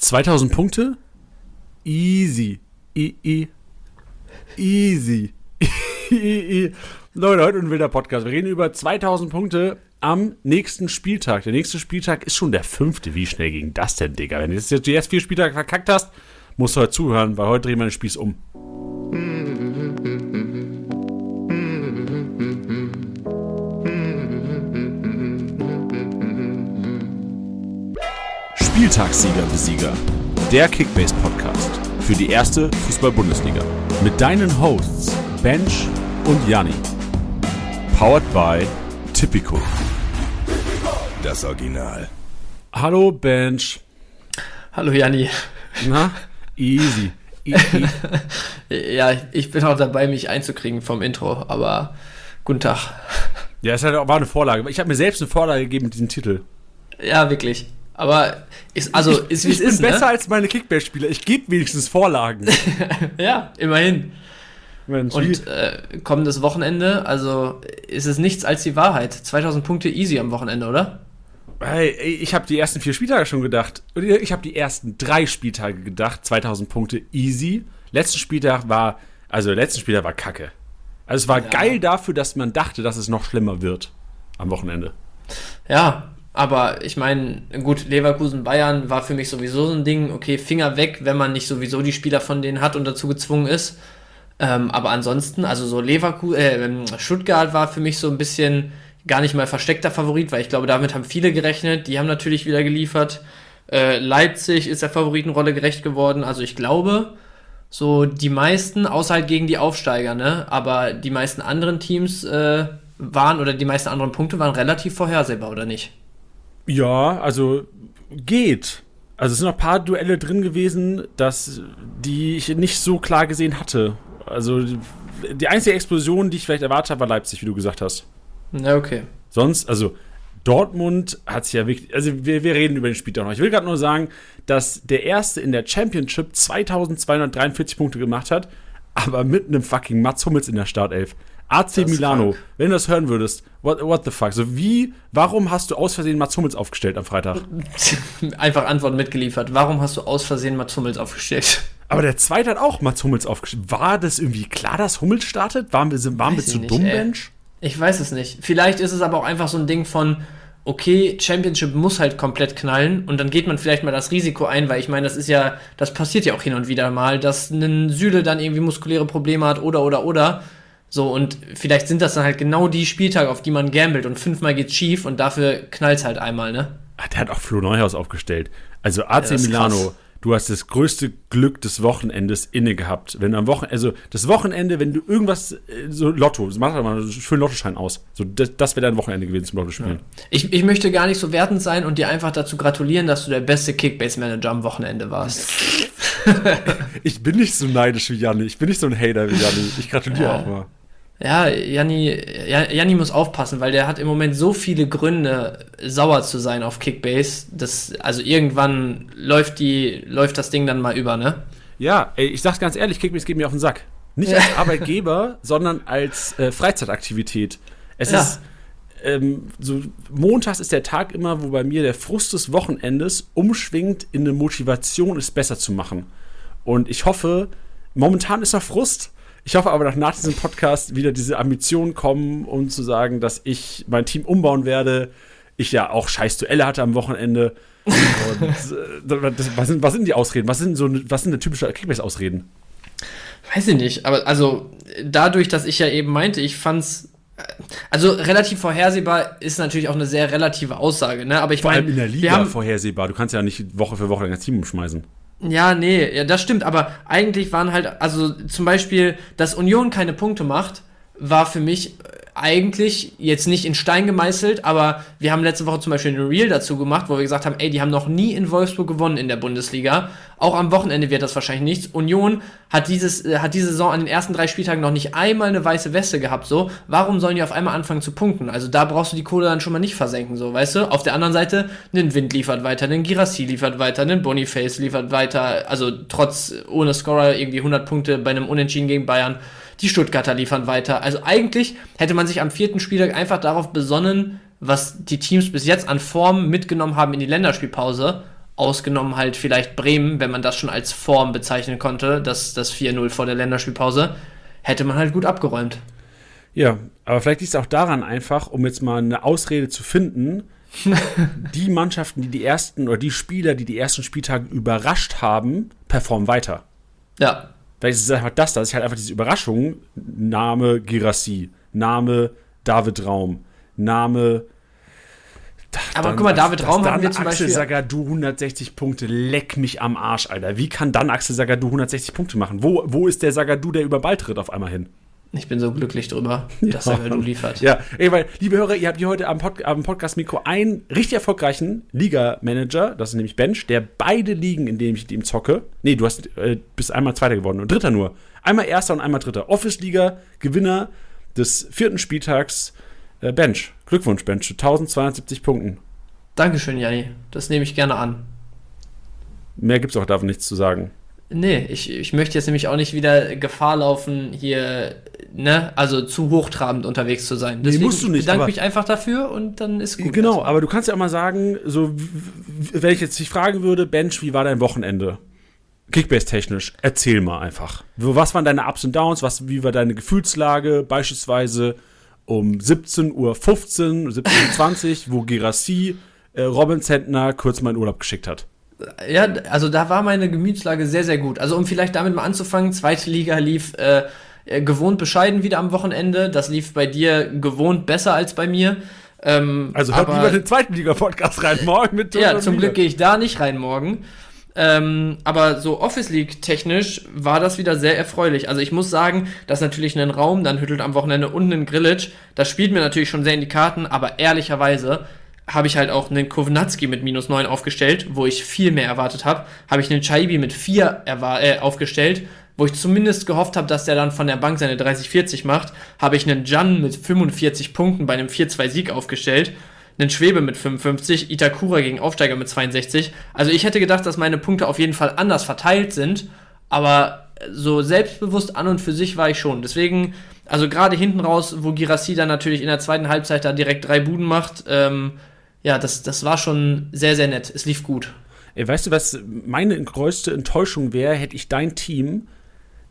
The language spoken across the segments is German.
2000 Punkte? Easy. I, I. Easy. Leute, heute ein wilder Podcast. Wir reden über 2000 Punkte am nächsten Spieltag. Der nächste Spieltag ist schon der fünfte. Wie schnell ging das denn, Digga? Wenn du jetzt die ersten vier Spieltage verkackt hast, musst du heute zuhören, weil heute drehen wir den Spieß um. Spieltagssieger Besieger. Der Kickbase Podcast für die erste Fußball-Bundesliga. Mit deinen Hosts Bench und Janni. Powered by Tipico. Das Original. Hallo Bench. Hallo Janni. Na, easy. easy. ja, ich bin auch dabei, mich einzukriegen vom Intro, aber guten Tag. Ja, es war eine Vorlage. Ich habe mir selbst eine Vorlage gegeben mit diesem Titel. Ja, wirklich. Aber ist, also, ist wie es ist. Ich bin besser ne? als meine Kickbase-Spieler. Ich gebe wenigstens Vorlagen. ja, immerhin. Mensch, Und äh, kommendes Wochenende, also ist es nichts als die Wahrheit. 2000 Punkte easy am Wochenende, oder? Hey, ich habe die ersten vier Spieltage schon gedacht. Ich habe die ersten drei Spieltage gedacht. 2000 Punkte easy. Letzten Spieltag war, also letzten Spieltag war Kacke. Also es war ja. geil dafür, dass man dachte, dass es noch schlimmer wird am Wochenende. Ja, aber ich meine, gut, Leverkusen Bayern war für mich sowieso so ein Ding, okay, Finger weg, wenn man nicht sowieso die Spieler von denen hat und dazu gezwungen ist. Ähm, aber ansonsten, also so Leverkusen, äh, Stuttgart war für mich so ein bisschen gar nicht mal versteckter Favorit, weil ich glaube, damit haben viele gerechnet. Die haben natürlich wieder geliefert. Äh, Leipzig ist der Favoritenrolle gerecht geworden. Also ich glaube, so die meisten, außer halt gegen die Aufsteiger, ne? Aber die meisten anderen Teams äh, waren oder die meisten anderen Punkte waren relativ vorhersehbar, oder nicht? Ja, also geht. Also es sind noch ein paar Duelle drin gewesen, dass, die ich nicht so klar gesehen hatte. Also die einzige Explosion, die ich vielleicht erwartet habe, war Leipzig, wie du gesagt hast. Okay. Sonst, also Dortmund hat es ja wirklich, also wir, wir reden über den Spieltag noch. Ich will gerade nur sagen, dass der Erste in der Championship 2243 Punkte gemacht hat, aber mit einem fucking Mats Hummels in der Startelf. AC Milano, krank. wenn du das hören würdest, what, what, the fuck? So wie, warum hast du aus Versehen Mats Hummels aufgestellt am Freitag? Einfach Antwort mitgeliefert. Warum hast du aus Versehen Mats Hummels aufgestellt? Aber der zweite hat auch Mats Hummels aufgestellt. War das irgendwie klar, dass Hummels startet? Waren wir, waren wir zu nicht, dumm, Mensch? Ich weiß es nicht. Vielleicht ist es aber auch einfach so ein Ding von, okay, Championship muss halt komplett knallen und dann geht man vielleicht mal das Risiko ein, weil ich meine, das ist ja, das passiert ja auch hin und wieder mal, dass ein Süle dann irgendwie muskuläre Probleme hat oder oder oder so, und vielleicht sind das dann halt genau die Spieltage, auf die man gambelt und fünfmal geht's schief und dafür knallt's halt einmal, ne? Ach, der hat auch Flo Neuhaus aufgestellt. Also AC ja, Milano, krass. du hast das größte Glück des Wochenendes inne gehabt. Wenn du am Wochenende, also das Wochenende, wenn du irgendwas, äh, so Lotto, mach doch mal einen schönen Lottoschein aus. So, das, das wäre dein Wochenende gewesen zum Lotto spielen. Ja. Ich, ich möchte gar nicht so wertend sein und dir einfach dazu gratulieren, dass du der beste Kickbase-Manager am Wochenende warst. ich bin nicht so neidisch wie Janni. Ich bin nicht so ein Hater wie Janni. Ich gratuliere ja. auch mal. Ja, Janni, Janni muss aufpassen, weil der hat im Moment so viele Gründe, sauer zu sein auf Kickbase. dass, also irgendwann läuft, die, läuft das Ding dann mal über, ne? Ja, ey, ich sag's ganz ehrlich, Kickbase geht mir auf den Sack. Nicht als Arbeitgeber, sondern als äh, Freizeitaktivität. Es ja. ist ähm, so, montags ist der Tag immer, wo bei mir der Frust des Wochenendes umschwingt in eine Motivation, es besser zu machen. Und ich hoffe, momentan ist er Frust, ich hoffe aber, dass nach diesem Podcast wieder diese Ambitionen kommen, um zu sagen, dass ich mein Team umbauen werde. Ich ja auch scheiß Duelle hatte am Wochenende. Und, äh, das, was, sind, was sind die Ausreden? Was sind so was sind typische Kickbase-Ausreden? Weiß ich nicht, aber also dadurch, dass ich ja eben meinte, ich fand's also relativ vorhersehbar ist natürlich auch eine sehr relative Aussage, ne? Aber ich Vor allem in der Liga vorhersehbar. Du kannst ja nicht Woche für Woche dein Team umschmeißen. Ja, nee, ja, das stimmt, aber eigentlich waren halt, also zum Beispiel, dass Union keine Punkte macht, war für mich eigentlich jetzt nicht in Stein gemeißelt, aber wir haben letzte Woche zum Beispiel ein Reel dazu gemacht, wo wir gesagt haben, ey, die haben noch nie in Wolfsburg gewonnen in der Bundesliga. Auch am Wochenende wird das wahrscheinlich nichts. Union hat dieses, äh, hat diese Saison an den ersten drei Spieltagen noch nicht einmal eine weiße Weste gehabt, so. Warum sollen die auf einmal anfangen zu punkten? Also da brauchst du die Kohle dann schon mal nicht versenken, so, weißt du? Auf der anderen Seite, ein Wind liefert weiter, ein Girassi liefert weiter, ein Boniface liefert weiter, also trotz, ohne Scorer irgendwie 100 Punkte bei einem Unentschieden gegen Bayern. Die Stuttgarter liefern weiter. Also eigentlich hätte man sich am vierten Spieltag einfach darauf besonnen, was die Teams bis jetzt an Form mitgenommen haben in die Länderspielpause, ausgenommen halt vielleicht Bremen, wenn man das schon als Form bezeichnen konnte, das, das 4-0 vor der Länderspielpause, hätte man halt gut abgeräumt. Ja, aber vielleicht liegt es auch daran einfach, um jetzt mal eine Ausrede zu finden, die Mannschaften, die die ersten oder die Spieler, die die ersten Spieltage überrascht haben, performen weiter. Ja. Vielleicht ist es einfach das, das ist halt einfach diese Überraschung. Name Girassi, Name David Raum, Name. Aber guck mal, David Raum haben wir zum Axel Beispiel. Sagadou 160 Punkte, leck mich am Arsch, Alter. Wie kann dann Axel Sagadou 160 Punkte machen? Wo, wo ist der Sagadou, der über Ball tritt, auf einmal hin? Ich bin so glücklich drüber, dass er du liefert. Ja, ey, weil, liebe Hörer, ihr habt hier heute am, Pod am Podcast-Mikro einen richtig erfolgreichen Liga-Manager, das ist nämlich Bench, der beide Ligen, in denen ich mit ihm zocke. Nee, du hast, äh, bist einmal Zweiter geworden und Dritter nur. Einmal Erster und einmal Dritter. Office-Liga, Gewinner des vierten Spieltags, äh, Bench. Glückwunsch, Bench, zu 1270 Punkten. Dankeschön, Janni. Das nehme ich gerne an. Mehr gibt's auch davon nichts zu sagen. Nee, ich, ich möchte jetzt nämlich auch nicht wieder Gefahr laufen, hier, ne, also zu hochtrabend unterwegs zu sein. Nee, musst du nicht, Ich bedanke mich einfach dafür und dann ist gut. Genau, erstmal. aber du kannst ja auch mal sagen, so, wenn ich jetzt dich fragen würde, Bench, wie war dein Wochenende? Kickbase-technisch, erzähl mal einfach. Was waren deine Ups und Downs? Was, wie war deine Gefühlslage? Beispielsweise um 17.15 Uhr, 17.20 Uhr, wo Girassi äh, Robin Zentner kurz mal in Urlaub geschickt hat. Ja, also da war meine Gemütslage sehr, sehr gut. Also um vielleicht damit mal anzufangen, zweite Liga lief äh, gewohnt bescheiden wieder am Wochenende. Das lief bei dir gewohnt besser als bei mir. Ähm, Also hört aber- lieber den zweiten Liga-Podcast rein, morgen mit Ja, zum. Glück gehe ich da nicht rein morgen. Ähm, aber so Office League technisch war das wieder sehr erfreulich. Also ich muss sagen, dass natürlich ein Raum, dann hüttelt am Wochenende und ein Grillage, das spielt mir natürlich schon sehr in die Karten, aber ehrlicherweise habe ich halt auch einen Kovnatski mit minus 9 aufgestellt, wo ich viel mehr erwartet habe. Habe ich einen Chaibi mit 4 erwa- äh, aufgestellt, wo ich zumindest gehofft habe, dass der dann von der Bank seine 30-40 macht. Habe ich einen Jan mit 45 Punkten bei einem 4-2-Sieg aufgestellt einen Schwebe mit 55, Itakura gegen Aufsteiger mit 62. Also ich hätte gedacht, dass meine Punkte auf jeden Fall anders verteilt sind, aber so selbstbewusst an und für sich war ich schon. Deswegen, also gerade hinten raus, wo Girassi dann natürlich in der zweiten Halbzeit da direkt drei Buden macht, ähm, ja, das, das war schon sehr, sehr nett. Es lief gut. Ey, weißt du, was meine größte Enttäuschung wäre, hätte ich dein Team,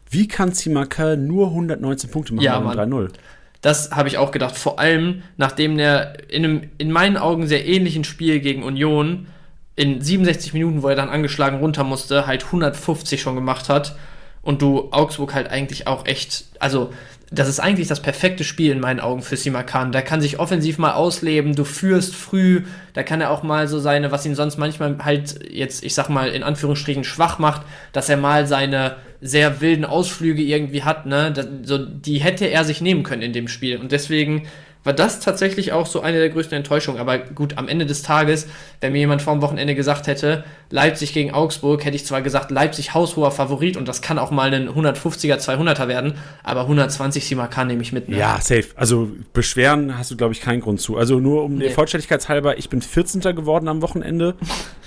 wie kann Zimaka nur 119 Punkte machen Ja, bei einem 3-0? Das habe ich auch gedacht. Vor allem, nachdem der in einem in meinen Augen sehr ähnlichen Spiel gegen Union in 67 Minuten, wo er dann angeschlagen runter musste, halt 150 schon gemacht hat und du Augsburg halt eigentlich auch echt, also das ist eigentlich das perfekte Spiel in meinen Augen für Simakan. Der kann sich offensiv mal ausleben, du führst früh, da kann er auch mal so seine, was ihn sonst manchmal halt jetzt, ich sag mal, in Anführungsstrichen schwach macht, dass er mal seine sehr wilden Ausflüge irgendwie hat, ne? Das, so, die hätte er sich nehmen können in dem Spiel. Und deswegen war das tatsächlich auch so eine der größten Enttäuschungen. Aber gut, am Ende des Tages, wenn mir jemand vor dem Wochenende gesagt hätte, Leipzig gegen Augsburg, hätte ich zwar gesagt, Leipzig haushoher Favorit und das kann auch mal ein 150er, 200er werden, aber 120 Simakan nehme ich mit. Ne? Ja, safe. Also beschweren hast du, glaube ich, keinen Grund zu. Also nur um Nee. der Vollständigkeit halber, ich bin 14. geworden am Wochenende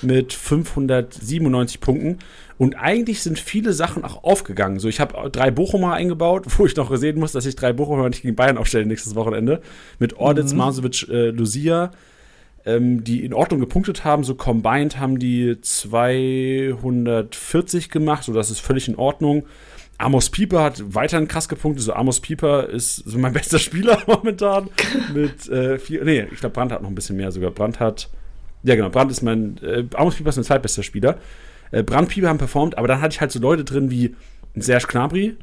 mit 597 Punkten. Und eigentlich sind viele Sachen auch aufgegangen. So, ich habe drei Bochumer eingebaut, wo ich noch sehen muss, dass ich drei Bochumer nicht gegen Bayern aufstelle nächstes Wochenende. Mit Orditz, Mhm. Masovic, äh, Lucia, ähm, die in Ordnung gepunktet haben. So combined haben die 240 gemacht, so das ist völlig in Ordnung. Amos Pieper hat weiterhin krass gepunktet. So Amos Pieper ist so mein bester Spieler momentan. mit äh, vier, nee, ich glaube, Brandt hat noch ein bisschen mehr sogar. Brandt hat, ja genau, Brandt ist mein, äh, Amos Pieper ist mein zweitbester Spieler. Äh, haben performt, aber dann hatte ich halt so Leute drin wie Serge Gnabry,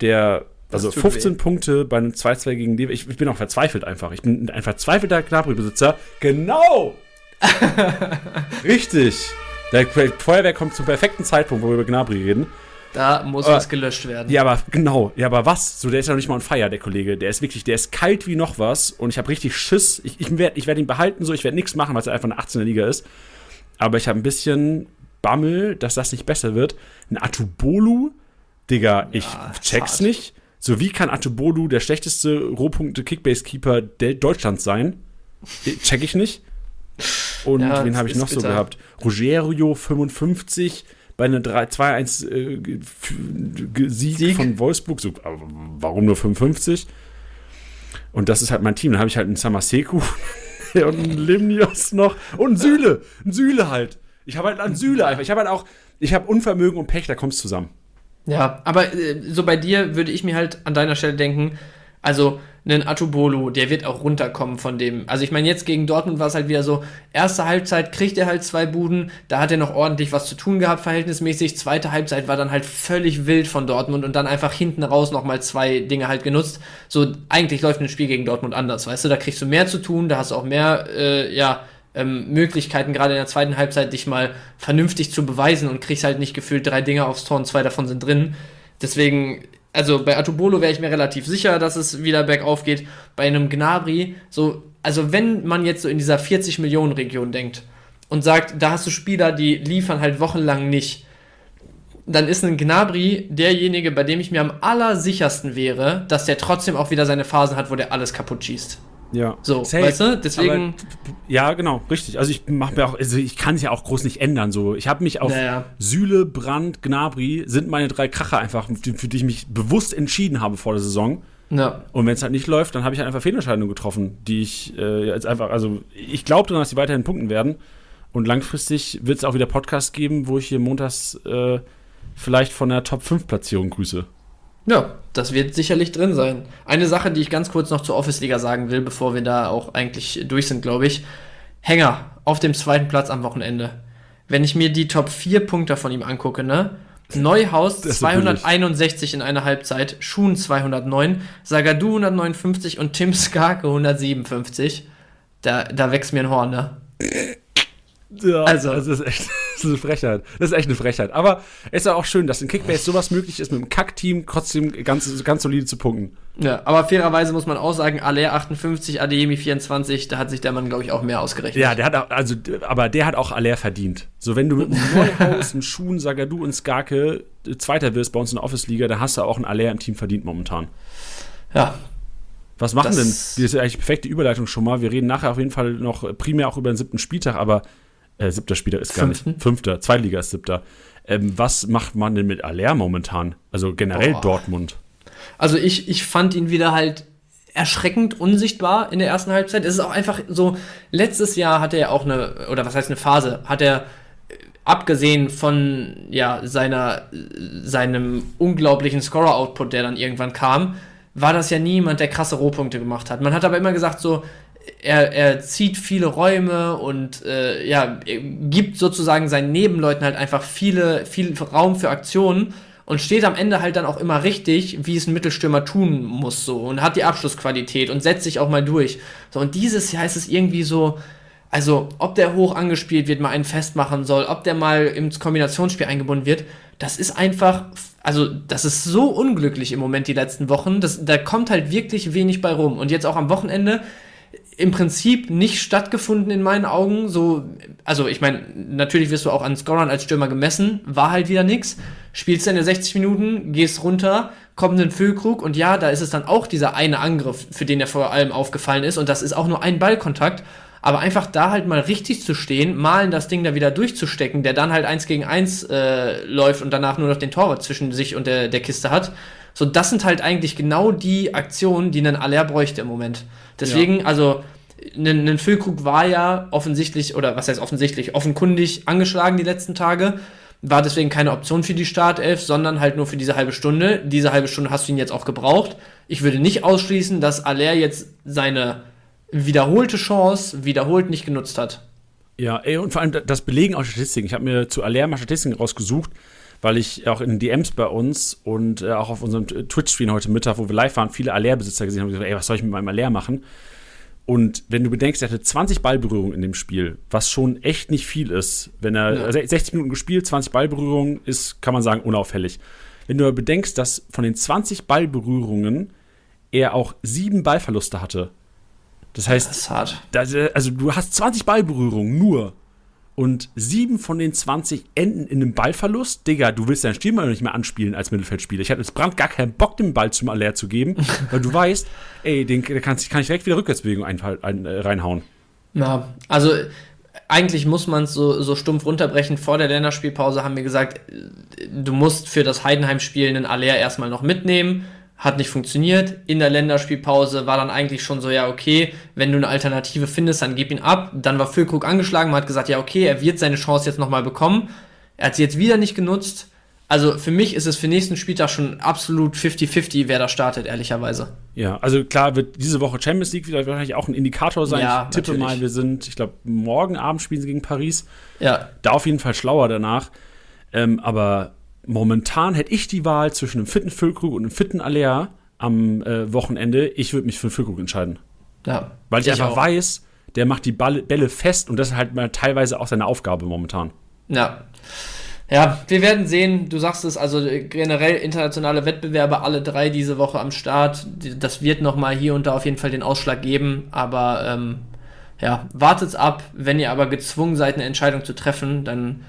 der also tut 15 weh. Punkte bei einem 2-2 gegen Lever. Ich, ich bin auch verzweifelt einfach. Ich bin ein verzweifelter Gnabry-Besitzer. Genau! Richtig. Der Feuerwehr kommt zum perfekten Zeitpunkt, wo wir über Gnabry reden. Da muss Aber- was gelöscht werden. Ja, aber genau. Ja, aber was? So, der ist ja noch nicht mal on fire, der Kollege. Der ist wirklich, der ist kalt wie noch was. Und ich habe richtig Schiss. Ich, ich werde ich werd ihn behalten, so. Ich werde nichts machen, weil es einfach eine 18er Liga ist. Aber ich habe ein bisschen Bammel, dass das nicht besser wird. Ein Atubolu, Digga, ich Ja, check's hart. nicht. So, wie kann Atubolu der schlechteste Rohpunkte-Kickbase-Keeper der- Deutschlands sein? Check ich nicht. Und Ja, wen habe ich noch so bitter. gehabt? Rogerio 55 bei einer 3 2-1 äh, von Wolfsburg. So, aber warum nur 55? Und das ist halt mein Team. Dann habe ich halt einen Samaseku und einen Limnios noch und einen Süle. Ein Süle halt. Ich habe halt an Süle einfach. Ich habe halt auch, ich habe Unvermögen und Pech, da kommst zusammen. Ja, aber äh, so bei dir würde ich mir halt an deiner Stelle denken, also einen Atubolo, der wird auch runterkommen von dem. Also ich meine, jetzt gegen Dortmund war es halt wieder so, erste Halbzeit kriegt er halt zwei Buden, da hat er noch ordentlich was zu tun gehabt, verhältnismäßig. Zweite Halbzeit war dann halt völlig wild von Dortmund und dann einfach hinten raus nochmal zwei Dinge halt genutzt. So, eigentlich läuft ein Spiel gegen Dortmund anders, weißt du, da kriegst du mehr zu tun, da hast du auch mehr, äh, ja, ähm, Möglichkeiten, gerade in der zweiten Halbzeit, dich mal vernünftig zu beweisen und kriegst halt nicht gefühlt drei Dinge aufs Tor und zwei davon sind drin. Deswegen also bei Atubolo wäre ich mir relativ sicher, dass es wieder bergauf geht. Bei einem Gnabri, so, also wenn man jetzt so in dieser 40 Millionen Region denkt und sagt, da hast du Spieler, die liefern halt wochenlang nicht, dann ist ein Gnabri derjenige, bei dem ich mir am allersichersten wäre, dass der trotzdem auch wieder seine Phasen hat, wo der alles kaputt schießt. Ja. So, Safe. weißt du? Deswegen. Aber, ja, genau, richtig. Also ich mache mir auch, also ich kann es ja auch groß nicht ändern. So, ich habe mich auf naja. Süle, Brand, Gnabri sind meine drei Kracher einfach, für die ich mich bewusst entschieden habe vor der Saison. Ja. Und wenn es halt nicht läuft, dann habe ich halt einfach Fehlentscheidungen getroffen, die ich äh, jetzt einfach, also ich glaube daran, dass sie weiterhin punkten werden. Und langfristig wird es auch wieder Podcasts geben, wo ich hier montags äh, vielleicht von der Top 5 Platzierung grüße. Ja, das wird sicherlich drin sein. Eine Sache, die ich ganz kurz noch zur Office-Liga sagen will, bevor wir da auch eigentlich durch sind, glaube ich. Hänger auf dem zweiten Platz am Wochenende. Wenn ich mir die Top 4 Punkte von ihm angucke, ne? Neuhaus 261 in einer Halbzeit, Schuhen 209, Sagadu 159 und Tim Skarke 157. Da, da wächst mir ein Horn, ne? Ja, also, das ist echt das ist eine Frechheit. Das ist echt eine Frechheit. Aber es ist ja auch schön, dass in Kickbase sowas möglich ist, mit einem Kack-Team trotzdem ganz, ganz solide zu punkten. Ja, aber fairerweise muss man auch sagen, Aller 58, Adeyemi 24, da hat sich der Mann, glaube ich, auch mehr ausgerechnet. Ja, der hat auch, also, aber der hat auch Aller verdient. So, wenn du mit einem Neuhaus, Schuhen, Sagadu und Skarke Zweiter wirst bei uns in der Office-Liga, dann hast du auch einen Aller im Team verdient momentan. Ja, was machen das denn? Das ist eigentlich die perfekte Überleitung schon mal. Wir reden nachher auf jeden Fall noch primär auch über den siebten Spieltag, aber äh, siebter Spieler ist gar Fünften? nicht. Fünfter, Zweitliga ist siebter. Ähm, was macht man denn mit Aller momentan? Also generell Boah. Dortmund. Also ich, ich fand ihn wieder halt erschreckend unsichtbar in der ersten Halbzeit. Es ist auch einfach so, letztes Jahr hatte er auch eine, oder was heißt eine Phase, hat er äh, abgesehen von ja, seiner, seinem unglaublichen Scorer-Output, der dann irgendwann kam, war das ja niemand, der krasse Rohpunkte gemacht hat. Man hat aber immer gesagt, so, er, er zieht viele Räume und äh, ja, gibt sozusagen seinen Nebenleuten halt einfach viele, viel Raum für Aktionen und steht am Ende halt dann auch immer richtig, wie es ein Mittelstürmer tun muss, so und hat die Abschlussqualität und setzt sich auch mal durch. So, und dieses Jahr ist es irgendwie so, also ob der hoch angespielt wird, mal einen festmachen soll, ob der mal ins Kombinationsspiel eingebunden wird, das ist einfach, also das ist so unglücklich im Moment die letzten Wochen, das, da kommt halt wirklich wenig bei rum. Und jetzt auch am Wochenende, im Prinzip nicht stattgefunden in meinen Augen. So, also ich meine, natürlich wirst du auch an Scorern als Stürmer gemessen, war halt wieder nix. Spielst deine 60 Minuten, gehst runter, kommt ein Füllkrug und ja, da ist es dann auch dieser eine Angriff, für den er vor allem aufgefallen ist und das ist auch nur ein Ballkontakt. Aber einfach da halt mal richtig zu stehen, malen das Ding da wieder durchzustecken, der dann halt eins gegen eins äh, läuft und danach nur noch den Torwart zwischen sich und der, der Kiste hat. So, das sind halt eigentlich genau die Aktionen, die ein Aller bräuchte im Moment. Deswegen, ja. also, ein, Füllkrug war ja offensichtlich, oder was heißt offensichtlich, offenkundig angeschlagen die letzten Tage. War deswegen keine Option für die Startelf, sondern halt nur für diese halbe Stunde. Diese halbe Stunde hast du ihn jetzt auch gebraucht. Ich würde nicht ausschließen, dass Aller jetzt seine wiederholte Chance wiederholt nicht genutzt hat. Ja, ey, und vor allem das belegen auch Statistiken. Ich habe mir zu Aller mal Statistiken rausgesucht weil ich auch in DMs bei uns und äh, auch auf unserem Twitch-Stream heute Mittag, wo wir live waren, viele Aller-Besitzer gesehen haben und gesagt, ey, was soll ich mit meinem Aller machen? Und wenn du bedenkst, er hatte 20 Ballberührungen in dem Spiel, was schon echt nicht viel ist. Wenn er ja. 60 Minuten gespielt, 20 Ballberührungen ist, kann man sagen, unauffällig. Wenn du aber bedenkst, dass von den 20 Ballberührungen er auch sieben Ballverluste hatte. Das heißt, das hart. also du hast 20 Ballberührungen nur und sieben von den 20 enden in einem Ballverlust. Digga, du willst deinen Spiel mal nicht mehr anspielen als Mittelfeldspieler. Ich hatte jetzt Brand gar keinen Bock, den Ball zum Aller zu geben, weil du weißt, ey, den kann, kann ich direkt wieder Rückwärtsbewegung ein, ein, äh, reinhauen. Ja, also eigentlich muss man es so, so stumpf runterbrechen. Vor der Länderspielpause haben wir gesagt, du musst für das Heidenheim-Spiel einen Aller erstmal noch mitnehmen hat nicht funktioniert. In der Länderspielpause war dann eigentlich schon so, ja, okay, wenn du eine Alternative findest, dann gib ihn ab. Dann war Füllkrug angeschlagen, man hat gesagt, ja, okay, er wird seine Chance jetzt nochmal bekommen. Er hat sie jetzt wieder nicht genutzt. Also für mich ist es für nächsten Spieltag schon absolut 50-50, wer da startet, ehrlicherweise. Ja, also klar wird diese Woche Champions League wieder wahrscheinlich auch ein Indikator sein. Ja, ich tippe natürlich. mal, wir sind, ich glaube, morgen Abend spielen sie gegen Paris. Ja, Da auf jeden Fall schlauer danach. Ähm, aber momentan hätte ich die Wahl zwischen einem fitten Füllkrug und einem fitten Alea am äh, Wochenende. Ich würde mich für den Füllkrug entscheiden. ja. Weil ich, einfach auch. weiß, der macht die Ball Bälle fest und das ist halt mal teilweise auch seine Aufgabe momentan. Ja. Ja, wir werden sehen. Du sagst es, also äh, generell internationale Wettbewerbe, alle drei diese Woche am Start. Das wird nochmal hier und da auf jeden Fall den Ausschlag geben. Aber ähm, ja, wartet's ab. Wenn ihr aber gezwungen seid, eine Entscheidung zu treffen, dann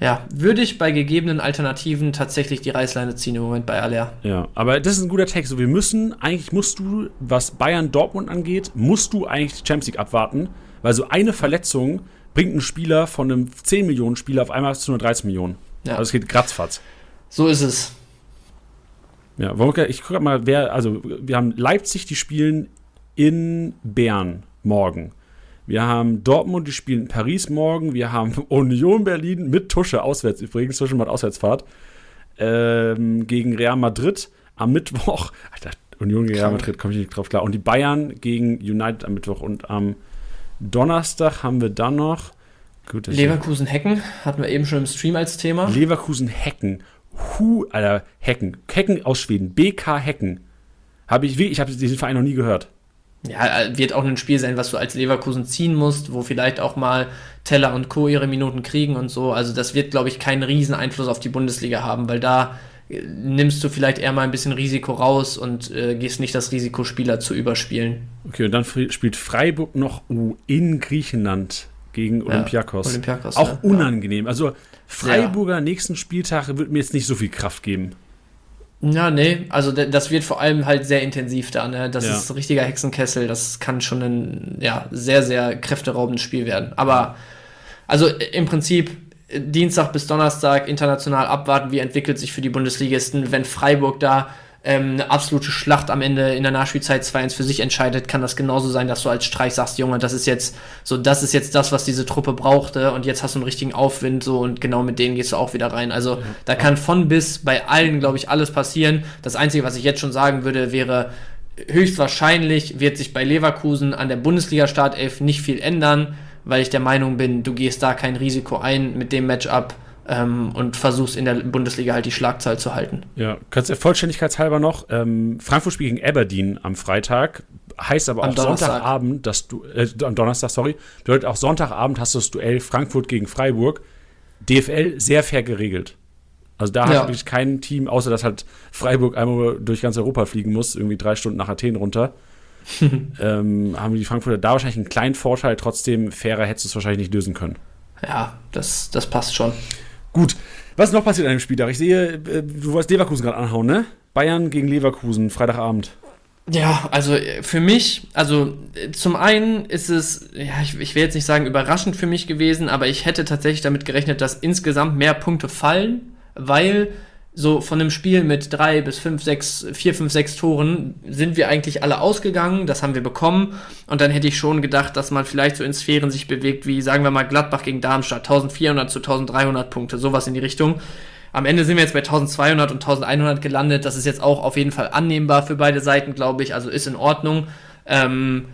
ja, würde ich bei gegebenen Alternativen tatsächlich die Reißleine ziehen im Moment bei Aller. Ja, aber das ist ein guter Text. So, wir müssen, eigentlich musst du, was Bayern Dortmund angeht, musst du eigentlich die Champions League abwarten, weil so eine Verletzung bringt einen Spieler von einem 10 Millionen Spieler auf einmal zu nur 13 Millionen. Ja. Also es geht gratzfatz. So ist es. Ja, ich gucke mal, wer, also wir haben Leipzig, die spielen in Bern morgen. Wir haben Dortmund, die spielen in Paris morgen. Wir haben Union Berlin mit Tusche auswärts übrigens. Tusche macht Auswärtsfahrt. Ähm, gegen Real Madrid am Mittwoch. Alter, Union gegen Real. Madrid komme ich nicht drauf klar. Und die Bayern gegen United am Mittwoch. Und am Donnerstag haben wir dann noch. Gut, Leverkusen Hecken hatten wir eben schon im Stream als Thema. Leverkusen Hecken. Hu, Alter, Hecken. Hecken aus Schweden. BK Hecken. Habe ich, ich habe diesen Verein noch nie gehört. Ja, äh, wird auch ein Spiel sein, was du als Leverkusen ziehen musst, wo vielleicht auch mal Teller und Co. ihre Minuten kriegen und so. Also das wird, glaube ich, keinen riesen Einfluss auf die Bundesliga haben, weil da äh, nimmst du vielleicht eher mal ein bisschen Risiko raus und äh, gehst nicht das Risiko, Spieler zu überspielen. Okay, und dann spielt Freiburg noch in Griechenland gegen Olympiakos. Olympiakos, Auch ja. unangenehm. Also Freiburger nächsten Spieltag wird mir jetzt nicht so viel Kraft geben. Ja, nee, also das wird vor allem halt sehr intensiv da, ne? Das Ja. ist ein richtiger Hexenkessel, das kann schon ein ja, sehr, sehr kräfteraubendes Spiel werden. Aber also im Prinzip Dienstag bis Donnerstag international abwarten, wie entwickelt sich für die Bundesligisten. Wenn Freiburg da ähm, eine absolute Schlacht am Ende in der Nachspielzeit 2-1 für sich entscheidet, kann das genauso sein, dass du als Streich sagst, Junge, das ist jetzt so, das ist jetzt das, was diese Truppe brauchte und jetzt hast du einen richtigen Aufwind so und genau mit denen gehst du auch wieder rein. Also da kann von bis bei allen, glaube ich, alles passieren. Das Einzige, was ich jetzt schon sagen würde, wäre, höchstwahrscheinlich wird sich bei Leverkusen an der Bundesliga-Startelf nicht viel ändern, weil ich der Meinung bin, du gehst da kein Risiko ein mit dem Matchup ähm, und versuchst in der Bundesliga halt die Schlagzahl zu halten. Ja, kannst du vollständigkeitshalber noch, ähm, Frankfurt spielt gegen Aberdeen am Freitag, heißt aber Am auch Donnerstag. Sonntagabend, dass du, äh, am Donnerstag, sorry, bedeutet auch Sonntagabend hast du das Duell Frankfurt gegen Freiburg. DFL sehr fair geregelt. Also da Ja. hat wirklich kein Team, außer dass halt Freiburg einmal durch ganz Europa fliegen muss, irgendwie drei Stunden nach Athen runter. ähm, haben die Frankfurter da wahrscheinlich einen kleinen Vorteil, trotzdem fairer hättest du es wahrscheinlich nicht lösen können. Ja, das, das passt schon. Gut, was ist noch passiert an dem Spieltag? Ich sehe, äh, du wolltest Leverkusen gerade anhauen, ne? Bayern gegen Leverkusen, Freitagabend. Ja, also äh, für mich, also äh, zum einen ist es, ja, ich, ich will jetzt nicht sagen überraschend für mich gewesen, aber ich hätte tatsächlich damit gerechnet, dass insgesamt mehr Punkte fallen, weil so von einem Spiel mit drei bis fünf, sechs, vier, fünf, sechs Toren sind wir eigentlich alle ausgegangen, das haben wir bekommen und dann hätte ich schon gedacht, dass man vielleicht so in Sphären sich bewegt, wie sagen wir mal Gladbach gegen Darmstadt, 1400 zu 1300 Punkte, sowas in die Richtung. Am Ende sind wir jetzt bei 1200 und 1100 gelandet. Das ist jetzt auch auf jeden Fall annehmbar für beide Seiten, glaube ich. Also ist in Ordnung. Ähm,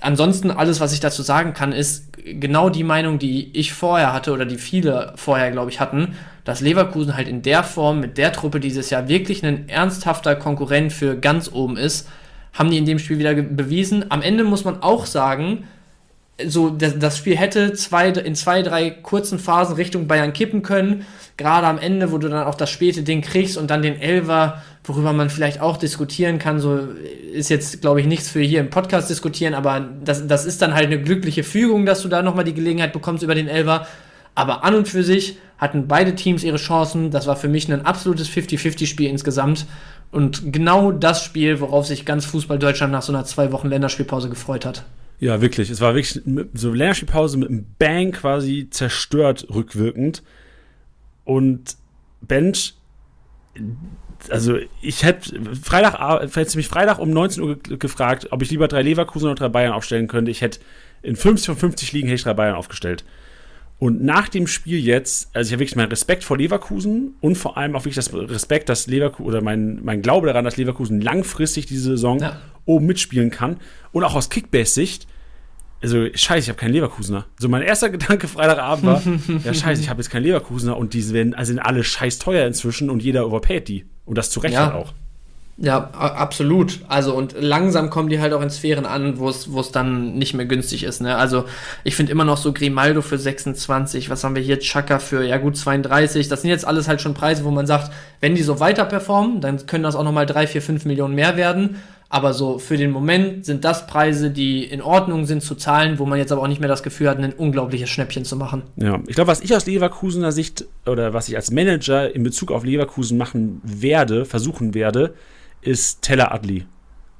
ansonsten alles, was ich dazu sagen kann, ist genau die Meinung, die ich vorher hatte oder die viele vorher, glaube ich, hatten, dass Leverkusen halt in der Form mit der Truppe dieses Jahr wirklich ein ernsthafter Konkurrent für ganz oben ist. Haben die in dem Spiel wieder bewiesen. Am Ende muss man auch sagen, so das, das Spiel hätte zwei, in zwei, drei kurzen Phasen Richtung Bayern kippen können. Gerade am Ende, wo du dann auch das späte Ding kriegst und dann den Elver, worüber man vielleicht auch diskutieren kann. So ist jetzt, glaube ich, nichts für hier im Podcast diskutieren, aber das, das ist dann halt eine glückliche Fügung, dass du da nochmal die Gelegenheit bekommst über den Elver. Aber an und für sich hatten beide Teams ihre Chancen. Das war für mich ein absolutes 50-50-Spiel insgesamt. Und genau das Spiel, worauf sich ganz Fußball Deutschland nach so einer zwei Wochen Länderspielpause gefreut hat. Ja, wirklich. Es war wirklich so Länderspielpause mit einem Bang quasi zerstört rückwirkend. Und Bench, also ich hätte Freitag, hättest mich Freitag um 19 Uhr gefragt, ob ich lieber drei Leverkusen oder drei Bayern aufstellen könnte. Ich hätte in 50 von 50 Ligen hätte ich drei Bayern aufgestellt. Und nach dem Spiel jetzt, also ich habe wirklich meinen Respekt vor Leverkusen und vor allem auch wirklich das Respekt, dass Leverkusen oder mein, mein Glaube daran, dass Leverkusen langfristig diese Saison ja. oben mitspielen kann. Und auch aus Kickbase-Sicht, also scheiße, ich habe keinen Leverkusener. So mein erster Gedanke Freitagabend war, ja scheiße, ich habe jetzt keinen Leverkusener und die werden, also sind alle scheiß teuer inzwischen und jeder überpayt die. Und das zu Recht ja. halt auch. Ja, absolut. Also und langsam kommen die halt auch in Sphären an, wo es dann nicht mehr günstig ist. Ne? Also ich finde immer noch so Grimaldo für 26, was haben wir hier, Chaka für ja gut 32. Das sind jetzt alles halt schon Preise, wo man sagt, wenn die so weiter performen, dann können das auch nochmal 3, 4, 5 Millionen mehr werden. Aber so für den Moment sind das Preise, die in Ordnung sind zu zahlen, wo man jetzt aber auch nicht mehr das Gefühl hat, ein unglaubliches Schnäppchen zu machen. Ja, ich glaube, was ich aus Leverkusener Sicht oder was ich als Manager in Bezug auf Leverkusen machen werde, versuchen werde, ist Teller Adli.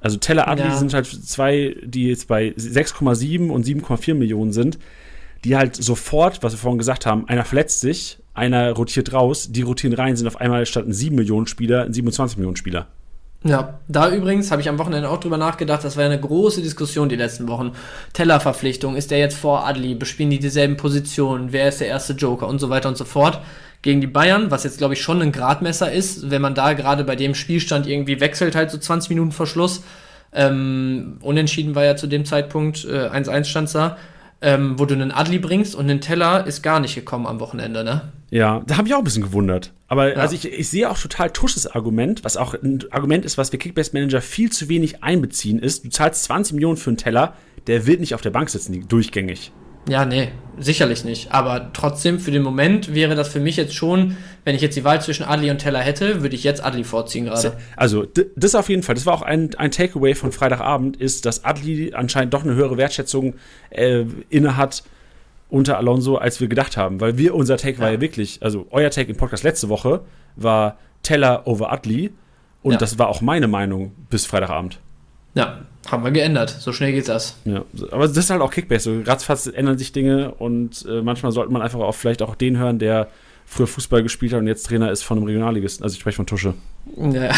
Also Teller Adli ja. sind halt zwei, die jetzt bei 6,7 und 7,4 Millionen sind, die halt sofort, was wir vorhin gesagt haben, einer verletzt sich, einer rotiert raus, die rotieren rein, sind auf einmal statt ein 7 Millionen Spieler ein 27 Millionen Spieler. Ja, da übrigens habe ich am Wochenende auch drüber nachgedacht, das war eine große Diskussion die letzten Wochen. Tellerverpflichtung, ist der jetzt vor Adli, bespielen die dieselben Positionen, wer ist der erste Joker und so weiter und so fort. Gegen die Bayern, was jetzt glaube ich schon ein Gradmesser ist, wenn man da gerade bei dem Spielstand irgendwie wechselt, halt so 20 Minuten vor Schluss. Ähm, unentschieden war ja zu dem Zeitpunkt, äh, 1-1 stand da ähm, wo du einen Adli bringst und einen Teller ist gar nicht gekommen am Wochenende, ne? Ja, da habe ich auch ein bisschen gewundert. Aber ja. also ich, ich sehe auch total Tusches Argument, was auch ein Argument ist, was wir Kickbase Manager viel zu wenig einbeziehen, ist, du zahlst 20 Millionen für einen Teller, der wird nicht auf der Bank sitzen, durchgängig. Ja, nee, sicherlich nicht. Aber trotzdem, für den Moment wäre das für mich jetzt schon, wenn ich jetzt die Wahl zwischen Adli und Teller hätte, würde ich jetzt Adli vorziehen gerade. Also, das auf jeden Fall. Das war auch ein, ein Takeaway von Freitagabend, ist, dass Adli anscheinend doch eine höhere Wertschätzung äh, innehat unter Alonso, als wir gedacht haben. Weil wir, unser Take ja. war ja wirklich, also euer Take im Podcast letzte Woche war Teller over Adli. Und ja. das war auch meine Meinung bis Freitagabend. Ja, haben wir geändert. So schnell geht das. Ja, aber das ist halt auch Kickbase. So ratzfatz ändern sich Dinge und äh, manchmal sollte man einfach auch vielleicht auch den hören, der früher Fußball gespielt hat und jetzt Trainer ist von einem Regionalligisten. Also ich spreche von Tusche. Ja.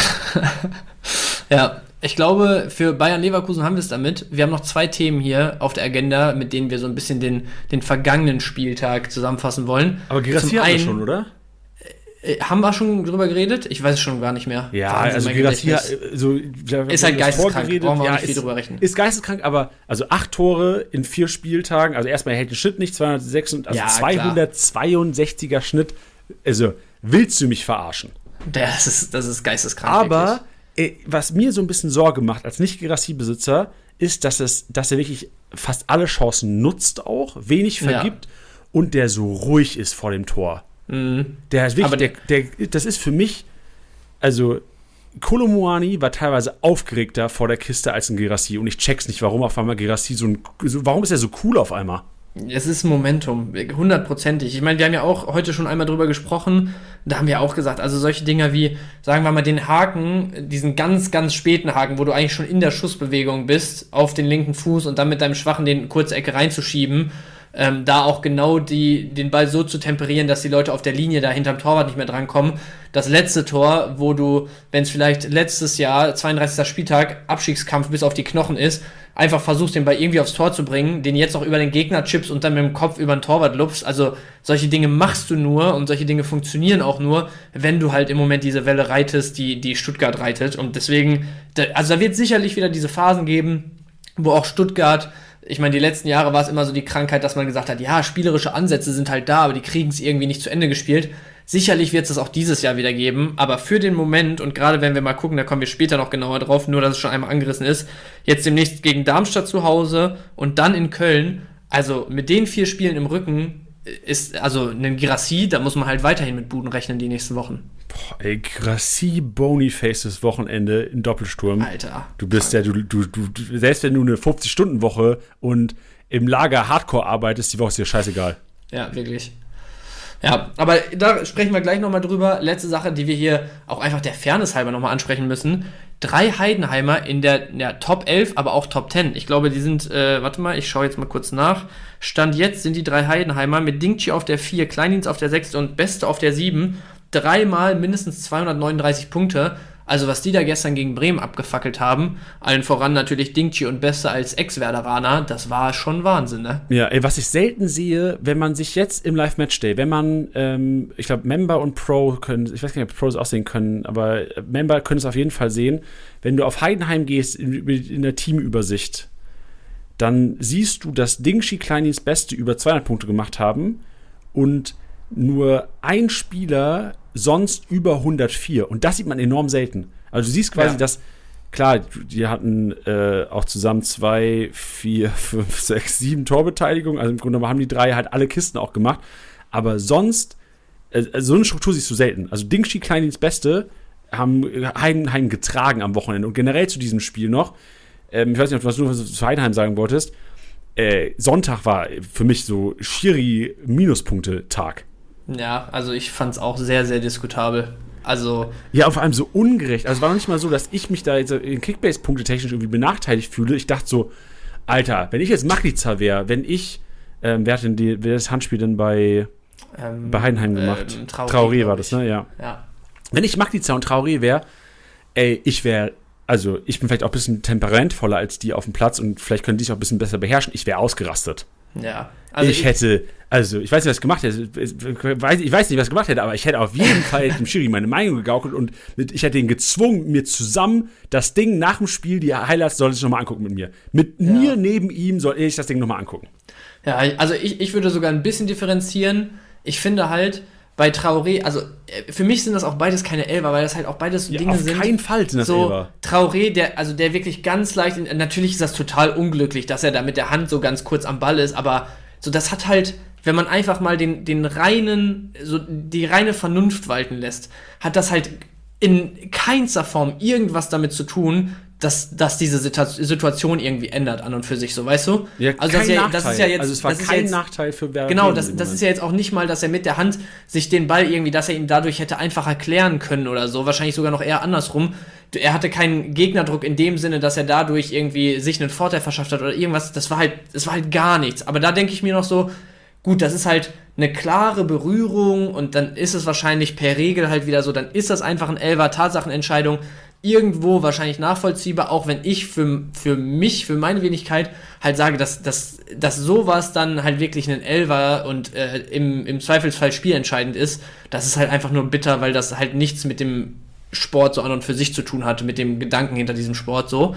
ja, ich glaube, für Bayern Leverkusen haben wir es damit. Wir haben noch zwei Themen hier auf der Agenda, mit denen wir so ein bisschen den, den vergangenen Spieltag zusammenfassen wollen. Aber Girassi hat schon, oder? Äh, haben wir schon drüber geredet? Ich weiß es schon gar nicht mehr. Ja, also Girassia, so, ist halt geisteskrank, brauchen wir ja, nicht viel drüber rechnen. Ist geisteskrank, aber also acht Tore in vier Spieltagen, also erstmal hält den Schnitt nicht, 206, also ja, 262er klar. Schnitt, also willst du mich verarschen? Das ist, das ist geisteskrank. Aber äh, was mir so ein bisschen Sorge macht als nicht Girassi-Besitzer, ist, dass, es, dass er wirklich fast alle Chancen nutzt auch, wenig vergibt ja. und der so ruhig ist vor dem Tor. Mhm. Der ist wirklich, der, der, das ist für mich, also Kolomuani war teilweise aufgeregter vor der Kiste als ein Gerassi und ich check's nicht, warum auf einmal Gerassi so ein, so, warum ist er so cool auf einmal? Es ist Momentum, hundertprozentig. Ich meine, wir haben ja auch heute schon einmal drüber gesprochen, da haben wir auch gesagt, also solche Dinger wie, sagen wir mal, den Haken, diesen ganz, ganz späten Haken, wo du eigentlich schon in der Schussbewegung bist, auf den linken Fuß und dann mit deinem Schwachen den kurze Ecke reinzuschieben ähm, da auch genau die, den Ball so zu temperieren, dass die Leute auf der Linie da hinterm Torwart nicht mehr drankommen. Das letzte Tor, wo du, wenn es vielleicht letztes Jahr, 32. Spieltag, Abstiegskampf bis auf die Knochen ist, einfach versuchst, den Ball irgendwie aufs Tor zu bringen, den jetzt auch über den Gegner chips und dann mit dem Kopf über den Torwart lupfst. Also solche Dinge machst du nur und solche Dinge funktionieren auch nur, wenn du halt im Moment diese Welle reitest, die, die Stuttgart reitet. Und deswegen, also da wird sicherlich wieder diese Phasen geben, wo auch Stuttgart ich meine, die letzten Jahre war es immer so die Krankheit, dass man gesagt hat, ja, spielerische Ansätze sind halt da, aber die kriegen es irgendwie nicht zu Ende gespielt. Sicherlich wird es das auch dieses Jahr wieder geben, aber für den Moment und gerade wenn wir mal gucken, da kommen wir später noch genauer drauf, nur dass es schon einmal angerissen ist, jetzt demnächst gegen Darmstadt zu Hause und dann in Köln, also mit den vier Spielen im Rücken ist, also ein Girassi, da muss man halt weiterhin mit Buden rechnen die nächsten Wochen. Boah, ey, Grassi Boniface das Wochenende in Doppelsturm. Alter. Du bist ja, du, du, du, selbst wenn du eine 50-Stunden-Woche und im Lager Hardcore arbeitest, die Woche ist dir scheißegal. Ja, wirklich. Ja, aber da sprechen wir gleich nochmal drüber. Letzte Sache, die wir hier auch einfach der Fairness halber nochmal ansprechen müssen. Drei Heidenheimer in der ja, Top 11, aber auch Top 10. Ich glaube, die sind, äh, warte mal, ich schaue jetzt mal kurz nach. Stand jetzt sind die drei Heidenheimer mit Dingchi auf der 4, Kleindienst auf der 6 und Beste auf der 7 dreimal mindestens 239 Punkte. Also was die da gestern gegen Bremen abgefackelt haben, allen voran natürlich Dingchi und Beste als Ex-Werderaner, das war schon Wahnsinn, ne? Ja, ey, was ich selten sehe, wenn man sich jetzt im Live-Match-Day, wenn man, ähm, ich glaube, Member und Pro können, ich weiß gar nicht, ob Pros auch sehen können, aber Member können es auf jeden Fall sehen, wenn du auf Heidenheim gehst in, in der Teamübersicht, dann siehst du, dass Dingshi Kleinis Beste über 200 Punkte gemacht haben und nur ein Spieler sonst über 104. Und das sieht man enorm selten. Also du siehst quasi, ja. dass, klar, die hatten äh, auch zusammen zwei, vier, fünf, sechs, sieben Torbeteiligungen. Also im Grunde haben die drei halt alle Kisten auch gemacht. Aber sonst, äh, so eine Struktur siehst du selten. Also Dingshi Kleinins Beste haben Heidenheim getragen am Wochenende. Und generell zu diesem Spiel noch, ähm, ich weiß nicht, was du zu Heidenheim sagen wolltest, äh, Sonntag war für mich so Schiri-Minuspunkte-Tag. Ja, also ich fand es auch sehr, sehr diskutabel. Also. Ja, vor allem so ungerecht. Also es war noch nicht mal so, dass ich mich da jetzt in Kickbase-Punkte technisch irgendwie benachteiligt fühle. Ich dachte so, Alter, wenn ich jetzt Magliza wäre, wenn ich, ähm, wer hat denn die, wer das Handspiel denn bei, ähm, bei Heidenheim gemacht? Ähm, Traoré, Traoré war das, ne? Ja. ja. Wenn ich Magliza und Traoré wäre, ey, ich wäre also ich bin vielleicht auch ein bisschen temperamentvoller als die auf dem Platz und vielleicht können die sich auch ein bisschen besser beherrschen. Ich wäre ausgerastet. Ja. Also ich, ich, hätte, also ich weiß nicht, was ich gemacht hätte. Ich weiß, ich weiß nicht, was ich gemacht hätte, aber ich hätte auf jeden Fall dem Schiri meine Meinung gegaukelt und ich hätte ihn gezwungen, mir zusammen das Ding nach dem Spiel, die Highlights, soll ich nochmal angucken mit mir. Mit ja. mir neben ihm soll ich das Ding nochmal angucken. Ja, also ich, ich würde sogar ein bisschen differenzieren. Ich finde halt, bei Traoré, also äh, für mich sind das auch beides keine Elber, weil das halt auch beides ja, Dinge auf sind. Auf keinen Fall sind das so, Elber. Traoré, der, also der wirklich ganz leicht, natürlich ist das total unglücklich, dass er da mit der Hand so ganz kurz am Ball ist, aber so das hat halt, wenn man einfach mal den, den reinen, so die reine Vernunft walten lässt, hat das halt in keinster Form irgendwas damit zu tun, dass, dass diese Situation irgendwie ändert an und für sich so, weißt du? Ja, also das, ja, das ist ja jetzt also es war kein jetzt, Nachteil für Werder Genau, das, das ist ja jetzt auch nicht mal, dass er mit der Hand sich den Ball irgendwie, dass er ihn dadurch hätte einfach erklären können oder so, wahrscheinlich sogar noch eher andersrum. Er hatte keinen Gegnerdruck in dem Sinne, dass er dadurch irgendwie sich einen Vorteil verschafft hat oder irgendwas. Das war halt, das war halt gar nichts. Aber da denke ich mir noch so, gut, das ist halt eine klare Berührung und dann ist es wahrscheinlich per Regel halt wieder so, dann ist das einfach ein Elfer Tatsachenentscheidung irgendwo wahrscheinlich nachvollziehbar, auch wenn ich für, für mich, für meine Wenigkeit halt sage, dass, dass, dass sowas dann halt wirklich ein Elfer und äh, im, im Zweifelsfall spielentscheidend ist, das ist halt einfach nur bitter, weil das halt nichts mit dem Sport so an und für sich zu tun hatte, mit dem Gedanken hinter diesem Sport so.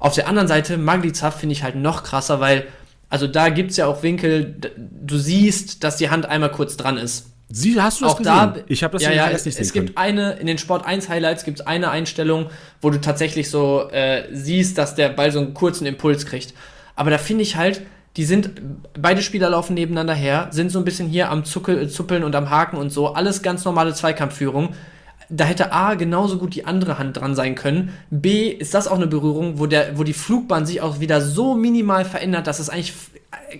Auf der anderen Seite, Magliza finde ich halt noch krasser, weil, also da gibt es ja auch Winkel, du siehst, dass die Hand einmal kurz dran ist. Sie, hast du das auch gesehen? Da, ich habe das ja, ja, nicht sehen Es gibt eine, in den Sport 1 Highlights gibt es eine Einstellung, wo du tatsächlich so äh, siehst, dass der Ball so einen kurzen Impuls kriegt. Aber da finde ich halt, die sind, beide Spieler laufen nebeneinander her, sind so ein bisschen hier am Zuckel, Zuppeln und am Haken und so, alles ganz normale Zweikampfführung. Da hätte A genauso gut die andere Hand dran sein können. B ist das auch eine Berührung, wo, der, wo die Flugbahn sich auch wieder so minimal verändert, dass es eigentlich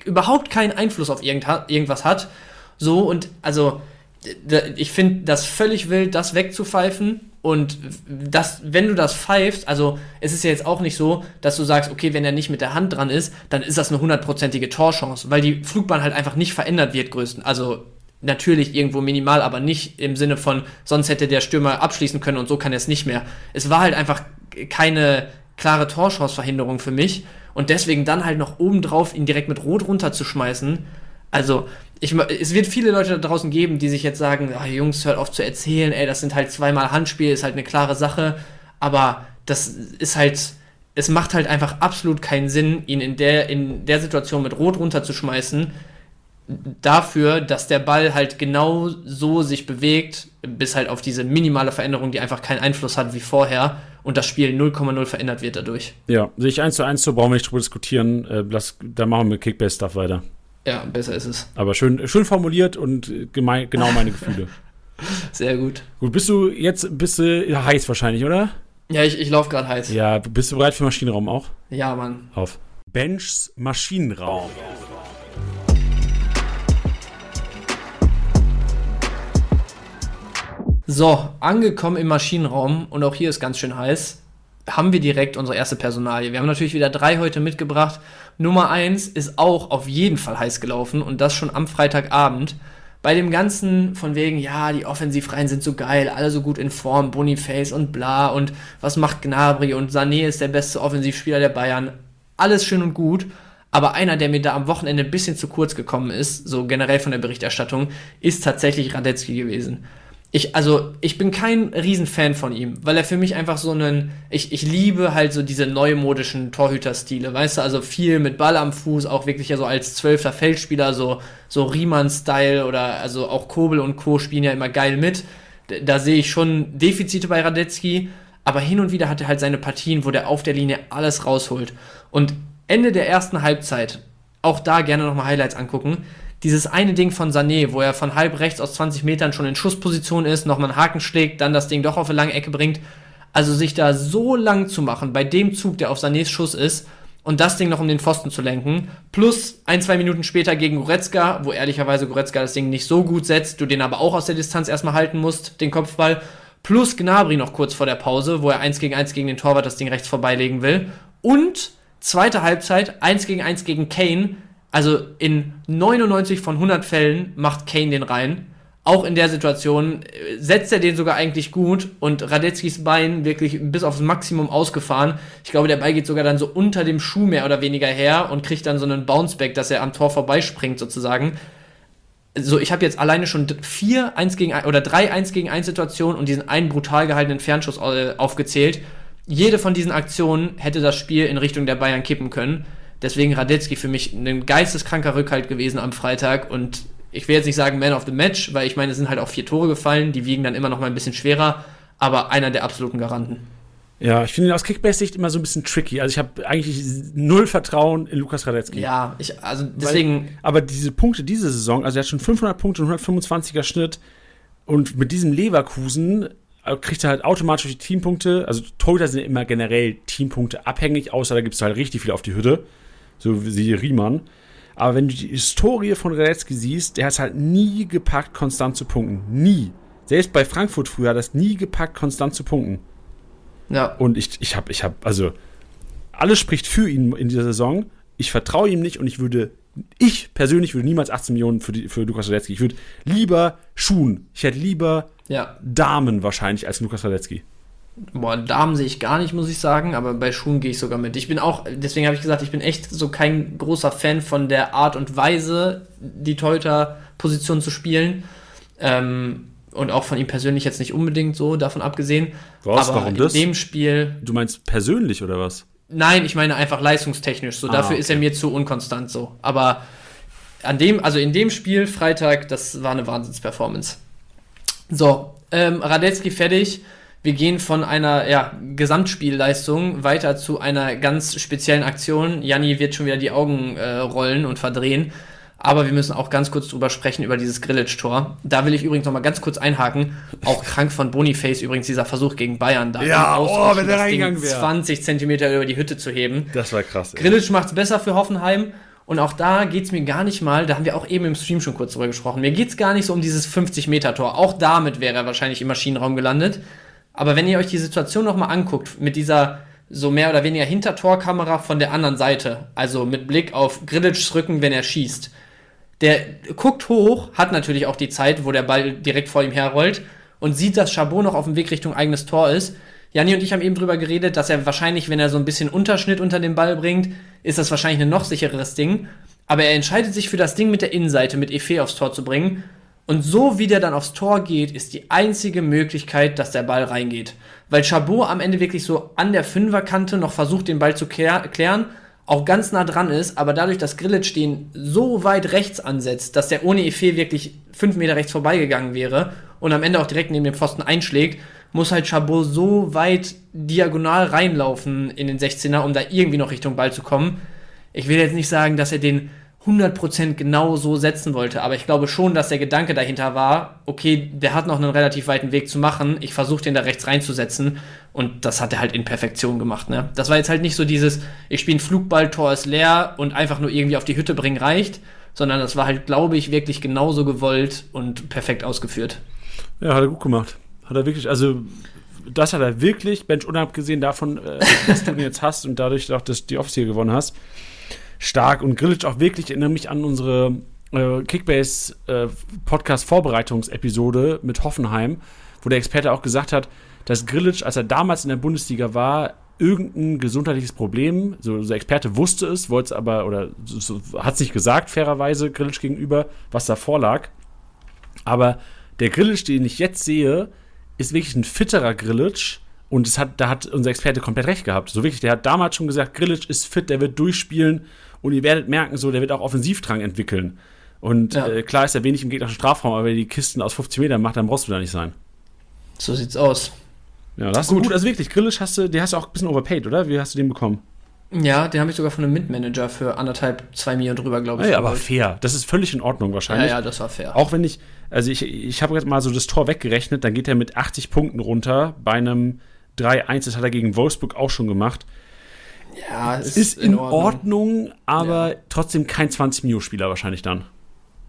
überhaupt keinen Einfluss auf irgendwas hat. So und also ich finde das völlig wild, das wegzupfeifen. Und das, wenn du das pfeifst, also es ist ja jetzt auch nicht so, dass du sagst, okay, wenn er nicht mit der Hand dran ist, dann ist das eine hundertprozentige Torchance, weil die Flugbahn halt einfach nicht verändert wird, größten. Also natürlich irgendwo minimal, aber nicht im Sinne von, sonst hätte der Stürmer abschließen können und so kann er es nicht mehr. Es war halt einfach keine klare Torchance-Verhinderung für mich. Und deswegen dann halt noch obendrauf ihn direkt mit Rot runterzuschmeißen. Also, ich, es wird viele Leute da draußen geben, die sich jetzt sagen, oh, Jungs, hört auf zu erzählen, ey, das sind halt zweimal Handspiel, ist halt eine klare Sache, aber das ist halt, es macht halt einfach absolut keinen Sinn, ihn in der, in der Situation mit Rot runterzuschmeißen, dafür, dass der Ball halt genau so sich bewegt, bis halt auf diese minimale Veränderung, die einfach keinen Einfluss hat wie vorher und das Spiel 0,0 verändert wird dadurch. Ja, sehe ich zu eins, so brauchen wir nicht drüber diskutieren, äh, lass, da machen wir Kickbase-Stuff weiter. Ja, besser ist es. Aber schön, schön formuliert und gemein, genau meine Gefühle. Sehr gut. Gut, bist du jetzt bist du heiß wahrscheinlich, oder? Ja, ich, ich laufe gerade heiß. Ja, bist du bereit für Maschinenraum auch? Ja, Mann. Auf. Benchs Maschinenraum. So, angekommen im Maschinenraum und auch hier ist ganz schön heiß, haben wir direkt unsere erste Personalie. Wir haben natürlich wieder drei heute mitgebracht Nummer 1 ist auch auf jeden Fall heiß gelaufen und das schon am Freitagabend. bei dem Ganzen von wegen, ja, die Offensivreihen sind so geil, alle so gut in Form, Boniface und bla und was macht Gnabry und Sané ist der beste Offensivspieler der Bayern. Alles schön und gut. Aber einer, der mir da am Wochenende ein bisschen zu kurz gekommen ist, so generell von der Berichterstattung, ist tatsächlich Radetzky gewesen ich, also, ich bin kein Riesenfan von ihm, weil er für mich einfach so einen, ich, ich liebe halt so diese neumodischen Torhüterstile, weißt du, also viel mit Ball am Fuß, auch wirklich ja so als zwölfter Feldspieler, so, so Riemann-Style oder also auch Kobel und Co. spielen ja immer geil mit. Da sehe ich schon Defizite bei Radetzky, aber hin und wieder hat er halt seine Partien, wo der auf der Linie alles rausholt. Und Ende der ersten Halbzeit, auch da gerne nochmal Highlights angucken, dieses eine Ding von Sané, wo er von halb rechts aus 20 Metern schon in Schussposition ist, nochmal einen Haken schlägt, dann das Ding doch auf eine lange Ecke bringt. Also sich da so lang zu machen bei dem Zug, der auf Sanés Schuss ist, und das Ding noch um den Pfosten zu lenken, plus ein, zwei Minuten später gegen Goretzka, wo ehrlicherweise Goretzka das Ding nicht so gut setzt, du den aber auch aus der Distanz erstmal halten musst, den Kopfball, plus Gnabry noch kurz vor der Pause, wo er 1 gegen 1 gegen den Torwart das Ding rechts vorbeilegen will, und zweite Halbzeit 1 gegen 1 gegen Kane, also in 99 von 100 Fällen macht Kane den rein. Auch in der Situation äh, setzt er den sogar eigentlich gut und Radetzkis Bein wirklich bis aufs Maximum ausgefahren. Ich glaube, der Ball geht sogar dann so unter dem Schuh mehr oder weniger her und kriegt dann so einen Bounceback, dass er am Tor vorbeispringt sozusagen. So, ich habe jetzt alleine schon vier 1 gegen 1 oder drei 1 gegen 1 Situationen und diesen einen brutal gehaltenen Fernschuss äh, aufgezählt. Jede von diesen Aktionen hätte das Spiel in Richtung der Bayern kippen können. Deswegen Radetzky für mich ein geisteskranker Rückhalt gewesen am Freitag und ich will jetzt nicht sagen Man of the Match, weil ich meine, es sind halt auch vier Tore gefallen, die wiegen dann immer noch mal ein bisschen schwerer, aber einer der absoluten Garanten. Ja, ich finde ihn aus Kickbase-Sicht immer so ein bisschen tricky. Also ich habe eigentlich null Vertrauen in Lukas Radetzky. Ja, ich, also deswegen. Weil, aber diese Punkte diese Saison, also er hat schon 500 Punkte und 125er Schnitt und mit diesem Leverkusen äh, kriegt er halt automatisch die Teampunkte. Also Torhüter sind immer generell Teampunkte abhängig, außer da gibt es halt richtig viel auf die Hütte so wie Riemann. Aber wenn du die Historie von Radetzky siehst, der hat es halt nie gepackt, konstant zu punkten. Nie. Selbst bei Frankfurt früher hat er es nie gepackt, konstant zu punkten. Ja. Und ich, ich habe, ich habe, also, alles spricht für ihn in dieser Saison. Ich vertraue ihm nicht und ich würde, ich persönlich würde niemals 18 Millionen für, die, für Lukas Radetzky. Ich würde lieber Schuhen. Ich hätte lieber ja. Damen wahrscheinlich als Lukas Radetzky. Boah, Damen sehe ich gar nicht, muss ich sagen, aber bei Schuhen gehe ich sogar mit. Ich bin auch, deswegen habe ich gesagt, ich bin echt so kein großer Fan von der Art und Weise, die Torhüter-Position zu spielen. Ähm, und auch von ihm persönlich jetzt nicht unbedingt so, davon abgesehen. Was, aber warum das? In dem Spiel. Du meinst persönlich oder was? Nein, ich meine einfach leistungstechnisch. So, ah, dafür okay. ist er mir zu unkonstant so. Aber an dem, also in dem Spiel, Freitag, das war eine Wahnsinnsperformance. So, ähm, Radetzky fertig wir gehen von einer ja, Gesamtspielleistung weiter zu einer ganz speziellen Aktion. Janni wird schon wieder die Augen äh, rollen und verdrehen. Aber wir müssen auch ganz kurz drüber sprechen, über dieses Grillage-Tor. Da will ich übrigens noch mal ganz kurz einhaken. Auch krank von Boniface übrigens dieser Versuch gegen Bayern. Da ja, oh, wenn der reingegangen wäre. 20 Zentimeter über die Hütte zu heben. Das war krass. Grillage macht es besser für Hoffenheim. Und auch da geht es mir gar nicht mal, da haben wir auch eben im Stream schon kurz drüber gesprochen, mir geht es gar nicht so um dieses 50-Meter-Tor. Auch damit wäre er wahrscheinlich im Maschinenraum gelandet. Aber wenn ihr euch die Situation nochmal anguckt, mit dieser so mehr oder weniger Hintertorkamera von der anderen Seite, also mit Blick auf Grillitschs Rücken, wenn er schießt, der guckt hoch, hat natürlich auch die Zeit, wo der Ball direkt vor ihm herrollt und sieht, dass Chabot noch auf dem Weg Richtung eigenes Tor ist. Janni und ich haben eben drüber geredet, dass er wahrscheinlich, wenn er so ein bisschen Unterschnitt unter den Ball bringt, ist das wahrscheinlich ein noch sichereres Ding. Aber er entscheidet sich für das Ding mit der Innenseite, mit Efe aufs Tor zu bringen und so wie der dann aufs Tor geht, ist die einzige Möglichkeit, dass der Ball reingeht. Weil Chabot am Ende wirklich so an der Fünferkante noch versucht, den Ball zu klären, auch ganz nah dran ist, aber dadurch, dass Grillitsch den so weit rechts ansetzt, dass der ohne Efe wirklich fünf Meter rechts vorbeigegangen wäre und am Ende auch direkt neben dem Pfosten einschlägt, muss halt Chabot so weit diagonal reinlaufen in den 16er, um da irgendwie noch Richtung Ball zu kommen. Ich will jetzt nicht sagen, dass er den 100% genau so setzen wollte. Aber ich glaube schon, dass der Gedanke dahinter war, okay, der hat noch einen relativ weiten Weg zu machen. Ich versuche den da rechts reinzusetzen. Und das hat er halt in Perfektion gemacht. Ne? Das war jetzt halt nicht so dieses, ich spiele ein Flugball, Tor ist leer und einfach nur irgendwie auf die Hütte bringen reicht. Sondern das war halt, glaube ich, wirklich genauso gewollt und perfekt ausgeführt. Ja, hat er gut gemacht. Hat er wirklich, also das hat er wirklich, Bench unabgesehen davon, äh, dass du ihn jetzt hast und dadurch auch, dass du die Office hier gewonnen hast, stark. Und Grillitsch auch wirklich, erinnere mich an unsere äh, Kickbase äh, mit Hoffenheim, wo der Experte auch gesagt hat, dass Grillitsch, als er damals in der Bundesliga war, irgendein gesundheitliches Problem, so, so Experte wusste es, wollte es aber, oder so, hat es nicht gesagt, fairerweise Grillitsch gegenüber, was da vorlag. Aber der Grillitsch, den ich jetzt sehe, ist wirklich ein fitterer Grillitsch. Und es hat, da hat unser Experte komplett recht gehabt. So wirklich, der hat damals schon gesagt, Grillitsch ist fit, der wird durchspielen und ihr werdet merken, so, der wird auch Offensivdrang entwickeln. Und ja. äh, klar ist er wenig im gegnerischen Strafraum, aber wenn die Kisten aus 50 Metern macht, dann brauchst du da nicht sein. So sieht's aus. Ja, das ist gut. gut. Also wirklich, Grillisch hast du, den hast du auch ein bisschen overpaid, oder? Wie hast du den bekommen? Ja, den habe ich sogar von einem Mitmanager für anderthalb, zwei Millionen drüber, glaube ich. Ja, aber fair. Das ist völlig in Ordnung wahrscheinlich. Ja, ja, das war fair. Auch wenn ich, also ich, ich habe jetzt mal so das Tor weggerechnet, dann geht er mit 80 Punkten runter. Bei einem 3-1, das hat er gegen Wolfsburg auch schon gemacht. Ja, es ist, ist in, in Ordnung. Ordnung, aber ja. trotzdem kein 20-Mio-Spieler wahrscheinlich dann.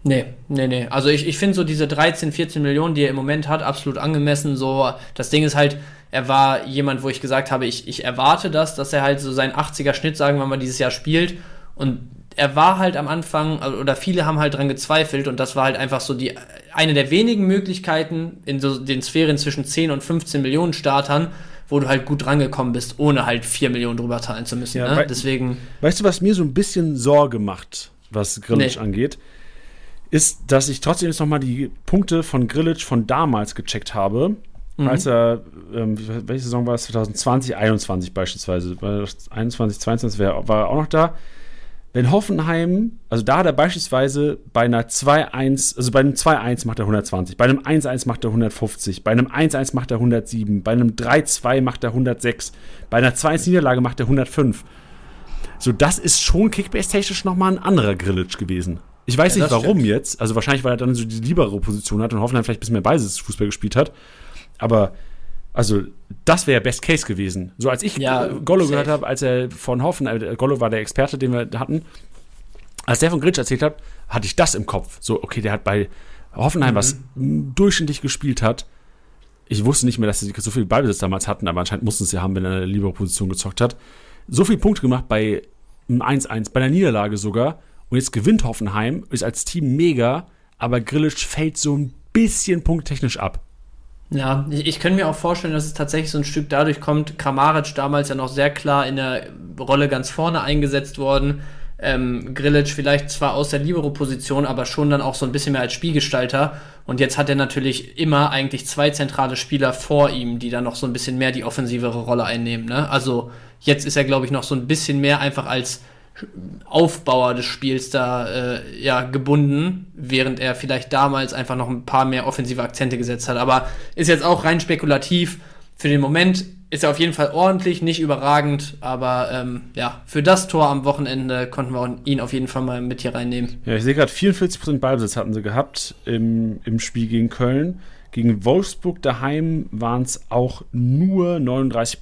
Nee, nee, nee. Also ich, ich finde so diese 13, 14 Millionen, die er im Moment hat, absolut angemessen. So, das Ding ist halt, er war jemand, wo ich gesagt habe, ich, ich erwarte das, dass er halt so seinen 80er Schnitt, sagen wir mal, dieses Jahr spielt. Und er war halt am Anfang, also, oder viele haben halt dran gezweifelt und das war halt einfach so die, eine der wenigen Möglichkeiten in so den Sphären zwischen 10 und 15 Millionen Startern, wo du halt gut rangekommen bist, ohne halt 4 Millionen drüber zahlen zu müssen. Ja, ne? Deswegen. Weißt du, was mir so ein bisschen Sorge macht, was Grillic nee. angeht? ist, dass ich trotzdem jetzt nochmal die Punkte von Grillitsch von damals gecheckt habe. Mhm. Als er, ähm, welche Saison war es? 2020, 21 beispielsweise. 21, 22 war, war er auch noch da. Wenn Hoffenheim, also da hat er beispielsweise bei einer 2-1, also bei einem 2-1 macht er 120, bei einem 1-1 macht er 150, bei einem 1-1 macht er 107, bei einem 3-2 macht er 106, bei einer 2-1-Niederlage macht er 105. So, das ist schon kickbase-technisch nochmal ein anderer Grillitsch gewesen. Ich weiß ja, nicht warum stimmt. jetzt. Also wahrscheinlich, weil er dann so die liebere Position hat und Hoffenheim vielleicht ein bisschen mehr Beisitz-Fußball gespielt hat. Aber also, das wäre Best Case gewesen. So als ich ja, Gollo gehört habe, als er von Hoffenheim, äh, Gollo war der Experte, den wir hatten, als der von Gritsch erzählt hat, hatte ich das im Kopf. So, okay, der hat bei Hoffenheim, mhm. was durchschnittlich gespielt hat. Ich wusste nicht mehr, dass sie so viel Ballbesitz damals hatten, aber anscheinend mussten sie haben, wenn er eine liebere Position gezockt hat. So viele Punkte gemacht bei einem 1-1, bei der Niederlage sogar. Und jetzt gewinnt Hoffenheim, ist als Team mega, aber Grillisch fällt so ein bisschen punkttechnisch ab. Ja, ich, ich könnte mir auch vorstellen, dass es tatsächlich so ein Stück dadurch kommt, Kramaric damals ja noch sehr klar in der Rolle ganz vorne eingesetzt worden. Ähm, Grilic vielleicht zwar aus der Libero-Position, aber schon dann auch so ein bisschen mehr als Spielgestalter. Und jetzt hat er natürlich immer eigentlich zwei zentrale Spieler vor ihm, die dann noch so ein bisschen mehr die offensivere Rolle einnehmen. Ne? Also jetzt ist er, glaube ich, noch so ein bisschen mehr einfach als Aufbauer des Spiels da äh, ja gebunden, während er vielleicht damals einfach noch ein paar mehr offensive Akzente gesetzt hat. Aber ist jetzt auch rein spekulativ. Für den Moment ist er auf jeden Fall ordentlich, nicht überragend, aber ähm, ja, für das Tor am Wochenende konnten wir ihn auf jeden Fall mal mit hier reinnehmen. Ja, ich sehe gerade 44% Ballbesitz hatten sie gehabt im, im Spiel gegen Köln. Gegen Wolfsburg daheim waren es auch nur 39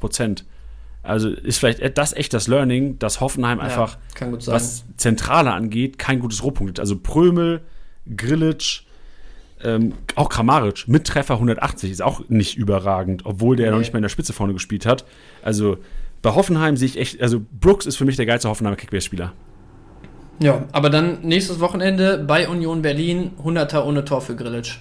also ist vielleicht das echt das Learning, dass Hoffenheim ja, einfach, was Zentrale angeht, kein gutes Rohpunkt hat. Also Prömel, Grillitsch, ähm, auch Kramaric mit Treffer 180 ist auch nicht überragend, obwohl der nee. noch nicht mal in der Spitze vorne gespielt hat. Also bei Hoffenheim sehe ich echt, also Brooks ist für mich der geilste Hoffenheimer Kickbase-Spieler. Ja, aber dann nächstes Wochenende bei Union Berlin 100er ohne Tor für Grillitsch.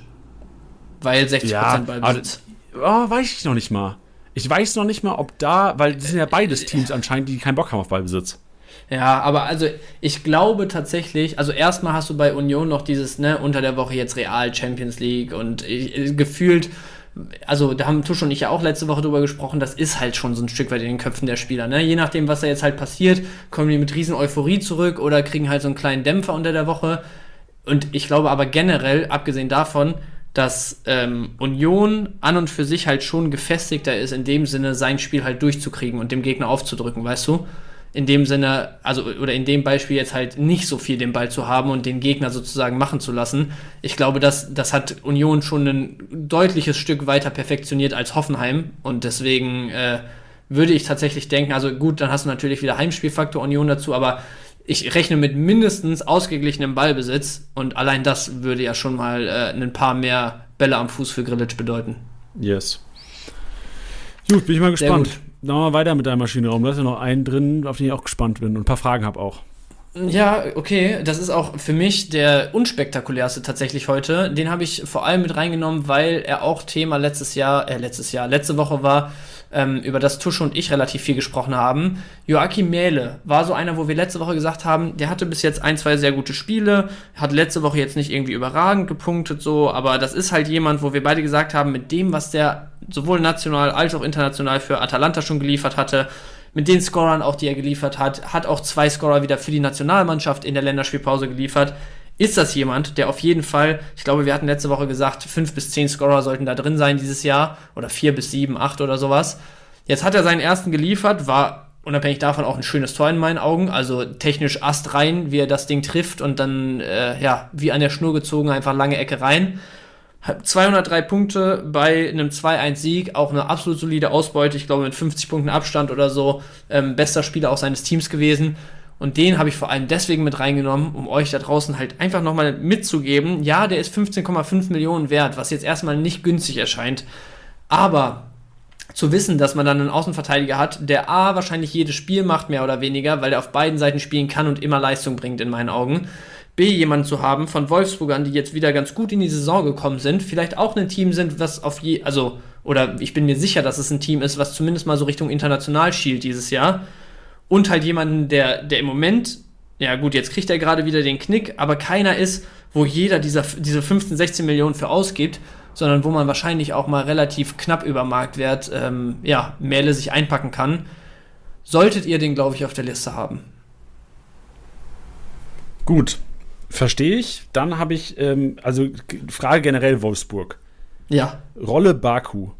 Weil 60% ja, Ballbesitz. Oh, weiß ich noch nicht mal. Ich weiß noch nicht mal, ob da, weil das sind ja beides Teams anscheinend, die keinen Bock haben auf Ballbesitz. Ja, aber also ich glaube tatsächlich, also erstmal hast du bei Union noch dieses, ne, unter der Woche jetzt Real Champions League und ich, gefühlt, also da haben Tusch und ich ja auch letzte Woche drüber gesprochen, das ist halt schon so ein Stück weit in den Köpfen der Spieler, ne? Je nachdem, was da jetzt halt passiert, kommen die mit riesen Euphorie zurück oder kriegen halt so einen kleinen Dämpfer unter der Woche. Und ich glaube aber generell, abgesehen davon, dass ähm, Union an und für sich halt schon gefestigter ist, in dem Sinne, sein Spiel halt durchzukriegen und dem Gegner aufzudrücken, weißt du? In dem Sinne, also, oder in dem Beispiel jetzt halt nicht so viel den Ball zu haben und den Gegner sozusagen machen zu lassen. Ich glaube, das, das hat Union schon ein deutliches Stück weiter perfektioniert als Hoffenheim und deswegen äh, würde ich tatsächlich denken, also gut, dann hast du natürlich wieder Heimspielfaktor Union dazu, aber ich rechne mit mindestens ausgeglichenem Ballbesitz und allein das würde ja schon mal äh, ein paar mehr Bälle am Fuß für Grillitsch bedeuten. Yes. Gut, bin ich mal gespannt. Dann machen wir weiter mit deinem Maschinenraum. Du hast ja noch einen drin, auf den ich auch gespannt bin und ein paar Fragen habe auch. Ja, okay, das ist auch für mich der unspektakulärste tatsächlich heute. Den habe ich vor allem mit reingenommen, weil er auch Thema letztes Jahr, äh, letztes Jahr, letzte Woche war, ähm, über das Tusche und ich relativ viel gesprochen haben. Joachim Mähle war so einer, wo wir letzte Woche gesagt haben, der hatte bis jetzt ein, zwei sehr gute Spiele, hat letzte Woche jetzt nicht irgendwie überragend gepunktet, so, aber das ist halt jemand, wo wir beide gesagt haben, mit dem, was der sowohl national als auch international für Atalanta schon geliefert hatte, mit den Scorern auch, die er geliefert hat, hat auch zwei Scorer wieder für die Nationalmannschaft in der Länderspielpause geliefert. Ist das jemand, der auf jeden Fall, ich glaube, wir hatten letzte Woche gesagt, fünf bis zehn Scorer sollten da drin sein dieses Jahr oder vier bis sieben, acht oder sowas. Jetzt hat er seinen ersten geliefert, war unabhängig davon auch ein schönes Tor in meinen Augen, also technisch Ast rein, wie er das Ding trifft und dann, äh, ja, wie an der Schnur gezogen, einfach lange Ecke rein. 203 Punkte bei einem 2-1-Sieg, auch eine absolut solide Ausbeute, ich glaube mit 50 Punkten Abstand oder so, ähm, bester Spieler auch seines Teams gewesen. Und den habe ich vor allem deswegen mit reingenommen, um euch da draußen halt einfach nochmal mitzugeben. Ja, der ist 15,5 Millionen wert, was jetzt erstmal nicht günstig erscheint. Aber zu wissen, dass man dann einen Außenverteidiger hat, der A wahrscheinlich jedes Spiel macht, mehr oder weniger, weil er auf beiden Seiten spielen kann und immer Leistung bringt in meinen Augen. B, jemanden zu haben von Wolfsburgern, die jetzt wieder ganz gut in die Saison gekommen sind, vielleicht auch ein Team sind, was auf je, also, oder ich bin mir sicher, dass es ein Team ist, was zumindest mal so Richtung international schielt dieses Jahr. Und halt jemanden, der, der im Moment, ja gut, jetzt kriegt er gerade wieder den Knick, aber keiner ist, wo jeder dieser, diese 15, 16 Millionen für ausgibt, sondern wo man wahrscheinlich auch mal relativ knapp über Marktwert, ähm, ja, Mähle sich einpacken kann. Solltet ihr den, glaube ich, auf der Liste haben. Gut, Verstehe ich. Dann habe ich, ähm, also Frage generell Wolfsburg. Ja. Rolle Baku.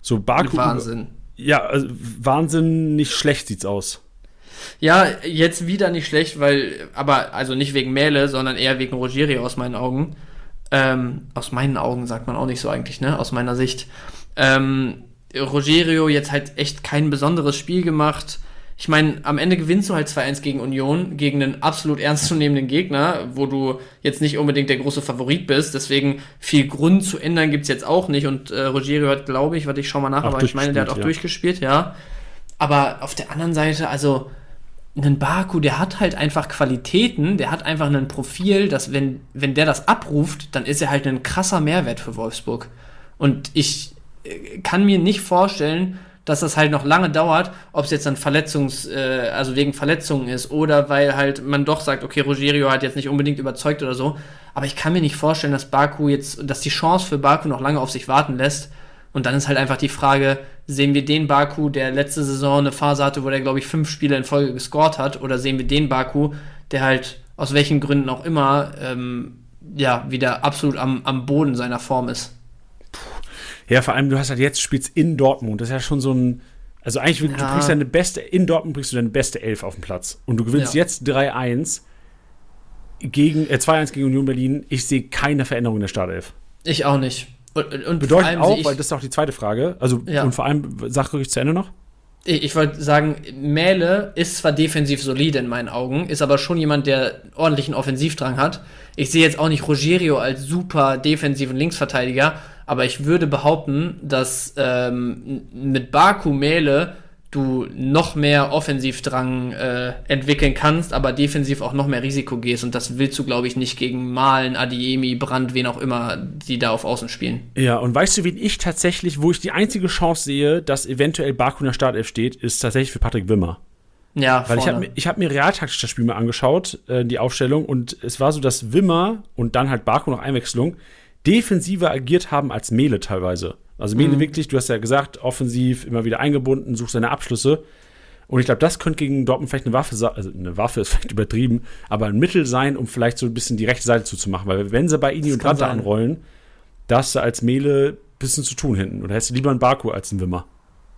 So Baku. Wahnsinn. Ja, also Wahnsinn, nicht schlecht sieht's aus. Ja, jetzt wieder nicht schlecht, weil, aber also nicht wegen Mähle, sondern eher wegen Rogerio aus meinen Augen. Ähm, aus meinen Augen sagt man auch nicht so eigentlich, ne? Aus meiner Sicht. Ähm, Rogerio jetzt halt echt kein besonderes Spiel gemacht ich meine, am Ende gewinnst du halt 2-1 gegen Union, gegen einen absolut ernstzunehmenden Gegner, wo du jetzt nicht unbedingt der große Favorit bist. Deswegen viel Grund zu ändern gibt's jetzt auch nicht. Und äh, Rogerio hat, glaube ich, warte, ich schau mal nach, auch aber ich meine, der hat auch ja. durchgespielt, ja. Aber auf der anderen Seite, also ein Baku, der hat halt einfach Qualitäten, der hat einfach ein Profil, dass wenn, wenn der das abruft, dann ist er halt ein krasser Mehrwert für Wolfsburg. Und ich äh, kann mir nicht vorstellen, dass das halt noch lange dauert, ob es jetzt dann Verletzungs, äh, also wegen Verletzungen ist oder weil halt man doch sagt, okay, Rogerio hat jetzt nicht unbedingt überzeugt oder so. Aber ich kann mir nicht vorstellen, dass Baku jetzt, dass die Chance für Baku noch lange auf sich warten lässt. Und dann ist halt einfach die Frage, sehen wir den Baku, der letzte Saison eine Phase hatte, wo der, glaube ich, fünf Spiele in Folge gescored hat, oder sehen wir den Baku, der halt aus welchen Gründen auch immer, ähm, ja, wieder absolut am, am Boden seiner Form ist. Ja, vor allem, du hast halt jetzt spielst in Dortmund. Das ist ja schon so ein. Also eigentlich, ja. du kriegst deine beste, in Dortmund bringst du deine beste Elf auf den Platz. Und du gewinnst ja. jetzt 3-1 gegen, äh, 2-1 gegen Union Berlin. Ich sehe keine Veränderung in der Startelf. Ich auch nicht. Und, und Bedeutet auch, weil das ist auch die zweite Frage. Also, ja. und vor allem, sag ruhig zu Ende noch. Ich, ich wollte sagen, Mähle ist zwar defensiv solide in meinen Augen, ist aber schon jemand, der ordentlichen Offensivdrang hat. Ich sehe jetzt auch nicht Rogerio als super defensiven Linksverteidiger, aber ich würde behaupten, dass ähm, mit Baku Mele du noch mehr Offensivdrang äh, entwickeln kannst, aber defensiv auch noch mehr Risiko gehst. Und das willst du, glaube ich, nicht gegen Malen, Adiemi, Brand, wen auch immer, die da auf Außen spielen. Ja, und weißt du, wen ich tatsächlich, wo ich die einzige Chance sehe, dass eventuell Baku in der Startelf steht, ist tatsächlich für Patrick Wimmer. Ja, Weil vorne. ich habe hab mir realtaktisch das Spiel mal angeschaut, äh, die Aufstellung, und es war so, dass Wimmer und dann halt Baku noch Einwechslung defensiver agiert haben als Mele teilweise. Also Mele mhm. wirklich, du hast ja gesagt, offensiv immer wieder eingebunden, sucht seine Abschlüsse. Und ich glaube, das könnte gegen Dortmund vielleicht eine Waffe sein, also eine Waffe ist vielleicht übertrieben, aber ein Mittel sein, um vielleicht so ein bisschen die rechte Seite zuzumachen. Weil wenn sie bei Ini und Ranta anrollen, da hast du als Mele ein bisschen zu tun hinten. Oder hättest du lieber einen Baku als einen Wimmer.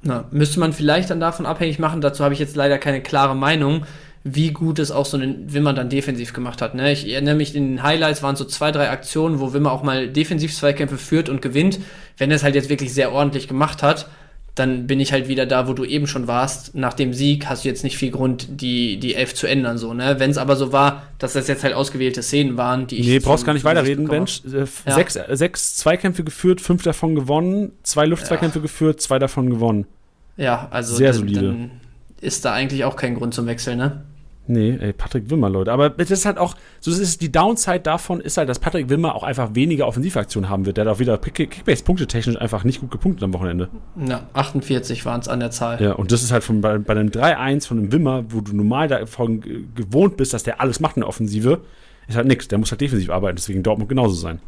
Na, müsste man vielleicht dann davon abhängig machen, dazu habe ich jetzt leider keine klare Meinung, wie gut es auch so ein Wimmer dann defensiv gemacht hat. Ne? Ich erinnere mich, in den Highlights waren so zwei, drei Aktionen, wo Wimmer auch mal defensiv Zweikämpfe führt und gewinnt. Wenn er es halt jetzt wirklich sehr ordentlich gemacht hat, dann bin ich halt wieder da, wo du eben schon warst. Nach dem Sieg hast du jetzt nicht viel Grund, die, die Elf zu ändern. So, ne? Wenn es aber so war, dass das jetzt halt ausgewählte Szenen waren, die ich. Nee, brauchst gar nicht weiterreden, Bench. Äh, ja. Sechs, äh, sechs Zweikämpfe geführt, fünf davon gewonnen, zwei Luftzweikämpfe ja. geführt, zwei davon gewonnen. Ja, also sehr solide. Dann ist da eigentlich auch kein Grund zum Wechseln, ne? Nee, ey, Patrick Wimmer, Leute. Aber das ist halt auch, so ist die Downside davon ist halt, dass Patrick Wimmer auch einfach weniger Offensivaktionen haben wird. Der hat auch wieder Kickbase technisch einfach nicht gut gepunktet am Wochenende. Ja, 48 waren es an der Zahl. Ja, und das ist halt von, bei, bei einem 3-1 von einem Wimmer, wo du normal davon gewohnt bist, dass der alles macht in der Offensive, ist halt nichts. Der muss halt defensiv arbeiten, deswegen Dortmund genauso sein.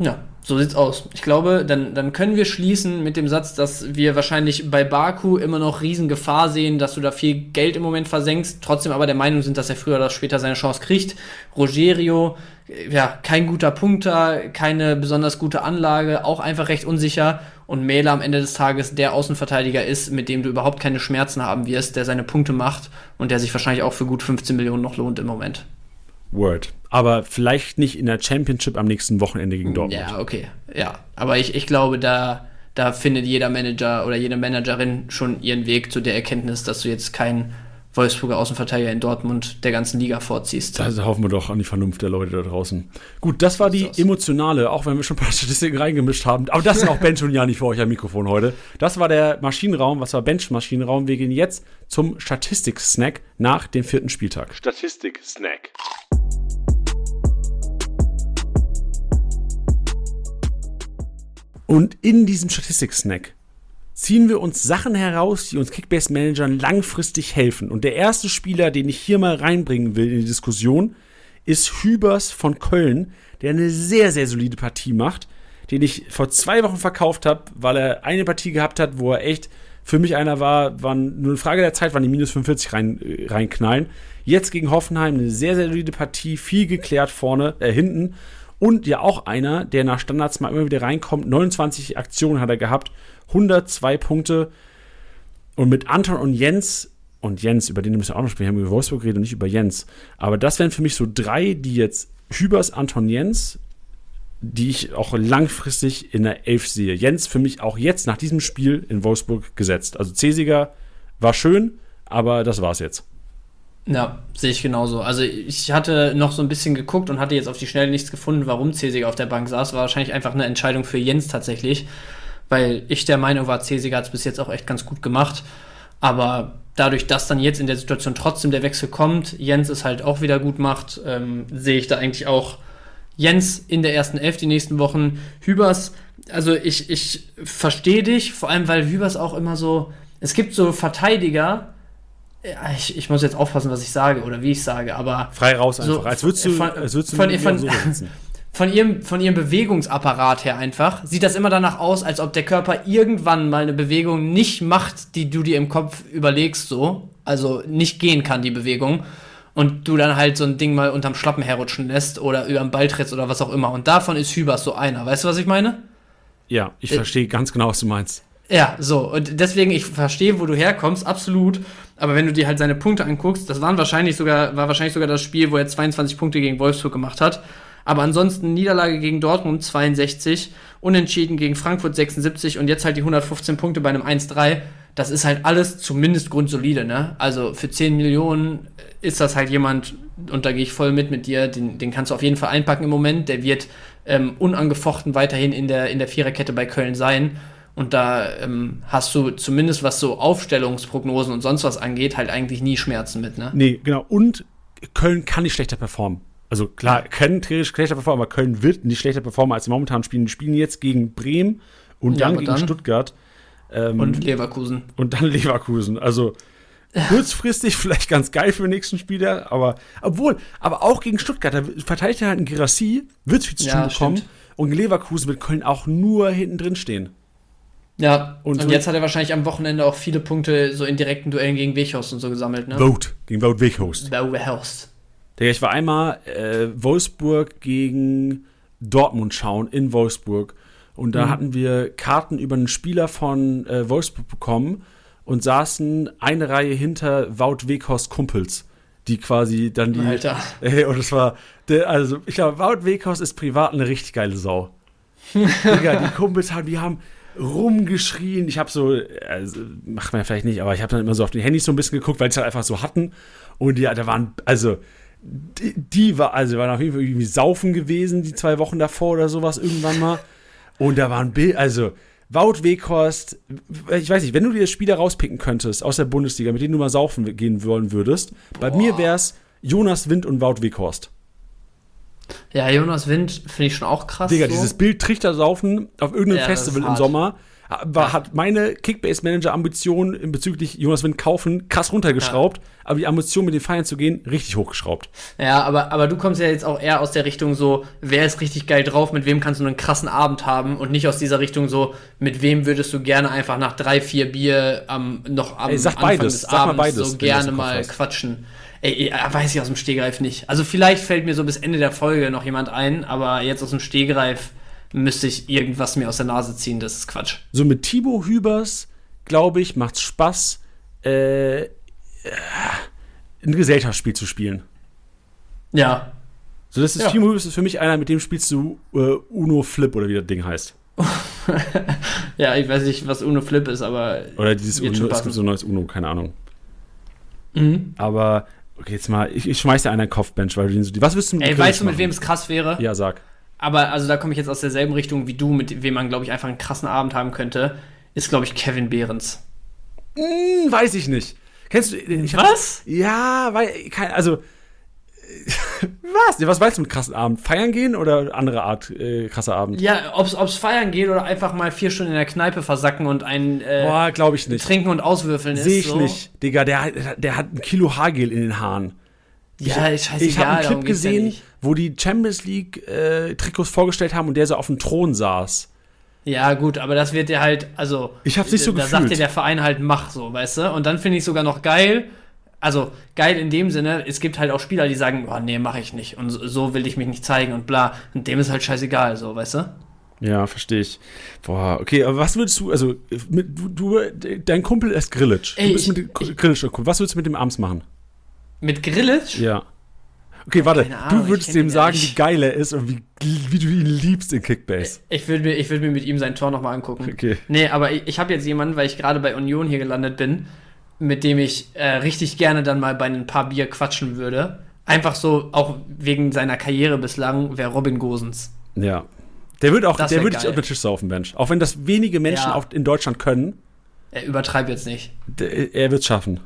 Ja, so sieht's aus. Ich glaube, dann, dann können wir schließen mit dem Satz, dass wir wahrscheinlich bei Baku immer noch Riesengefahr sehen, dass du da viel Geld im Moment versenkst, trotzdem aber der Meinung sind, dass er früher oder später seine Chance kriegt. Rogerio, äh, ja, kein guter Punkter, keine besonders gute Anlage, auch einfach recht unsicher. Und Mähler am Ende des Tages der Außenverteidiger ist, mit dem du überhaupt keine Schmerzen haben wirst, der seine Punkte macht und der sich wahrscheinlich auch für gut 15 Millionen noch lohnt im Moment. Word. Aber vielleicht nicht in der Championship am nächsten Wochenende gegen Dortmund. Ja, okay. Ja, aber ich, ich glaube, da, da findet jeder Manager oder jede Managerin schon ihren Weg zu der Erkenntnis, dass du jetzt kein Wolfsburger Außenverteidiger in Dortmund der ganzen Liga vorziehst. Da hoffen wir doch an die Vernunft der Leute da draußen. Gut, das war die emotionale, auch wenn wir schon ein paar Statistiken reingemischt haben. Aber das sind auch Bench und Jani für euch am Mikrofon heute. Das war der Maschinenraum, was war Bench-Maschinenraum. Wir gehen jetzt zum Statistik-Snack nach dem vierten Spieltag. Statistik-Snack. Und in diesem Statistik-Snack ziehen wir uns Sachen heraus, die uns Kickbase-Managern langfristig helfen. Und der erste Spieler, den ich hier mal reinbringen will in die Diskussion, ist Hübers von Köln, der eine sehr, sehr solide Partie macht, den ich vor zwei Wochen verkauft habe, weil er eine Partie gehabt hat, wo er echt für mich einer war, war nur eine Frage der Zeit, wann die minus 45 rein, reinknallen. Jetzt gegen Hoffenheim eine sehr, sehr solide Partie, viel geklärt vorne, äh, hinten und ja auch einer, der nach Standards mal immer wieder reinkommt. 29 Aktionen hat er gehabt, 102 Punkte. Und mit Anton und Jens, und Jens, über den müssen wir auch noch sprechen, haben wir über Wolfsburg geredet und nicht über Jens. Aber das wären für mich so drei, die jetzt Hübers, Anton, Jens, die ich auch langfristig in der Elf sehe. Jens für mich auch jetzt nach diesem Spiel in Wolfsburg gesetzt. Also Cesiger war schön, aber das war's jetzt. Ja, sehe ich genauso. Also ich hatte noch so ein bisschen geguckt und hatte jetzt auf die Schnelle nichts gefunden, warum Cesiger auf der Bank saß. War wahrscheinlich einfach eine Entscheidung für Jens tatsächlich, weil ich der Meinung war, Cesiger hat es bis jetzt auch echt ganz gut gemacht. Aber dadurch, dass dann jetzt in der Situation trotzdem der Wechsel kommt, Jens es halt auch wieder gut macht, ähm, sehe ich da eigentlich auch Jens in der ersten Elf die nächsten Wochen. Hübers, also ich, ich verstehe dich, vor allem weil Hübers auch immer so, es gibt so Verteidiger, ich, ich, muss jetzt aufpassen, was ich sage oder wie ich sage, aber. Frei raus einfach. So, als würdest du, von, als würdest du von, von, so von, ihrem, von ihrem Bewegungsapparat her einfach sieht das immer danach aus, als ob der Körper irgendwann mal eine Bewegung nicht macht, die du dir im Kopf überlegst, so. Also nicht gehen kann, die Bewegung. Und du dann halt so ein Ding mal unterm Schlappen herrutschen lässt oder über den Ball trittst oder was auch immer. Und davon ist Hübers so einer. Weißt du, was ich meine? Ja, ich äh, verstehe ganz genau, was du meinst. Ja, so. Und deswegen, ich verstehe, wo du herkommst, absolut. Aber wenn du dir halt seine Punkte anguckst, das waren wahrscheinlich sogar, war wahrscheinlich sogar das Spiel, wo er 22 Punkte gegen Wolfsburg gemacht hat. Aber ansonsten Niederlage gegen Dortmund 62, Unentschieden gegen Frankfurt 76 und jetzt halt die 115 Punkte bei einem 1-3. Das ist halt alles zumindest grundsolide, ne? Also für 10 Millionen ist das halt jemand, und da gehe ich voll mit mit dir, den, den kannst du auf jeden Fall einpacken im Moment. Der wird ähm, unangefochten weiterhin in der, in der Viererkette bei Köln sein. Und da ähm, hast du zumindest, was so Aufstellungsprognosen und sonst was angeht, halt eigentlich nie Schmerzen mit, ne? Nee, genau. Und Köln kann nicht schlechter performen. Also klar, können theoretisch schlechter performen, aber Köln wird nicht schlechter performen, als sie momentan spielen. Die spielen jetzt gegen Bremen und ja, dann gegen dann? Stuttgart. Ähm, und Leverkusen. Und dann Leverkusen. Also kurzfristig vielleicht ganz geil für den nächsten Spieler, aber obwohl, aber auch gegen Stuttgart, da verteidigt er halt ein Girassi, wird viel zu tun ja, bekommen. Stimmt. Und Leverkusen wird Köln auch nur hinten drin stehen. Ja, und, und jetzt hat er wahrscheinlich am Wochenende auch viele Punkte so in direkten Duellen gegen Weghorst und so gesammelt, ne? Vote, gegen Vote Weghorst. Weghorst. Digga, ich war einmal äh, Wolfsburg gegen Dortmund schauen in Wolfsburg und da mhm. hatten wir Karten über einen Spieler von äh, Wolfsburg bekommen und saßen eine Reihe hinter Wout Weghorst Kumpels, die quasi dann die. Alter. Äh, und das war, der, also ich glaube, Wout Weghorst ist privat eine richtig geile Sau. Digga, die Kumpels haben, die haben rumgeschrien. Ich habe so, also, macht man ja vielleicht nicht, aber ich habe dann immer so auf die Handys so ein bisschen geguckt, weil sie es halt einfach so hatten. Und ja, da waren, also, die, die war, also, waren auf jeden Fall irgendwie saufen gewesen, die zwei Wochen davor oder sowas irgendwann mal. Und da waren Bild, also, Wout Weghorst, ich weiß nicht, wenn du dir Spieler rauspicken könntest aus der Bundesliga, mit denen du mal saufen gehen wollen würdest, bei mir wäre es Jonas Wind und Wout Weghorst. Ja, Jonas Wind finde ich schon auch krass. Digga, so. dieses Bild Trichtersaufen auf irgendeinem Ja, Festival im. Sommer war, hat meine Kickbase-Manager-Ambition bezüglich Jonas Wind kaufen krass runtergeschraubt, aber die Ambition mit den Feiern zu gehen richtig hochgeschraubt. Ja, aber, aber du kommst ja jetzt auch eher aus der Richtung so, wer ist richtig geil drauf, mit wem kannst du einen krassen Abend haben und nicht aus dieser Richtung so, mit wem würdest du gerne einfach nach drei, vier Bier am, noch am Ey, sag Anfang beides. des Sag mal Abends beides, wenn so gerne mal hast. quatschen. Ey, ey, weiß ich aus dem Stegreif nicht. Also vielleicht fällt mir so bis Ende der Folge noch jemand ein, aber jetzt aus dem Stegreif müsste ich irgendwas mir aus der Nase ziehen, das ist Quatsch. So mit Thibaut Hübers, glaube ich, macht's Spaß, äh, äh, ein Gesellschaftsspiel zu spielen. Ja. So, das ist Ja. Thibaut Hübers ist für mich einer, mit dem spielst du äh, Uno Flip oder wie das Ding heißt. Ja, ich weiß nicht, was Uno Flip ist, aber Oder dieses Uno, es gibt so ein neues Uno, keine Ahnung. Mhm. Aber, okay, jetzt mal, ich, ich schmeiß dir einen Kopfbench, weil du den so. Was willst du mit Ey, weißt du, mit machen? wem es krass wäre? Ja, sag. Aber also da komme ich jetzt aus derselben Richtung wie du, mit wem man, glaube ich, einfach einen krassen Abend haben könnte, ist, glaube ich, Kevin Behrens. Hm, weiß ich nicht. Kennst du. Ich hab- Was? Ja, weil, kein, also. was? Ja, Was meinst du mit krassen Abend? Feiern gehen oder andere Art äh, krasser Abend? Ja, ob's, ob's feiern geht oder einfach mal vier Stunden in der Kneipe versacken und ein äh, Boah, glaube ich nicht. Trinken und Auswürfeln ist. Sehe ich so. nicht. Digga, der, der hat ein Kilo Haargel in den Haaren. Ja, ist scheißegal. Ich habe einen Clip ja gesehen, wo die Champions League äh, Trikots vorgestellt haben und der so auf dem Thron saß. Ja, gut, aber das wird dir halt, also. Ich hab's nicht so Da gefühlt. sagt dir der Verein halt, mach so, weißt du? Und dann finde ich sogar noch geil. Also geil in dem Sinne, es gibt halt auch Spieler, die sagen, oh nee, mache ich nicht. Und so, will ich mich nicht zeigen und bla. Und dem ist halt scheißegal, so, weißt du? Ja, verstehe ich. Boah, okay, aber was würdest du, also, mit, du, du, dein Kumpel ist Grillitsch. Du bist mit Grillitsch. Was würdest du mit dem abends machen? Mit Grillitsch? Ja. Okay, warte. Ahnung, du würdest dem sagen, wie geil er ist und wie, wie du ihn liebst in Kickbase. Ich würde mir, ich würd mir mit ihm sein Tor nochmal angucken. Okay. Nee, aber ich, ich habe jetzt jemanden, weil ich gerade bei Union hier gelandet bin, mit dem ich äh, richtig gerne dann mal bei ein paar Bier quatschen würde. Einfach so, auch wegen seiner Karriere bislang, wäre Robin Gosens. Ja. Der wird auch, Das der würde dich auf den Tisch saufen, Mensch. Auch wenn das wenige Menschen Ja. in Deutschland können, Er übertreibt jetzt nicht. der, er wird es schaffen.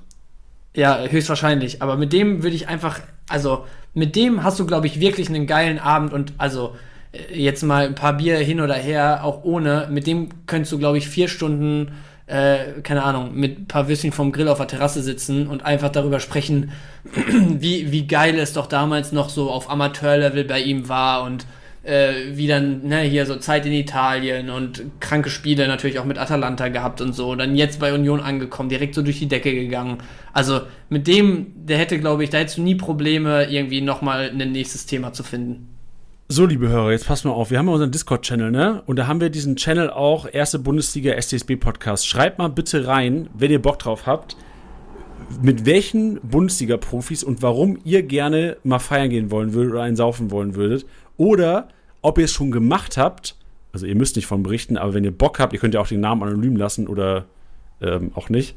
Ja, höchstwahrscheinlich. Aber mit dem würde ich einfach, also mit dem hast du, glaube ich, wirklich einen geilen Abend und also äh, jetzt mal ein paar Bier hin oder her, auch ohne. Mit dem könntest du, glaube ich, vier Stunden, äh, keine Ahnung, mit ein paar Würstchen vom Grill auf der Terrasse sitzen und einfach darüber sprechen, wie, wie geil es doch damals noch so auf Amateurlevel bei ihm war und äh, wie dann, ne, hier so Zeit in Italien und kranke Spiele natürlich auch mit Atalanta gehabt und so. Dann jetzt bei Union angekommen, direkt so durch die Decke gegangen. Also mit dem, der hätte, glaube ich, da hättest du nie Probleme, irgendwie nochmal ein nächstes Thema zu finden. So, liebe Hörer, jetzt passt mal auf. Wir haben ja unseren Discord-Channel, ne? Und da haben wir diesen Channel auch, erste Bundesliga STSB Podcast. Schreibt mal bitte rein, wenn ihr Bock drauf habt, mit welchen Bundesliga-Profis und warum ihr gerne mal feiern gehen wollen würdet oder einen saufen wollen würdet. Oder ob ihr es schon gemacht habt. Also ihr müsst nicht von berichten, aber wenn ihr Bock habt, ihr könnt ja auch den Namen anonym lassen oder ähm, auch nicht.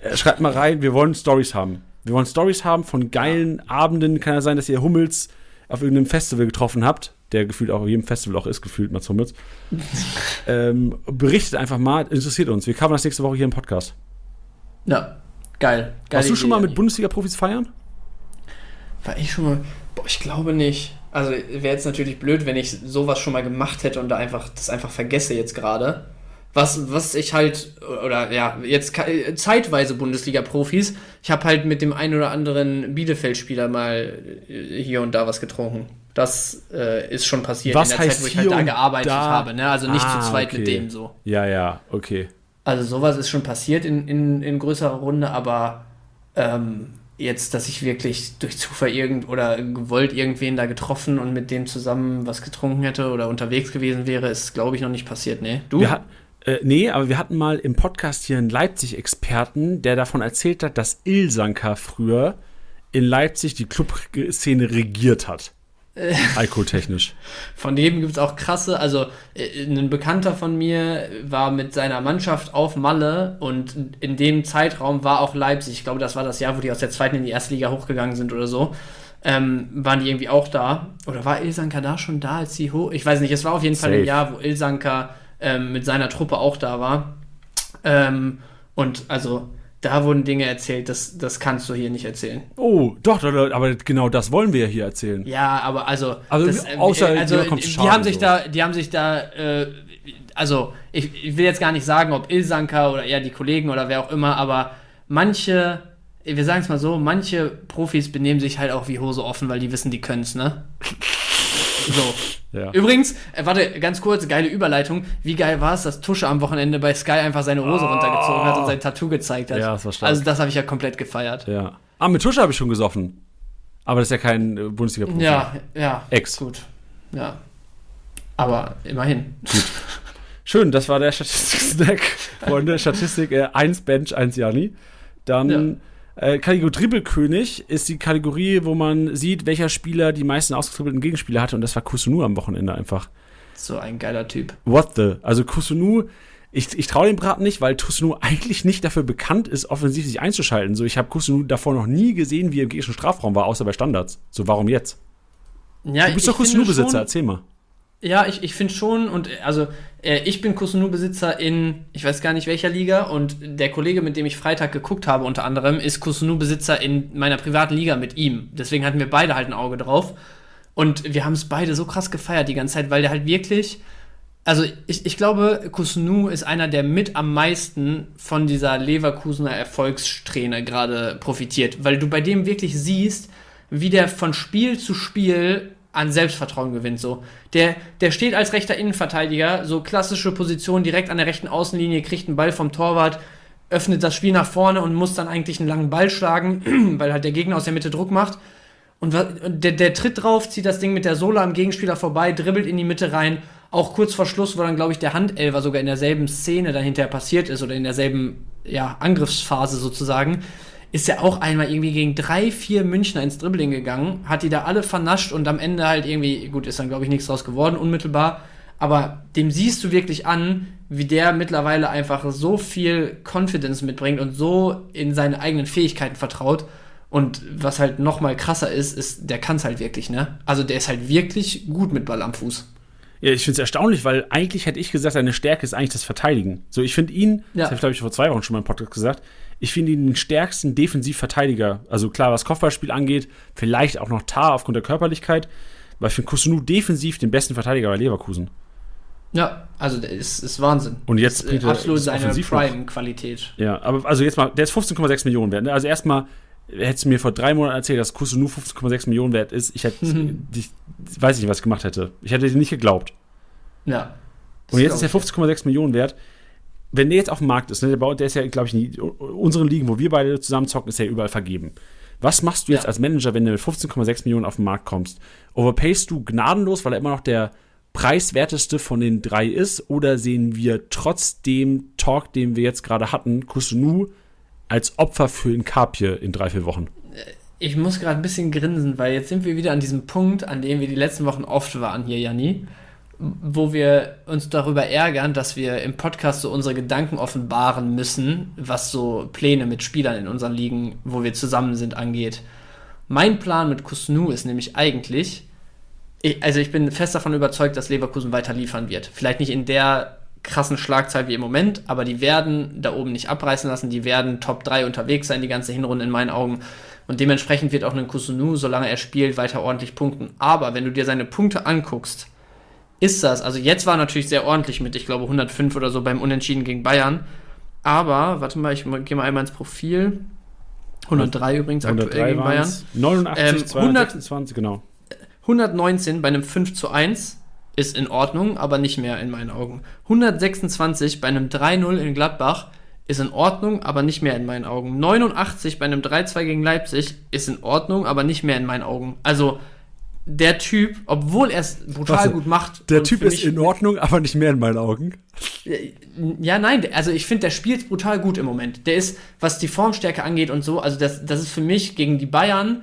Äh, schreibt mal rein, wir wollen Stories haben. Wir wollen Stories haben von geilen Abenden. Kann ja sein, dass ihr Hummels auf irgendeinem Festival getroffen habt, der gefühlt auch auf jedem Festival auch ist, gefühlt Mats Hummels. ähm, berichtet einfach mal, interessiert uns. Wir covern das nächste Woche hier im Podcast. Ja, geil. Warst du schon mal mit. Bundesliga-Profis feiern? War ich schon mal. Boah, ich glaube nicht. Also wäre jetzt natürlich blöd, wenn ich sowas schon mal gemacht hätte und da einfach das einfach vergesse jetzt gerade. Was, was ich halt, oder ja, jetzt zeitweise Bundesliga-Profis, ich habe halt mit dem einen oder anderen Bielefeld-Spieler mal äh, hier und da was getrunken. Das äh, ist schon passiert Was in der heißt Zeit, wo ich halt da gearbeitet da? habe. Ne? Also nicht Ah, zu zweit okay. mit denen so. Ja, ja, okay. Also sowas ist schon passiert in, in, in größerer Runde, aber ähm, jetzt, dass ich wirklich durch Zufall irgend oder gewollt irgendwen da getroffen und mit dem zusammen was getrunken hätte oder unterwegs gewesen wäre, ist, glaube ich, noch nicht passiert, ne? Du? Wir äh, nee, aber wir hatten mal im Podcast hier einen Leipzig-Experten, der davon erzählt hat, dass Ilsanka früher in Leipzig die Clubszene regiert hat. Äh. Alkoholtechnisch. Von dem gibt es auch krasse, also äh, ein Bekannter von mir war mit seiner Mannschaft auf Malle und in dem Zeitraum war auch Leipzig, ich glaube, das war das Jahr, wo die aus der zweiten in die erste Liga hochgegangen sind oder so, ähm, waren die irgendwie auch da. Oder war Ilsanka da schon da, als sie hoch? Ich weiß nicht, es war auf jeden Fall Safe. ein Jahr, wo Ilsanka ähm, mit seiner Truppe auch da war. Ähm, und also da wurden Dinge erzählt, das, das kannst du hier nicht erzählen. Oh, doch, doch, aber genau das wollen wir hier erzählen. Ja, aber also, Also, das, außer also dir kommt die haben sich so. da, die haben sich da, äh, also ich, ich will jetzt gar nicht sagen, ob Ilsanka oder eher die Kollegen oder wer auch immer, aber manche, wir sagen es mal so, manche Profis benehmen sich halt auch wie Hose offen, weil die wissen, die können's, ne? So. Ja. Übrigens, äh, warte, ganz kurz, geile Überleitung. Wie geil war es, dass Tusche am Wochenende bei Sky einfach seine Hose runtergezogen hat und sein Tattoo gezeigt hat? Ja, das war stark. Also das habe ich ja komplett gefeiert. Ja. Ah, mit Tusche habe ich schon gesoffen. Aber das ist ja kein äh, Bundesliga-Profi. Ja, ja. Ex. Gut. Ja. Aber immerhin. Schön, das war der Statistik-Snack. Freunde, Statistik äh, 1 Bench, 1 Jani. Dann äh, Kategorie Dribbelkönig ist die Kategorie, wo man sieht, welcher Spieler die meisten ausgetribbelten Gegenspieler hatte. Und das war Kusunu am Wochenende einfach. So ein geiler Typ. What the? Also Kusunu, ich, ich traue dem Braten nicht, weil Kusunu eigentlich nicht dafür bekannt ist, offensiv sich einzuschalten. So, ich habe Kusunu davor noch nie gesehen, wie er im gegnerischen Strafraum war, außer bei Standards. So, warum jetzt? Ja, Du bist doch Kusunu-Besitzer, erzähl mal. Ja, ich, ich finde schon, und äh, also äh, ich bin Kusunu-Besitzer in, ich weiß gar nicht welcher Liga, und der Kollege, mit dem ich Freitag geguckt habe, unter anderem, ist Kusunu-Besitzer in meiner privaten Liga mit ihm. Deswegen hatten wir beide halt ein Auge drauf. Und wir haben es beide so krass gefeiert die ganze Zeit, weil der halt wirklich. Also ich, ich glaube, Kusunu ist einer, der mit am meisten von dieser Leverkusener Erfolgssträhne gerade profitiert, weil du bei dem wirklich siehst, wie der von Spiel zu Spiel an Selbstvertrauen gewinnt. So. Der, der steht als rechter Innenverteidiger, so klassische Position direkt an der rechten Außenlinie, kriegt einen Ball vom Torwart, öffnet das Spiel nach vorne und muss dann eigentlich einen langen Ball schlagen, weil halt der Gegner aus der Mitte Druck macht. Und der, der tritt drauf, zieht das Ding mit der Sohle am Gegenspieler vorbei, dribbelt in die Mitte rein. Auch kurz vor Schluss, wo dann, glaube ich, der Handelfer sogar in derselben Szene dann hinterher passiert ist oder in derselben ja, Angriffsphase sozusagen, ist er auch einmal irgendwie gegen drei, vier Münchner ins Dribbling gegangen, hat die da alle vernascht und am Ende halt irgendwie, gut, ist dann, glaube ich, nichts draus geworden, unmittelbar. Aber dem siehst du wirklich an, wie der mittlerweile einfach so viel Confidence mitbringt und so in seine eigenen Fähigkeiten vertraut. Und was halt noch mal krasser ist, ist, der kann es halt wirklich, ne? Also der ist halt wirklich gut mit Ball am Fuß. Ja, ich finde es erstaunlich, weil eigentlich hätte ich gesagt, seine Stärke ist eigentlich das Verteidigen. So, ich finde ihn, Ja. das habe ich glaube ich vor zwei Wochen schon mal im Podcast gesagt, ich finde ihn den stärksten Defensivverteidiger. Also klar, was Kopfballspiel angeht, vielleicht auch noch Tar aufgrund der Körperlichkeit, weil ich finde Kusunu defensiv den besten Verteidiger bei Leverkusen. Ja, also der ist, ist Wahnsinn. Und jetzt ist, absolut seine. Prime-Qualität. Ja, aber also jetzt mal, der ist 15,6 Millionen wert. Ne? Also erstmal hättest du mir vor drei Monaten erzählt, dass Kusunu 15,6 Millionen wert ist. Ich hätte, ich weiß nicht, was ich gemacht hätte. Ich hätte dir nicht geglaubt. Ja. Und jetzt ist er glaub 15,6 Millionen wert. Wenn der jetzt auf dem Markt ist, ne, der, der ist ja, glaube ich, in unseren Ligen, wo wir beide zusammen zocken, ist er überall vergeben. Was machst du jetzt Ja. als Manager, wenn du mit 15,6 Millionen auf den Markt kommst? Overpayst du gnadenlos, weil er immer noch der preiswerteste von den drei ist? Oder sehen wir trotz dem Talk, den wir jetzt gerade hatten, Kusunu als Opfer für Inkapje in drei, vier Wochen? Ich muss gerade ein bisschen grinsen, weil jetzt sind wir wieder an diesem Punkt, an dem wir die letzten Wochen oft waren hier, Janni, wo wir uns darüber ärgern, dass wir im Podcast so unsere Gedanken offenbaren müssen, was so Pläne mit Spielern in unseren Ligen, wo wir zusammen sind, angeht. Mein Plan mit Kusnu ist nämlich eigentlich, ich, also ich bin fest davon überzeugt, dass Leverkusen weiter liefern wird. Vielleicht nicht in der krassen Schlagzahl wie im Moment, aber die werden da oben nicht abreißen lassen, die werden Top 3 unterwegs sein, die ganze Hinrunde in meinen Augen. Und dementsprechend wird auch ein Kusunu, solange er spielt, weiter ordentlich punkten. Aber wenn du dir seine Punkte anguckst, ist das, also jetzt war natürlich sehr ordentlich mit, ich glaube 105 oder so beim Unentschieden gegen Bayern. Aber, warte mal, ich gehe mal einmal ins Profil. 103 übrigens aktuell gegen Bayern. waren's. 89, Ähm, 226, genau. 119 bei einem 5 zu 1 ist in Ordnung, aber nicht mehr in meinen Augen. 126 bei einem 3-0 in Gladbach ist in Ordnung, aber nicht mehr in meinen Augen. 89 bei einem 3-2 gegen Leipzig ist in Ordnung, aber nicht mehr in meinen Augen. Also der Typ, obwohl er es brutal Warte, gut macht. Der Typ ist in Ordnung, aber nicht mehr in meinen Augen. ja, nein, also ich finde, der spielt brutal gut im Moment. Der ist, was die Formstärke angeht und so, also das, das ist für mich gegen die Bayern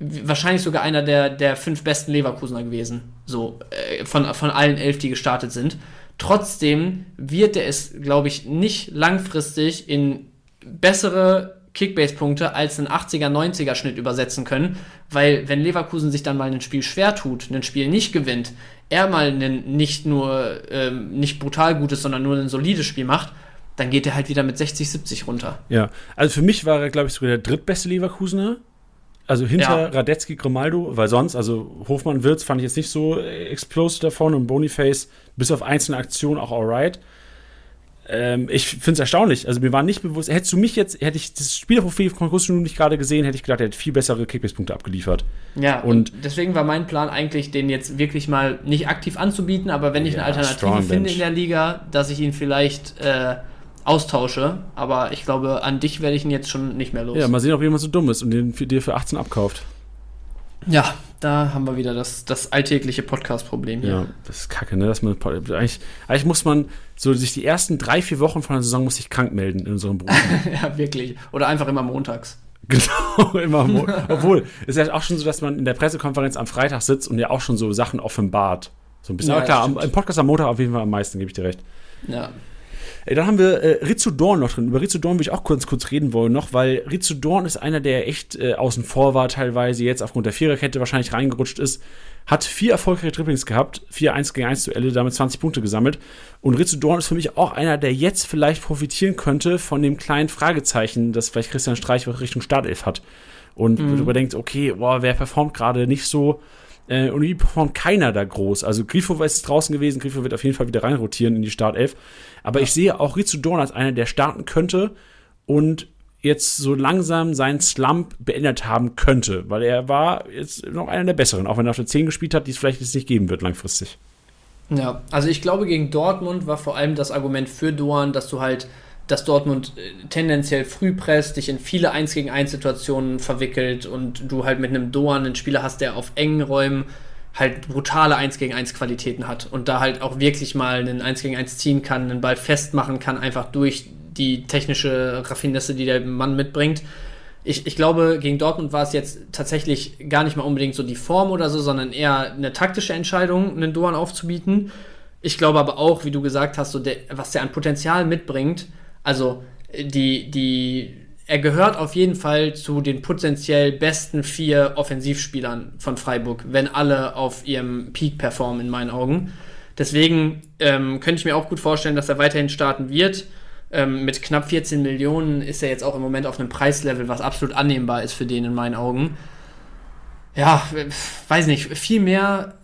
wahrscheinlich sogar einer der, der fünf besten Leverkusener gewesen. So, äh, von, von allen elf, die gestartet sind. Trotzdem wird er es, glaube ich, nicht langfristig in bessere Kickbase-Punkte als einen 80er, 90er Schnitt übersetzen können, weil wenn Leverkusen sich dann mal ein Spiel schwer tut, ein Spiel nicht gewinnt, er mal ein nicht nur ähm, nicht brutal gutes, sondern nur ein solides Spiel macht, dann geht er halt wieder mit 60, 70 runter. Ja, also für mich war er, glaube ich, sogar der drittbeste Leverkusener. Also hinter ja. Radetzky, Grimaldo, weil sonst, also Hofmann Wirtz fand ich jetzt nicht so explosive davon und Boniface bis auf einzelne Aktionen auch alright. Ähm, ich finde es erstaunlich. Also mir war nicht bewusst, hättest du mich jetzt, hätte ich das Spielerprofil von Kustu nicht gerade gesehen, hätte ich gedacht, er hätte viel bessere Kickbase-Punkte abgeliefert. Ja, und, und, deswegen war mein Plan eigentlich, den jetzt wirklich mal nicht aktiv anzubieten, aber wenn ich ja, eine Alternative finde in der Liga, dass ich ihn vielleicht äh, austausche. Aber ich glaube, an dich werde ich ihn jetzt schon nicht mehr los. Ja, mal sehen, ob jemand so dumm ist und den für dir für 18 abkauft. Ja, da haben wir wieder das, das alltägliche Podcast-Problem hier. Ja, das ist kacke, ne? Dass man, eigentlich, eigentlich muss man so sich die ersten drei, vier Wochen von der Saison muss sich krank melden in unserem Beruf. ja, wirklich. Oder einfach immer montags. Genau, immer montags. Obwohl, es ist ja auch schon so, dass man in der Pressekonferenz am Freitag sitzt und ja auch schon so Sachen offenbart. So ein bisschen. Ja, Aber klar, am, im Podcast am Montag auf jeden Fall am meisten, gebe ich dir recht. Ja. Dann haben wir äh, Rizzo Dorn noch drin. Über Rizzo Dorn will ich auch kurz, kurz reden wollen noch, weil Rizzo Dorn ist einer, der echt äh, außen vor war teilweise, jetzt aufgrund der Viererkette wahrscheinlich reingerutscht ist. Hat vier erfolgreiche Dribblings gehabt, vier 1 gegen 1 Duelle, damit 20 Punkte gesammelt. Und Rizzo Dorn ist für mich auch einer, der jetzt vielleicht profitieren könnte von dem kleinen Fragezeichen, das vielleicht Christian Streich Richtung Startelf hat. Und mhm. überdenkt, okay, boah, wer performt gerade nicht so äh, und wie performt keiner da groß. Also Grifo ist draußen gewesen, Grifo wird auf jeden Fall wieder reinrotieren in die Startelf. Aber ja. ich sehe auch Rizzo Dorn als einer, der starten könnte und jetzt so langsam seinen Slump beendet haben könnte, weil er war jetzt noch einer der besseren, auch wenn er auf der 10 gespielt hat, die es vielleicht jetzt nicht geben wird langfristig. Ja, also ich glaube, gegen Dortmund war vor allem das Argument für Dorn, dass du halt, dass Dortmund äh, tendenziell früh presst, dich in viele 1 gegen 1 Situationen verwickelt und du halt mit einem Dorn einen Spieler hast, der auf engen Räumen halt brutale 1 gegen 1 Qualitäten hat und da halt auch wirklich mal einen 1 gegen 1 ziehen kann, einen Ball festmachen kann, einfach durch die technische Raffinesse, die der Mann mitbringt. Ich, ich glaube, gegen Dortmund war es jetzt tatsächlich gar nicht mal unbedingt so die Form oder so, sondern eher eine taktische Entscheidung, einen Doan aufzubieten. Ich glaube aber auch, wie du gesagt hast, so der, was der an Potenzial mitbringt, also die, die er gehört auf jeden Fall zu den potenziell besten vier Offensivspielern von Freiburg, wenn alle auf ihrem Peak performen, in meinen Augen. Deswegen ähm, könnte ich mir auch gut vorstellen, dass er weiterhin starten wird. Ähm, mit knapp 14 Millionen ist er jetzt auch im Moment auf einem Preislevel, was absolut annehmbar ist für den in meinen Augen. Ja, weiß nicht, viel mehr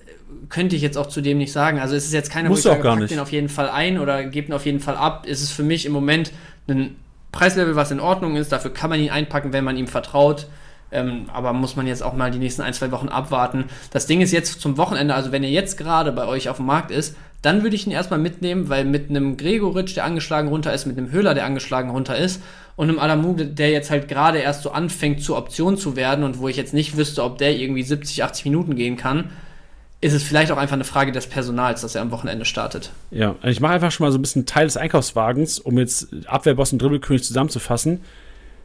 könnte ich jetzt auch zu dem nicht sagen. Also es ist jetzt keine, Muss wo ich sage, den auf jeden Fall ein oder gebe ihn auf jeden Fall ab. Es ist für mich im Moment ein Preislevel, was in Ordnung ist. Dafür kann man ihn einpacken, wenn man ihm vertraut. Ähm, aber muss man jetzt auch mal die nächsten ein, zwei Wochen abwarten. Das Ding ist jetzt zum Wochenende, also wenn er jetzt gerade bei euch auf dem Markt ist, dann würde ich ihn erstmal mitnehmen, weil mit einem Gregoritsch, der angeschlagen runter ist, mit einem Höhler, der angeschlagen runter ist, und einem Adamu, der jetzt halt gerade erst so anfängt zur Option zu werden und wo ich jetzt nicht wüsste, ob der irgendwie 70, 80 Minuten gehen kann, ist es vielleicht auch einfach eine Frage des Personals, dass er am Wochenende startet. Ja, ich mache einfach schon mal so ein bisschen Teil des Einkaufswagens, um jetzt Abwehrboss und Dribbelkönig zusammenzufassen.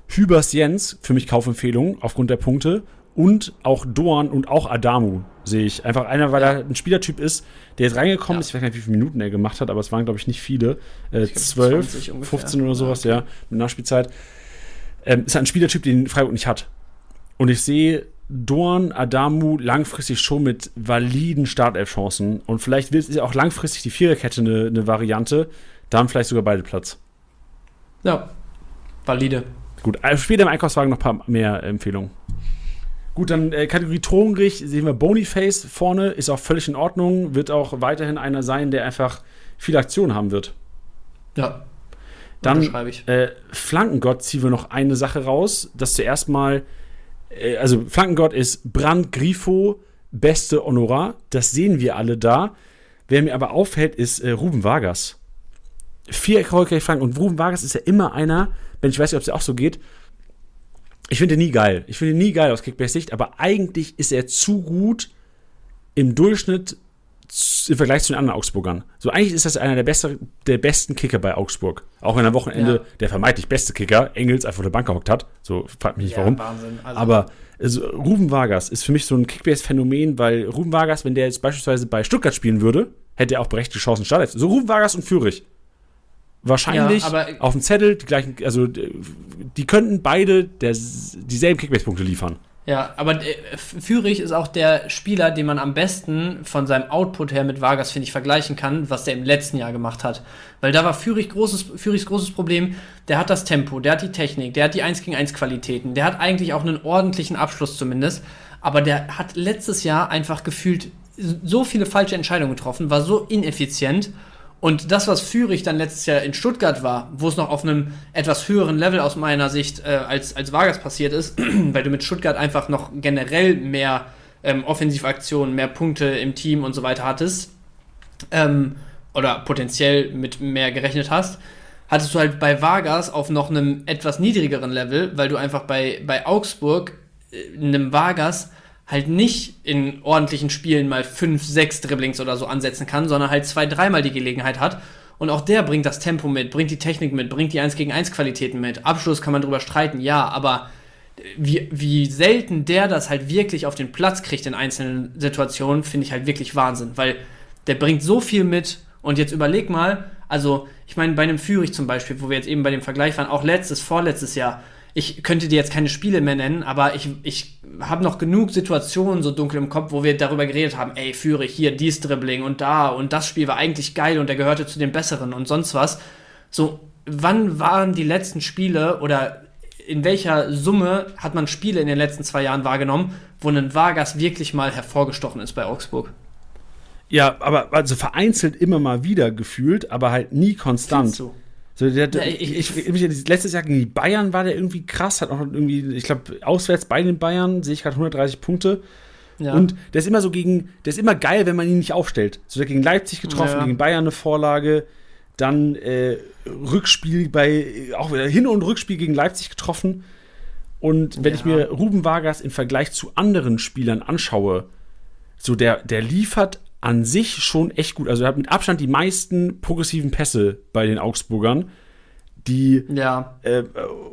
Hübers Jens, für mich Kaufempfehlung aufgrund der Punkte. Und auch Doan und auch Adamu sehe ich. Einfach einer, weil ja. er ein Spielertyp ist, der jetzt reingekommen ja. ist. Ich weiß gar nicht, wie viele Minuten er gemacht hat, aber es waren, glaube ich, nicht viele. Äh, 12, 15 oder sowas, ja, okay. ja mit Nachspielzeit. Ähm, ist ein Spielertyp, den Freiburg nicht hat. Und ich sehe Dorn, Adamu langfristig schon mit validen Startelf-Chancen. Und vielleicht ist ja auch langfristig die Viererkette eine, eine Variante. Da haben vielleicht sogar beide Platz. Ja, valide. Gut, also später im Einkaufswagen noch ein paar mehr Empfehlungen. Gut, dann äh, Kategorie Tonrich sehen wir Bonyface vorne, ist auch völlig in Ordnung, wird auch weiterhin einer sein, der einfach viele Aktionen haben wird. Ja. Dann äh, Flankengott ziehen wir noch eine Sache raus, dass zuerst mal also Flankengott ist Brand Grifo, beste Honorar. Das sehen wir alle da. Wer mir aber auffällt, ist äh, Ruben Vargas. Vier erfolgreiche Flanken. Und Ruben Vargas ist ja immer einer, wenn ich weiß nicht, ob es auch so geht. Ich finde ihn nie geil. Ich finde ihn nie geil aus Kickbase-Sicht, aber eigentlich ist er zu gut im Durchschnitt im Vergleich zu den anderen Augsburgern. So eigentlich ist das einer der, beste, der besten Kicker bei Augsburg. Auch wenn am Wochenende ja. der vermeintlich beste Kicker Engels einfach auf der Bank gehockt hat. So fragt mich nicht ja, warum. Wahnsinn. Also Aber also, Ruben Vargas ist für mich so ein Kickbase-Phänomen, weil Ruben Vargas, wenn der jetzt beispielsweise bei Stuttgart spielen würde, hätte er auch berechtigte Chancen Startelf. So Ruben Vargas und Führig. Wahrscheinlich ja, auf dem Zettel die gleichen, also die könnten beide der, dieselben Kickbase-Punkte liefern. Ja, aber äh, Fürich ist auch der Spieler, den man am besten von seinem Output her mit Vargas, finde ich, vergleichen kann, was der im letzten Jahr gemacht hat. Weil da war Fürich großes, Fürichs großes Problem, der hat das Tempo, der hat die Technik, der hat die 1 gegen 1 Qualitäten, der hat eigentlich auch einen ordentlichen Abschluss zumindest, aber der hat letztes Jahr einfach gefühlt so viele falsche Entscheidungen getroffen, war so ineffizient und das, was Fürich dann letztes Jahr in Stuttgart war, wo es noch auf einem etwas höheren Level aus meiner Sicht äh, als, als Vargas passiert ist, weil du mit Stuttgart einfach noch generell mehr ähm, Offensivaktionen, mehr Punkte im Team und so weiter hattest, ähm, oder potenziell mit mehr gerechnet hast, hattest du halt bei Vargas auf noch einem etwas niedrigeren Level, weil du einfach bei, bei Augsburg, äh, einem Vargas, halt nicht in ordentlichen Spielen mal fünf, sechs Dribblings oder so ansetzen kann, sondern halt zwei, dreimal die Gelegenheit hat. Und auch der bringt das Tempo mit, bringt die Technik mit, bringt die 1 gegen 1 Qualitäten mit. Abschluss kann man drüber streiten, ja, aber wie, wie selten der das halt wirklich auf den Platz kriegt in einzelnen Situationen, finde ich halt wirklich Wahnsinn, weil der bringt so viel mit und jetzt überleg mal, also ich meine bei einem Führig zum Beispiel, wo wir jetzt eben bei dem Vergleich waren, auch letztes, vorletztes Jahr, ich könnte dir jetzt keine Spiele mehr nennen, aber ich, ich habe noch genug Situationen so dunkel im Kopf, wo wir darüber geredet haben, ey, führe ich hier dies Dribbling und da und das Spiel war eigentlich geil und der gehörte zu den besseren und sonst was. So, wann waren die letzten Spiele oder in welcher Summe hat man Spiele in den letzten zwei Jahren wahrgenommen, wo ein Vargas wirklich mal hervorgestochen ist bei Augsburg? Ja, aber also vereinzelt immer mal wieder gefühlt, aber halt nie konstant. Du? So, der, ja, ich, ich, ich, letztes Jahr gegen die Bayern war der irgendwie krass, hat auch irgendwie, ich glaube, auswärts bei den Bayern sehe ich gerade 130 Punkte. Ja. Und der ist immer so gegen, der ist immer geil, wenn man ihn nicht aufstellt. So, der gegen Leipzig getroffen, ja. gegen Bayern eine Vorlage, dann äh, Rückspiel bei, auch wieder Hin- und Rückspiel gegen Leipzig getroffen. Und wenn ich mir Ruben Vargas im Vergleich zu anderen Spielern anschaue, so der, der liefert an sich schon echt gut. Also er hat mit Abstand die meisten progressiven Pässe bei den Augsburgern. Die ja. Äh,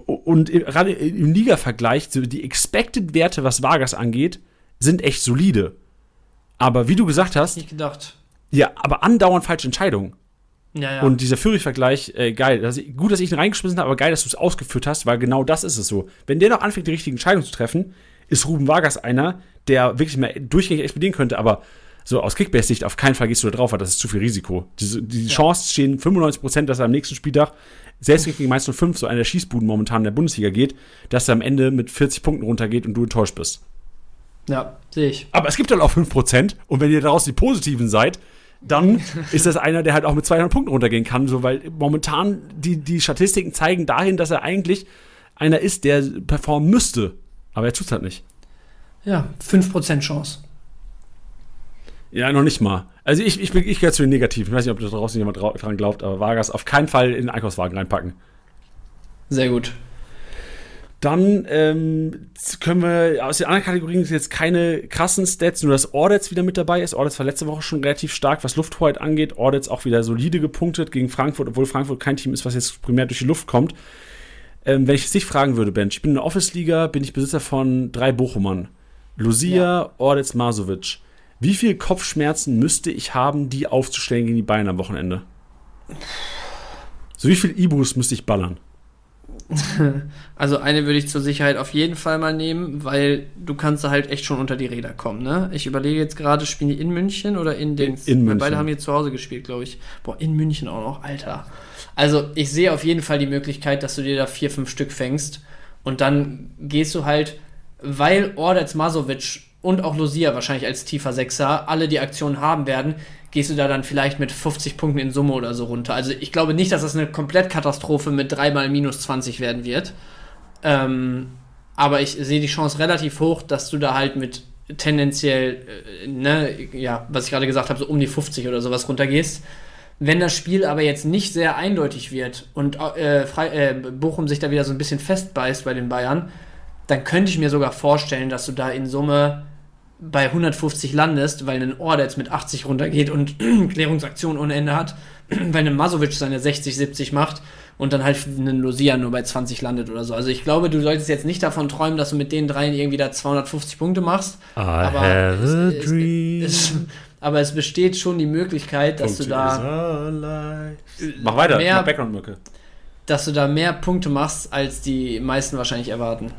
und gerade im Liga-Vergleich, die Expected-Werte, was Vargas angeht, sind echt solide. Aber wie du gesagt hast. Nicht gedacht. Ja, aber andauernd falsche Entscheidungen. Ja, ja. Und dieser Führig-Vergleich, äh, geil. Das, gut, dass ich ihn reingeschmissen habe, aber geil, dass du es ausgeführt hast, weil genau das ist es so. Wenn der noch anfängt, die richtigen Entscheidungen zu treffen, ist Ruben Vargas einer, der wirklich mehr durchgängig explodieren könnte. Aber so aus Kickbase-Sicht auf keinen Fall gehst du da drauf, weil das ist zu viel Risiko. Die, die ja. Chancen stehen 95% dass er am nächsten Spieltag, selbst gegen Meister 5, so einer der Schießbuden momentan in der Bundesliga geht, dass er am Ende mit 40 Punkten runtergeht und du enttäuscht bist. Ja, sehe ich. Aber es gibt halt auch 5% und wenn ihr daraus die Positiven seid, dann ist das einer, der halt auch mit 200 Punkten runtergehen kann, so, weil momentan die, die Statistiken zeigen dahin, dass er eigentlich einer ist, der performen müsste. Aber er tut es halt nicht. Ja, 5% Chance. Ja, noch nicht mal. Also ich, ich, ich gehöre zu den Negativen. Ich weiß nicht, ob da draußen jemand dran glaubt, aber Vargas auf keinen Fall in den Einkaufswagen reinpacken. Sehr gut. Dann ähm, können wir aus den anderen Kategorien jetzt keine krassen Stats, nur dass Ordets wieder mit dabei ist. Ordets war letzte Woche schon relativ stark, was Lufthoheit angeht. Ordets auch wieder solide gepunktet gegen Frankfurt, obwohl Frankfurt kein Team ist, was jetzt primär durch die Luft kommt. Ähm, wenn ich es dich fragen würde, Ben, ich bin in der Office-Liga, bin ich Besitzer von drei Bochumern. Lucia, ja. Ordets, Masovic. Wie viel Kopfschmerzen müsste ich haben, die aufzustellen gegen die Bayern am Wochenende? So wie viel Ibus müsste ich ballern? Also eine würde ich zur Sicherheit auf jeden Fall mal nehmen, weil du kannst da halt echt schon unter die Räder kommen, ne? Ich überlege jetzt gerade, spielen die in München oder in Dings? In, in München. Beide haben hier zu Hause gespielt, glaube ich. Boah, in München auch noch, Alter. Also ich sehe auf jeden Fall die Möglichkeit, dass du dir da vier, fünf Stück fängst und dann gehst du halt, weil Ordets Masovic und auch Lucia wahrscheinlich als tiefer Sechser alle die Aktion haben werden, gehst du da dann vielleicht mit 50 Punkten in Summe oder so runter. Also ich glaube nicht, dass das eine Komplettkatastrophe mit dreimal minus 20 werden wird. Ähm, aber ich sehe die Chance relativ hoch, dass du da halt mit tendenziell, äh, ne, ja, was ich gerade gesagt habe, so um die 50 oder sowas runtergehst. Wenn das Spiel aber jetzt nicht sehr eindeutig wird und äh, äh, Bochum sich da wieder so ein bisschen festbeißt bei den Bayern, dann könnte ich mir sogar vorstellen, dass du da in Summe bei 150 landest, weil ein Order jetzt mit 80 runtergeht und Klärungsaktion ohne Ende hat, weil ein Masovic seine 60, 70 macht und dann halt ein Lucia nur bei 20 landet oder so. Also ich glaube, du solltest jetzt nicht davon träumen, dass du mit den dreien irgendwie da 250 Punkte machst. I aber, es, es, es, aber es besteht schon die Möglichkeit, dass Punkte du da Mach weiter, mehr, mach Background-Mücke. dass du da mehr Punkte machst, als die meisten wahrscheinlich erwarten.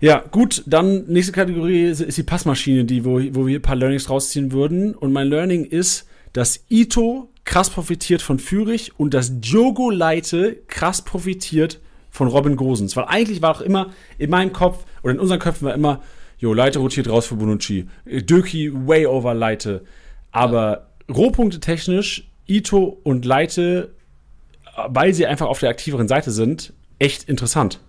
Ja, gut, dann nächste Kategorie ist die Passmaschine, die, wo, wo wir ein paar Learnings rausziehen würden. Und mein Learning ist, dass Ito krass profitiert von Fürich und dass Diogo Leite krass profitiert von Robin Gosens. Weil eigentlich war auch immer in meinem Kopf oder in unseren Köpfen war immer, jo, Leite rotiert raus für Bonucci. Döki way over Leite. Aber Rohpunkte technisch, Ito und Leite, weil sie einfach auf der aktiveren Seite sind, echt interessant.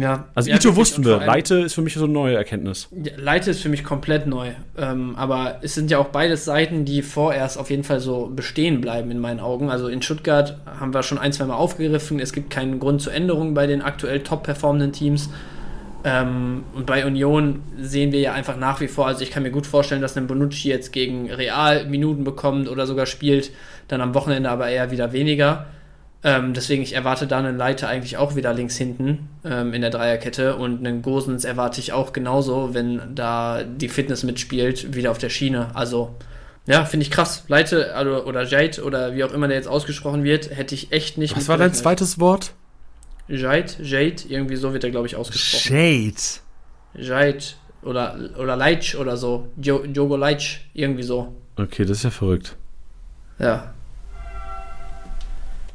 Ja. Also ja, Ito wussten wir, Leite ist für mich so eine neue Erkenntnis. Leite ist für mich komplett neu. Ähm, aber es sind ja auch beides Seiten, die vorerst auf jeden Fall so bestehen bleiben in meinen Augen. Also in Stuttgart haben wir schon ein, zwei Mal aufgegriffen. Es gibt keinen Grund zur Änderung bei den aktuell top performenden Teams. Ähm, und bei Union sehen wir ja einfach nach wie vor, also ich kann mir gut vorstellen, dass ein Bonucci jetzt gegen Real Minuten bekommt oder sogar spielt, dann am Wochenende aber eher wieder weniger. Ähm, deswegen, ich erwarte da einen Leiter eigentlich auch wieder links hinten ähm, in der Dreierkette und einen Gosens erwarte ich auch genauso, wenn da die Fitness mitspielt, wieder auf der Schiene. Also, ja, finde ich krass. Leite also, oder Jade oder wie auch immer der jetzt ausgesprochen wird, hätte ich echt nicht Was war dein zweites Wort? Jade, Jade, irgendwie so wird er, glaube ich, ausgesprochen. Shade. Jade oder, oder Leitch oder so. Jo, Jogo Leitch, irgendwie so. Okay, das ist ja verrückt. Ja.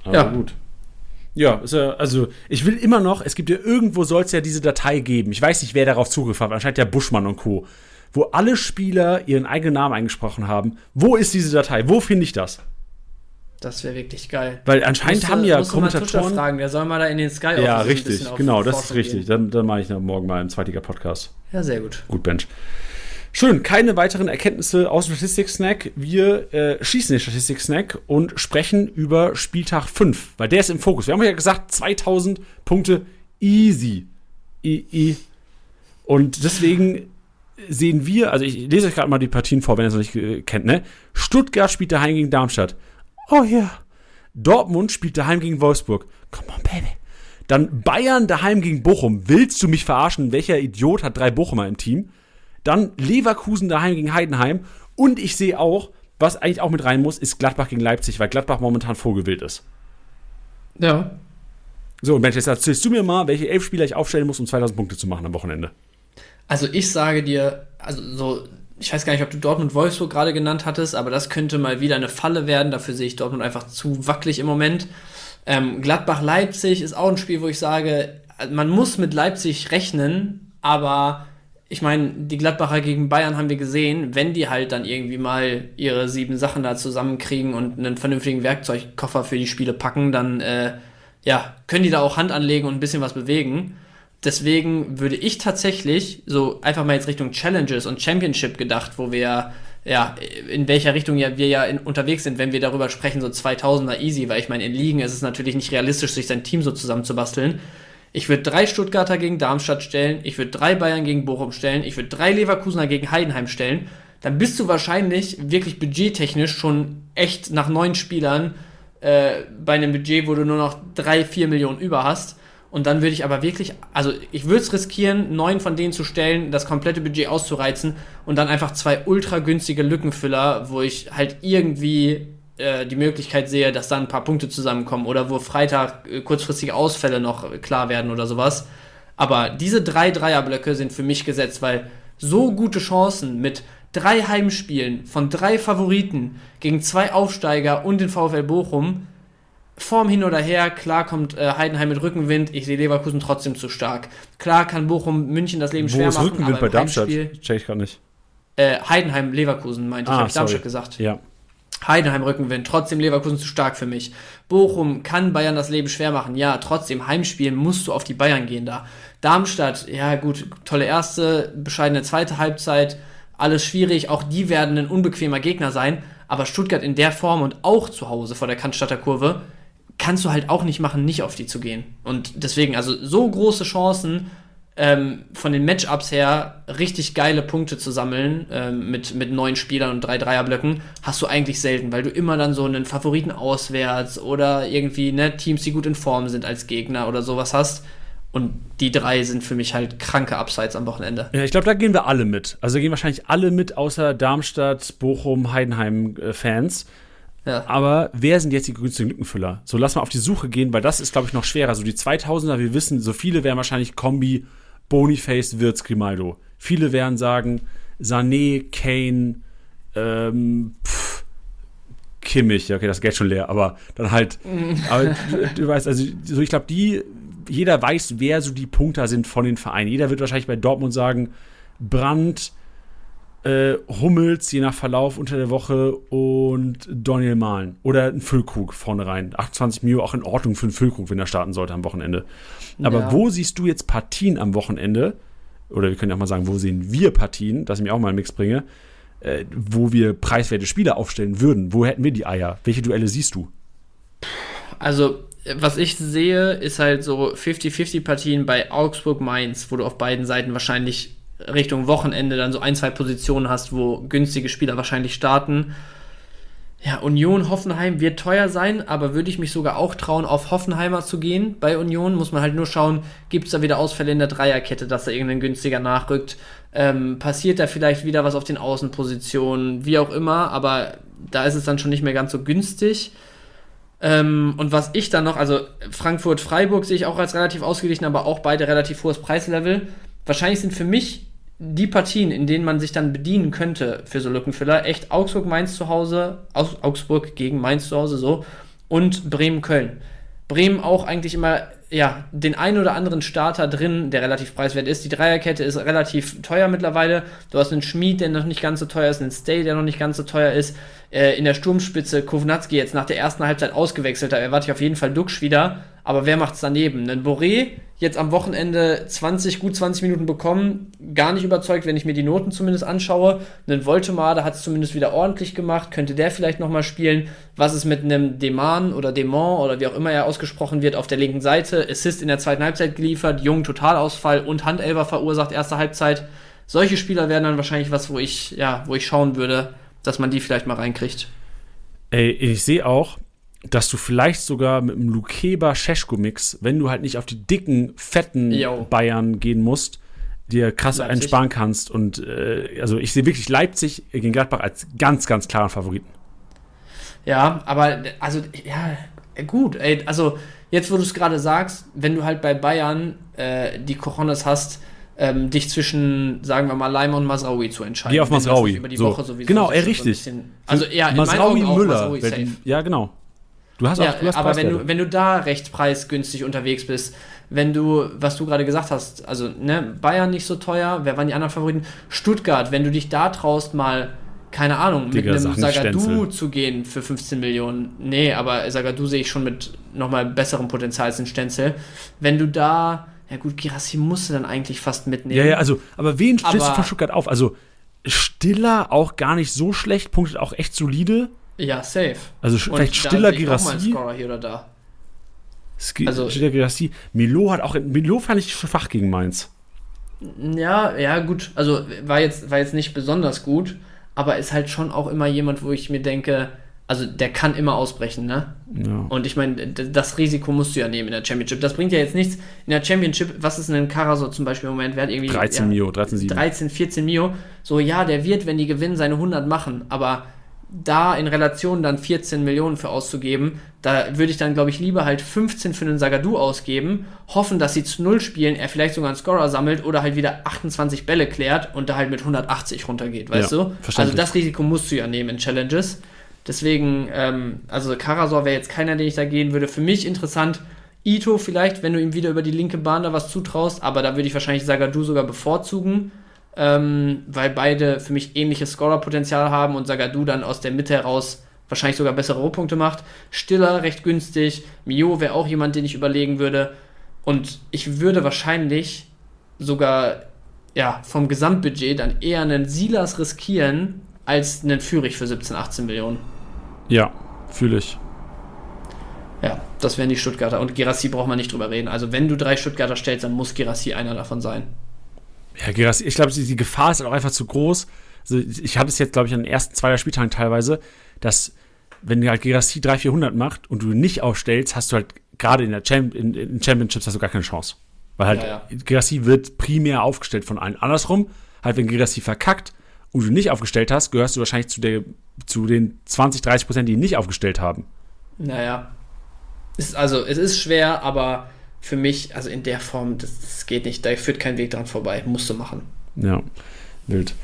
Aber Ja. gut. Ja, also ich will immer noch, es gibt ja irgendwo soll es ja diese Datei geben. Ich weiß nicht, wer darauf Zugriff hat, anscheinend ja Buschmann und Co. Wo alle Spieler ihren eigenen Namen eingesprochen haben. Wo ist diese Datei? Wo finde ich das? Das wäre wirklich geil. Weil anscheinend Musst du- haben ja du mal Kommentatoren. fragen, der soll mal da in den Sky Ja, richtig, genau, das ist richtig. gehen. Dann, dann mache ich noch morgen mal einen zweitiger Podcast. Ja, sehr gut. Gut, Bench. Schön, keine weiteren Erkenntnisse aus dem Statistik-Snack. Wir äh, schießen den Statistik-Snack und sprechen über Spieltag 5, weil der ist im Fokus. Wir haben ja gesagt, 2000 Punkte easy. I, I. Und deswegen sehen wir, also ich lese euch gerade mal die Partien vor, wenn ihr es noch nicht äh, kennt, ne? Stuttgart spielt daheim gegen Darmstadt. Oh ja. Dortmund spielt daheim gegen Wolfsburg. Come on, baby. Dann Bayern daheim gegen Bochum. Willst du mich verarschen? Welcher Idiot hat drei Bochumer im Team? Dann Leverkusen daheim gegen Heidenheim. Und ich sehe auch, was eigentlich auch mit rein muss, ist Gladbach gegen Leipzig, weil Gladbach momentan vogelwild ist. Ja. So, und Mensch, jetzt erzählst du mir mal, welche elf Spieler ich aufstellen muss, um 2000 Punkte zu machen am Wochenende. Also ich sage dir, also so, ich weiß gar nicht, ob du Dortmund Wolfsburg gerade genannt hattest, aber das könnte mal wieder eine Falle werden. Dafür sehe ich Dortmund einfach zu wackelig im Moment. Ähm, Gladbach-Leipzig ist auch ein Spiel, wo ich sage, man muss mit Leipzig rechnen, aber ich meine, die Gladbacher gegen Bayern haben wir gesehen, wenn die halt dann irgendwie mal ihre sieben Sachen da zusammenkriegen und einen vernünftigen Werkzeugkoffer für die Spiele packen, dann äh, ja, können die da auch Hand anlegen und ein bisschen was bewegen. Deswegen würde ich tatsächlich so einfach mal jetzt Richtung Challenges und Championship gedacht, wo wir ja in welcher Richtung ja wir ja in, unterwegs sind, wenn wir darüber sprechen, so 2000er easy, weil ich meine, in Ligen ist es natürlich nicht realistisch, sich sein Team so zusammenzubasteln. Ich würde drei Stuttgarter gegen Darmstadt stellen, ich würde drei Bayern gegen Bochum stellen, ich würde drei Leverkusener gegen Heidenheim stellen. Dann bist du wahrscheinlich wirklich budgettechnisch schon echt nach neun Spielern äh, bei einem Budget, wo du nur noch drei, vier Millionen über hast. Und dann würde ich aber wirklich, also ich würde es riskieren, neun von denen zu stellen, das komplette Budget auszureizen und dann einfach zwei ultra günstige Lückenfüller, wo ich halt irgendwie äh, die Möglichkeit sehe, dass dann ein paar Punkte zusammenkommen oder wo Freitag äh, kurzfristige Ausfälle noch äh, klar werden oder sowas. Aber diese drei Dreierblöcke sind für mich gesetzt, weil so gute Chancen mit drei Heimspielen von drei Favoriten gegen zwei Aufsteiger und den VfL Bochum Form hin oder her, klar kommt äh, Heidenheim mit Rückenwind, ich sehe Leverkusen trotzdem zu stark. Klar kann Bochum München das Leben Wo schwer ist machen, Rückenwind aber bei Darmstadt? Heimspiel- Check ich gar nicht. Äh, Heidenheim, Leverkusen meinte ich, Ah, habe ich. Darmstadt gesagt. Ja. Heidenheim Rückenwind, trotzdem Leverkusen zu stark für mich. Bochum kann Bayern das Leben schwer machen. Ja, trotzdem Heimspielen musst du auf die Bayern gehen da. Darmstadt, ja gut, tolle erste, bescheidene zweite Halbzeit, alles schwierig. Auch die werden ein unbequemer Gegner sein. Aber Stuttgart in der Form und auch zu Hause vor der Cannstatter Kurve kannst du halt auch nicht machen, nicht auf die zu gehen. Und deswegen, also so große Chancen ähm, von den Matchups her richtig geile Punkte zu sammeln ähm, mit, mit neun Spielern und drei Dreierblöcken, hast du eigentlich selten, weil du immer dann so einen Favoriten auswärts oder irgendwie ne, Teams, die gut in Form sind als Gegner oder sowas hast. Und die drei sind für mich halt kranke Upsides am Wochenende. Ja, ich glaube, da gehen wir alle mit. Also gehen wahrscheinlich alle mit, außer Darmstadt, Bochum, Heidenheim-Fans. Ja. Aber wer sind jetzt die günstigen Lückenfüller? So, lass mal auf die Suche gehen, weil das ist, glaube ich, noch schwerer. So die 2000er, wir wissen, so viele wären wahrscheinlich Kombi, Boniface, Wirtz, Grimaldo. Viele werden sagen, Sané, Kane, ähm, pff, Kimmich, okay, das geht schon leer, aber dann halt, aber du, du, weißt, also so ich glaube, die, jeder weiß, wer so die Punkter sind von den Vereinen. Jeder wird wahrscheinlich bei Dortmund sagen, Brandt, äh, Hummels, je nach Verlauf unter der Woche und Daniel Mahlen. Oder ein Füllkrug vorne rein. 28 Mio auch in Ordnung für einen Füllkrug, wenn er starten sollte am Wochenende. Aber ja. wo siehst du jetzt Partien am Wochenende? Oder wir können ja auch mal sagen, wo sehen wir Partien, dass ich mir auch mal einen Mix bringe, äh, wo wir preiswerte Spieler aufstellen würden. Wo hätten wir die Eier? Welche Duelle siehst du? Also, was ich sehe, ist halt so 50-50-Partien bei Augsburg-Mainz, wo du auf beiden Seiten wahrscheinlich Richtung Wochenende dann so ein, zwei Positionen hast, wo günstige Spieler wahrscheinlich starten. Ja, Union Hoffenheim wird teuer sein, aber würde ich mich sogar auch trauen, auf Hoffenheimer zu gehen. Bei Union muss man halt nur schauen, gibt es da wieder Ausfälle in der Dreierkette, dass da irgendein günstiger nachrückt. Ähm, passiert da vielleicht wieder was auf den Außenpositionen, wie auch immer, aber da ist es dann schon nicht mehr ganz so günstig. Ähm, und was ich dann noch, also Frankfurt-Freiburg sehe ich auch als relativ ausgeglichen, aber auch beide relativ hohes Preislevel wahrscheinlich sind für mich die Partien, in denen man sich dann bedienen könnte für so Lückenfüller, echt Augsburg-Mainz zu Hause, Augsburg gegen Mainz zu Hause so und Bremen-Köln. Bremen auch eigentlich immer ja, den einen oder anderen Starter drin, der relativ preiswert ist. Die Dreierkette ist relativ teuer mittlerweile. Du hast einen Schmied, der noch nicht ganz so teuer ist, einen Stay, der noch nicht ganz so teuer ist. Äh, in der Sturmspitze Kovnatski jetzt nach der ersten Halbzeit ausgewechselt. Da erwarte ich auf jeden Fall Duxch wieder. Aber wer macht's daneben? Ein Boré jetzt am Wochenende 20, gut 20 Minuten bekommen. Gar nicht überzeugt, wenn ich mir die Noten zumindest anschaue. Ein Voltemade hat es zumindest wieder ordentlich gemacht. Könnte der vielleicht nochmal spielen? Was ist mit einem Deman oder Demont oder wie auch immer er ausgesprochen wird auf der linken Seite? Assist in der zweiten Halbzeit geliefert, Jung Totalausfall und Handelber verursacht erste Halbzeit. Solche Spieler wären dann wahrscheinlich was, wo ich, ja, wo ich schauen würde, dass man die vielleicht mal reinkriegt. Ey, ich sehe auch, dass du vielleicht sogar mit einem Lukeba Scheschko Mix, wenn du halt nicht auf die dicken, fetten Yo. Bayern gehen musst, dir krass Leipzig. entsparen kannst. Und äh, also ich sehe wirklich Leipzig gegen Gladbach als ganz, ganz klaren Favoriten. Ja, aber also ja, gut, ey, also jetzt, wo du es gerade sagst, wenn du halt bei Bayern äh, die Cojones hast, ähm, dich zwischen, sagen wir mal, Leimer und Masraui zu entscheiden. Geh auf Masraui. Über die so. Woche sowieso genau, er richtig. Bisschen, also ja, Masraui Müller. Masraui ja, genau. Du hast auch, ja, du hast aber wenn du, wenn du da recht preisgünstig unterwegs bist, wenn du, was du gerade gesagt hast, also ne, Bayern nicht so teuer, wer waren die anderen Favoriten? Stuttgart, wenn du dich da traust, mal, keine Ahnung, Digga, mit einem Sagadu zu gehen für 15 Millionen. Nee, aber Sagadu sehe ich schon mit nochmal besserem Potenzial als ein Stenzel. Wenn du da, ja gut, Girassi musst du dann eigentlich fast mitnehmen. Ja, ja, also, aber wen stellst du von Stuttgart auf? Also, Stiller auch gar nicht so schlecht, punktet auch echt solide. Ja, safe. Also Und vielleicht Stiller Girassi. hier oder da. Ski also, Stiller Girassi. Milo hat auch. Milo fand ich schwach gegen Mainz. Ja, ja, gut. Also war jetzt, war jetzt nicht besonders gut, aber ist halt schon auch immer jemand, wo ich mir denke, also der kann immer ausbrechen, ne? Ja. Und ich meine, das Risiko musst du ja nehmen in der Championship. Das bringt ja jetzt nichts. In der Championship, was ist denn ein Karasor zum Beispiel im Moment wert? Irgendwie 13 ja, Mio, 13, 7. 13, 14 Mio. So, ja, der wird, wenn die gewinnen, seine 100 machen, aber da in Relation dann 14 Millionen für auszugeben, da würde ich dann, glaube ich, lieber halt 15 für einen Sagadu ausgeben, hoffen, dass sie zu Null spielen, er vielleicht sogar einen Scorer sammelt oder halt wieder 28 Bälle klärt und da halt mit 180 runtergeht, weißt ja, du? Also das Risiko musst du ja nehmen in Challenges. Deswegen, ähm, also Karasor wäre jetzt keiner, den ich da gehen würde. Für mich interessant, Ito vielleicht, wenn du ihm wieder über die linke Bahn da was zutraust, aber da würde ich wahrscheinlich Sagadu sogar bevorzugen ähm, weil beide für mich ähnliches Scorer-Potenzial haben und Sagadu dann aus der Mitte heraus wahrscheinlich sogar bessere Rohpunkte macht. Stiller recht günstig. Mio wäre auch jemand, den ich überlegen würde. Und ich würde wahrscheinlich sogar ja, vom Gesamtbudget dann eher einen Silas riskieren als einen Fürich für 17, 18 Millionen. Ja, fühle ich. Ja, das wären die Stuttgarter. Und Gerassi braucht man nicht drüber reden. Also, wenn du drei Stuttgarter stellst, dann muss Gerassi einer davon sein. Ja, Gerassi, ich glaube, die, Gefahr ist halt auch einfach zu groß. Also ich hatte es jetzt, glaube ich, an den ersten zwei Spieltagen teilweise, dass wenn halt Gerassi 300, 400 macht und du nicht aufstellst, hast du halt gerade in der Champ in, in Championships hast du gar keine Chance. Weil halt ja, ja. Gerassi wird primär aufgestellt von allen. Andersrum, halt wenn Gerassi verkackt und du nicht aufgestellt hast, gehörst du wahrscheinlich zu, der, zu den 20, 30 Prozent, die ihn nicht aufgestellt haben. Naja. Ist, also, es ist schwer, aber für mich, also in der Form, das, das geht nicht. Da führt kein Weg dran vorbei. Musst du machen. Ja, wild.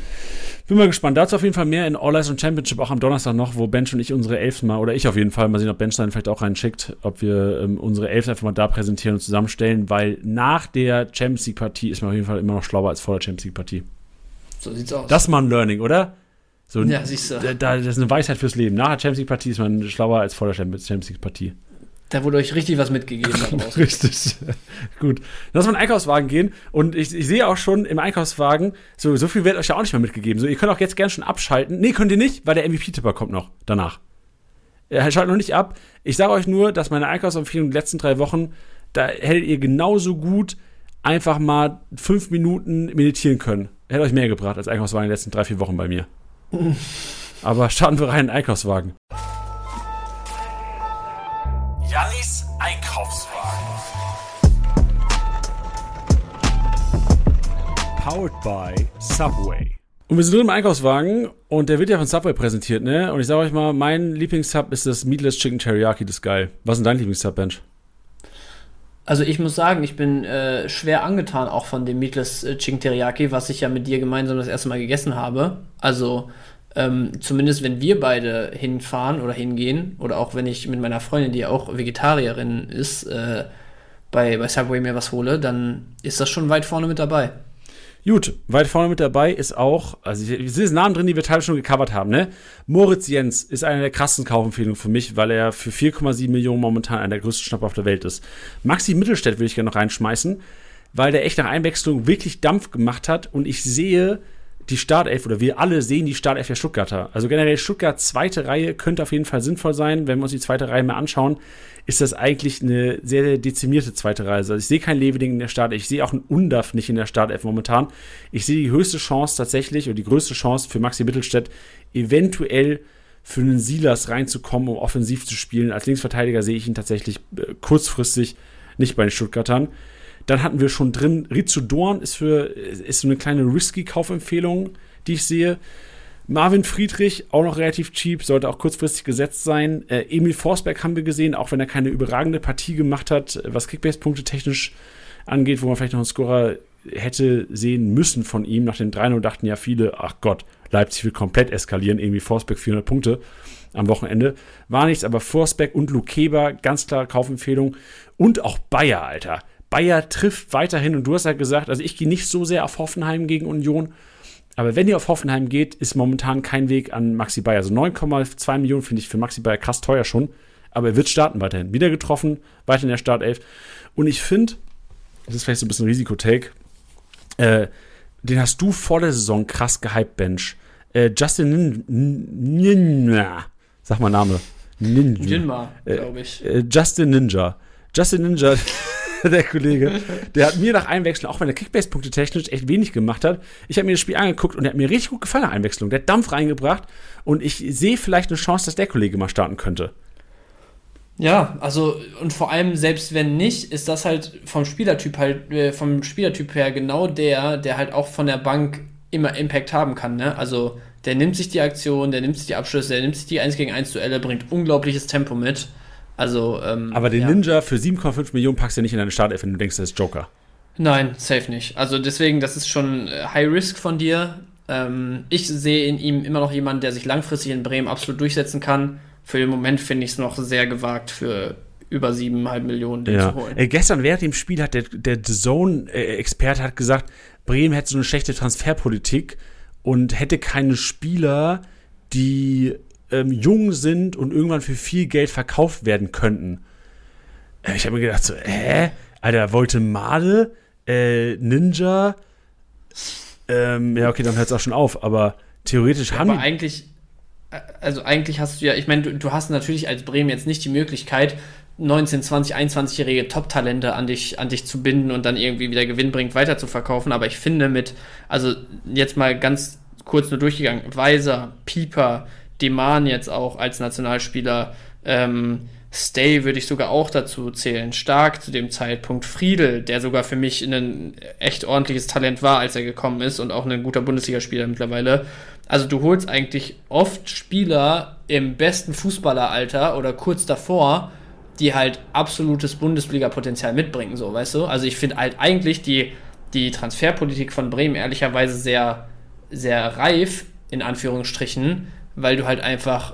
Bin mal gespannt. Dazu auf jeden Fall mehr in All Eyes on Championship, auch am Donnerstag noch, wo Bench und ich unsere Elfs mal, oder ich auf jeden Fall, mal sehen, ob Bench dann vielleicht auch reinschickt, ob wir ähm, unsere Elfs einfach mal da präsentieren und zusammenstellen, weil nach der Champions League-Partie ist man auf jeden Fall immer noch schlauer als vor der Champions League-Partie. So sieht's aus. Das ist mal ein Learning, oder? So, ja, siehst du. Da, das ist eine Weisheit fürs Leben. Nach der Champions League-Partie ist man schlauer als vor der Champions League-Partie. Da wurde euch richtig was mitgegeben. richtig. Gut. Lass mal in den Einkaufswagen gehen. Und ich, ich, sehe auch schon im Einkaufswagen, so, so viel wird euch ja auch nicht mehr mitgegeben. So, ihr könnt auch jetzt gerne schon abschalten. Nee, könnt ihr nicht, weil der MVP-Tipper kommt noch danach. Er schaltet noch nicht ab. Ich sage euch nur, dass meine Einkaufsempfehlung die letzten drei Wochen, da hättet ihr genauso gut einfach mal fünf Minuten meditieren können. Hätte euch mehr gebracht als Einkaufswagen in den letzten drei, vier Wochen bei mir. Aber starten wir rein in den Einkaufswagen. Einkaufswagen. Powered by Subway. Und wir sind drin im Einkaufswagen und der wird ja von Subway präsentiert, ne? Und ich sage euch mal, mein Lieblingssub ist das Meatless Chicken Teriyaki, das ist geil. Was ist denn dein Lieblingssub, Bench? Also ich muss sagen, ich bin äh, schwer angetan auch von dem Meatless äh, Chicken Teriyaki, was ich ja mit dir gemeinsam das erste Mal gegessen habe. Also ähm, zumindest wenn wir beide hinfahren oder hingehen, oder auch wenn ich mit meiner Freundin, die auch Vegetarierin ist, äh, bei, bei Subway mir was hole, dann ist das schon weit vorne mit dabei. Gut, weit vorne mit dabei ist auch, also hier sind Namen drin, die wir teilweise schon gecovert haben, ne? Moritz Jens ist eine der krassen Kaufempfehlungen für mich, weil er für 4,7 Millionen momentan einer der größten Schnapper auf der Welt ist. Maxi Mittelstädt will ich gerne noch reinschmeißen, weil der echt nach Einwechslung wirklich Dampf gemacht hat und ich sehe, die Startelf oder wir alle sehen die Startelf der Stuttgarter. Also generell Stuttgart zweite Reihe könnte auf jeden Fall sinnvoll sein. Wenn wir uns die zweite Reihe mal anschauen, ist das eigentlich eine sehr, sehr dezimierte zweite Reihe. Also ich sehe kein Leveling in der Startelf. Ich sehe auch einen Undaf nicht in der Startelf momentan. Ich sehe die höchste Chance tatsächlich oder die größte Chance für Maxi Mittelstädt eventuell für einen Silas reinzukommen, um offensiv zu spielen. Als Linksverteidiger sehe ich ihn tatsächlich äh, kurzfristig nicht bei den Stuttgartern. Dann hatten wir schon drin, Rizzo Dorn ist für ist so eine kleine risky Kaufempfehlung, die ich sehe. Marvin Friedrich, auch noch relativ cheap, sollte auch kurzfristig gesetzt sein. Äh, Emil Forsberg haben wir gesehen, auch wenn er keine überragende Partie gemacht hat, was Kickbase-Punkte technisch angeht, wo man vielleicht noch einen Scorer hätte sehen müssen von ihm. Nach dem 3-0 dachten ja viele, ach Gott, Leipzig will komplett eskalieren, irgendwie Forsberg 400 Punkte am Wochenende. War nichts, aber Forsberg und Lukeba, ganz klar Kaufempfehlung. Und auch Bayer, Alter. Bayer trifft weiterhin und du hast ja gesagt, also ich gehe nicht so sehr auf Hoffenheim gegen Union, aber wenn ihr auf Hoffenheim geht, ist momentan kein Weg an Maxi Bayer. Also 9,2 Millionen finde ich für Maxi Bayer krass teuer schon, aber er wird starten weiterhin. Wieder getroffen, weiter in der Startelf. Und ich finde, das ist vielleicht so ein bisschen Risikotake, äh, den hast du vor der Saison krass gehypt, Bench. Äh, Justin Ninja, sag mal Name. Ninja. Jinma, glaube ich. Äh, Justin Ninja. Justin Ninja, der Kollege, der hat mir nach Einwechslung, auch wenn er Kickbase-Punkte technisch echt wenig gemacht hat, ich habe mir das Spiel angeguckt und er hat mir richtig gut gefallen nach Einwechslung. Der hat Dampf reingebracht und ich sehe vielleicht eine Chance, dass der Kollege mal starten könnte. Ja, also und vor allem selbst wenn nicht, ist das halt vom Spielertyp halt äh, vom Spielertyp her genau der, der halt auch von der Bank immer Impact haben kann, ne? Also der nimmt sich die Aktion, der nimmt sich die Abschlüsse, der nimmt sich die 1 gegen 1 Duelle, bringt unglaubliches Tempo mit. Also, ähm, Aber den ja. Ninja für 7,5 Millionen packst du nicht in deine Startelf, wenn du denkst, das ist Joker. Nein, safe nicht. Also deswegen, das ist schon äh, High Risk von dir. Ähm, ich sehe in ihm immer noch jemanden, der sich langfristig in Bremen absolut durchsetzen kann. Für den Moment finde ich es noch sehr gewagt für über 7,5 Millionen den ja. zu holen. Äh, gestern während dem Spiel hat der, der Zone-Experte hat gesagt, Bremen hätte so eine schlechte Transferpolitik und hätte keine Spieler, die ähm, jung sind und irgendwann für viel Geld verkauft werden könnten. Äh, ich habe mir gedacht so, hä? Alter, wollte Made, äh, Ninja, ähm, ja okay, dann hört es auch schon auf, aber theoretisch ja, haben aber eigentlich, äh, also eigentlich hast du ja, ich meine, du, du, hast natürlich als Bremen jetzt nicht die Möglichkeit, 19, 20, 21-jährige Top-Talente an dich, an dich zu binden und dann irgendwie wieder gewinnbringend weiter zu verkaufen. Aber ich finde mit, also jetzt mal ganz kurz nur durchgegangen, Weiser, Pieper, Deman jetzt auch als Nationalspieler. Ähm, Stay würde ich sogar auch dazu zählen. Stark zu dem Zeitpunkt. Friedel, der sogar für mich ein echt ordentliches Talent war, als er gekommen ist und auch ein guter Bundesligaspieler mittlerweile. Also du holst eigentlich oft Spieler im besten Fußballeralter oder kurz davor, die halt absolutes Bundesliga-Potenzial mitbringen, so, weißt du? Also ich finde halt eigentlich die, die Transferpolitik von Bremen ehrlicherweise sehr, sehr reif, in Anführungsstrichen, weil du halt einfach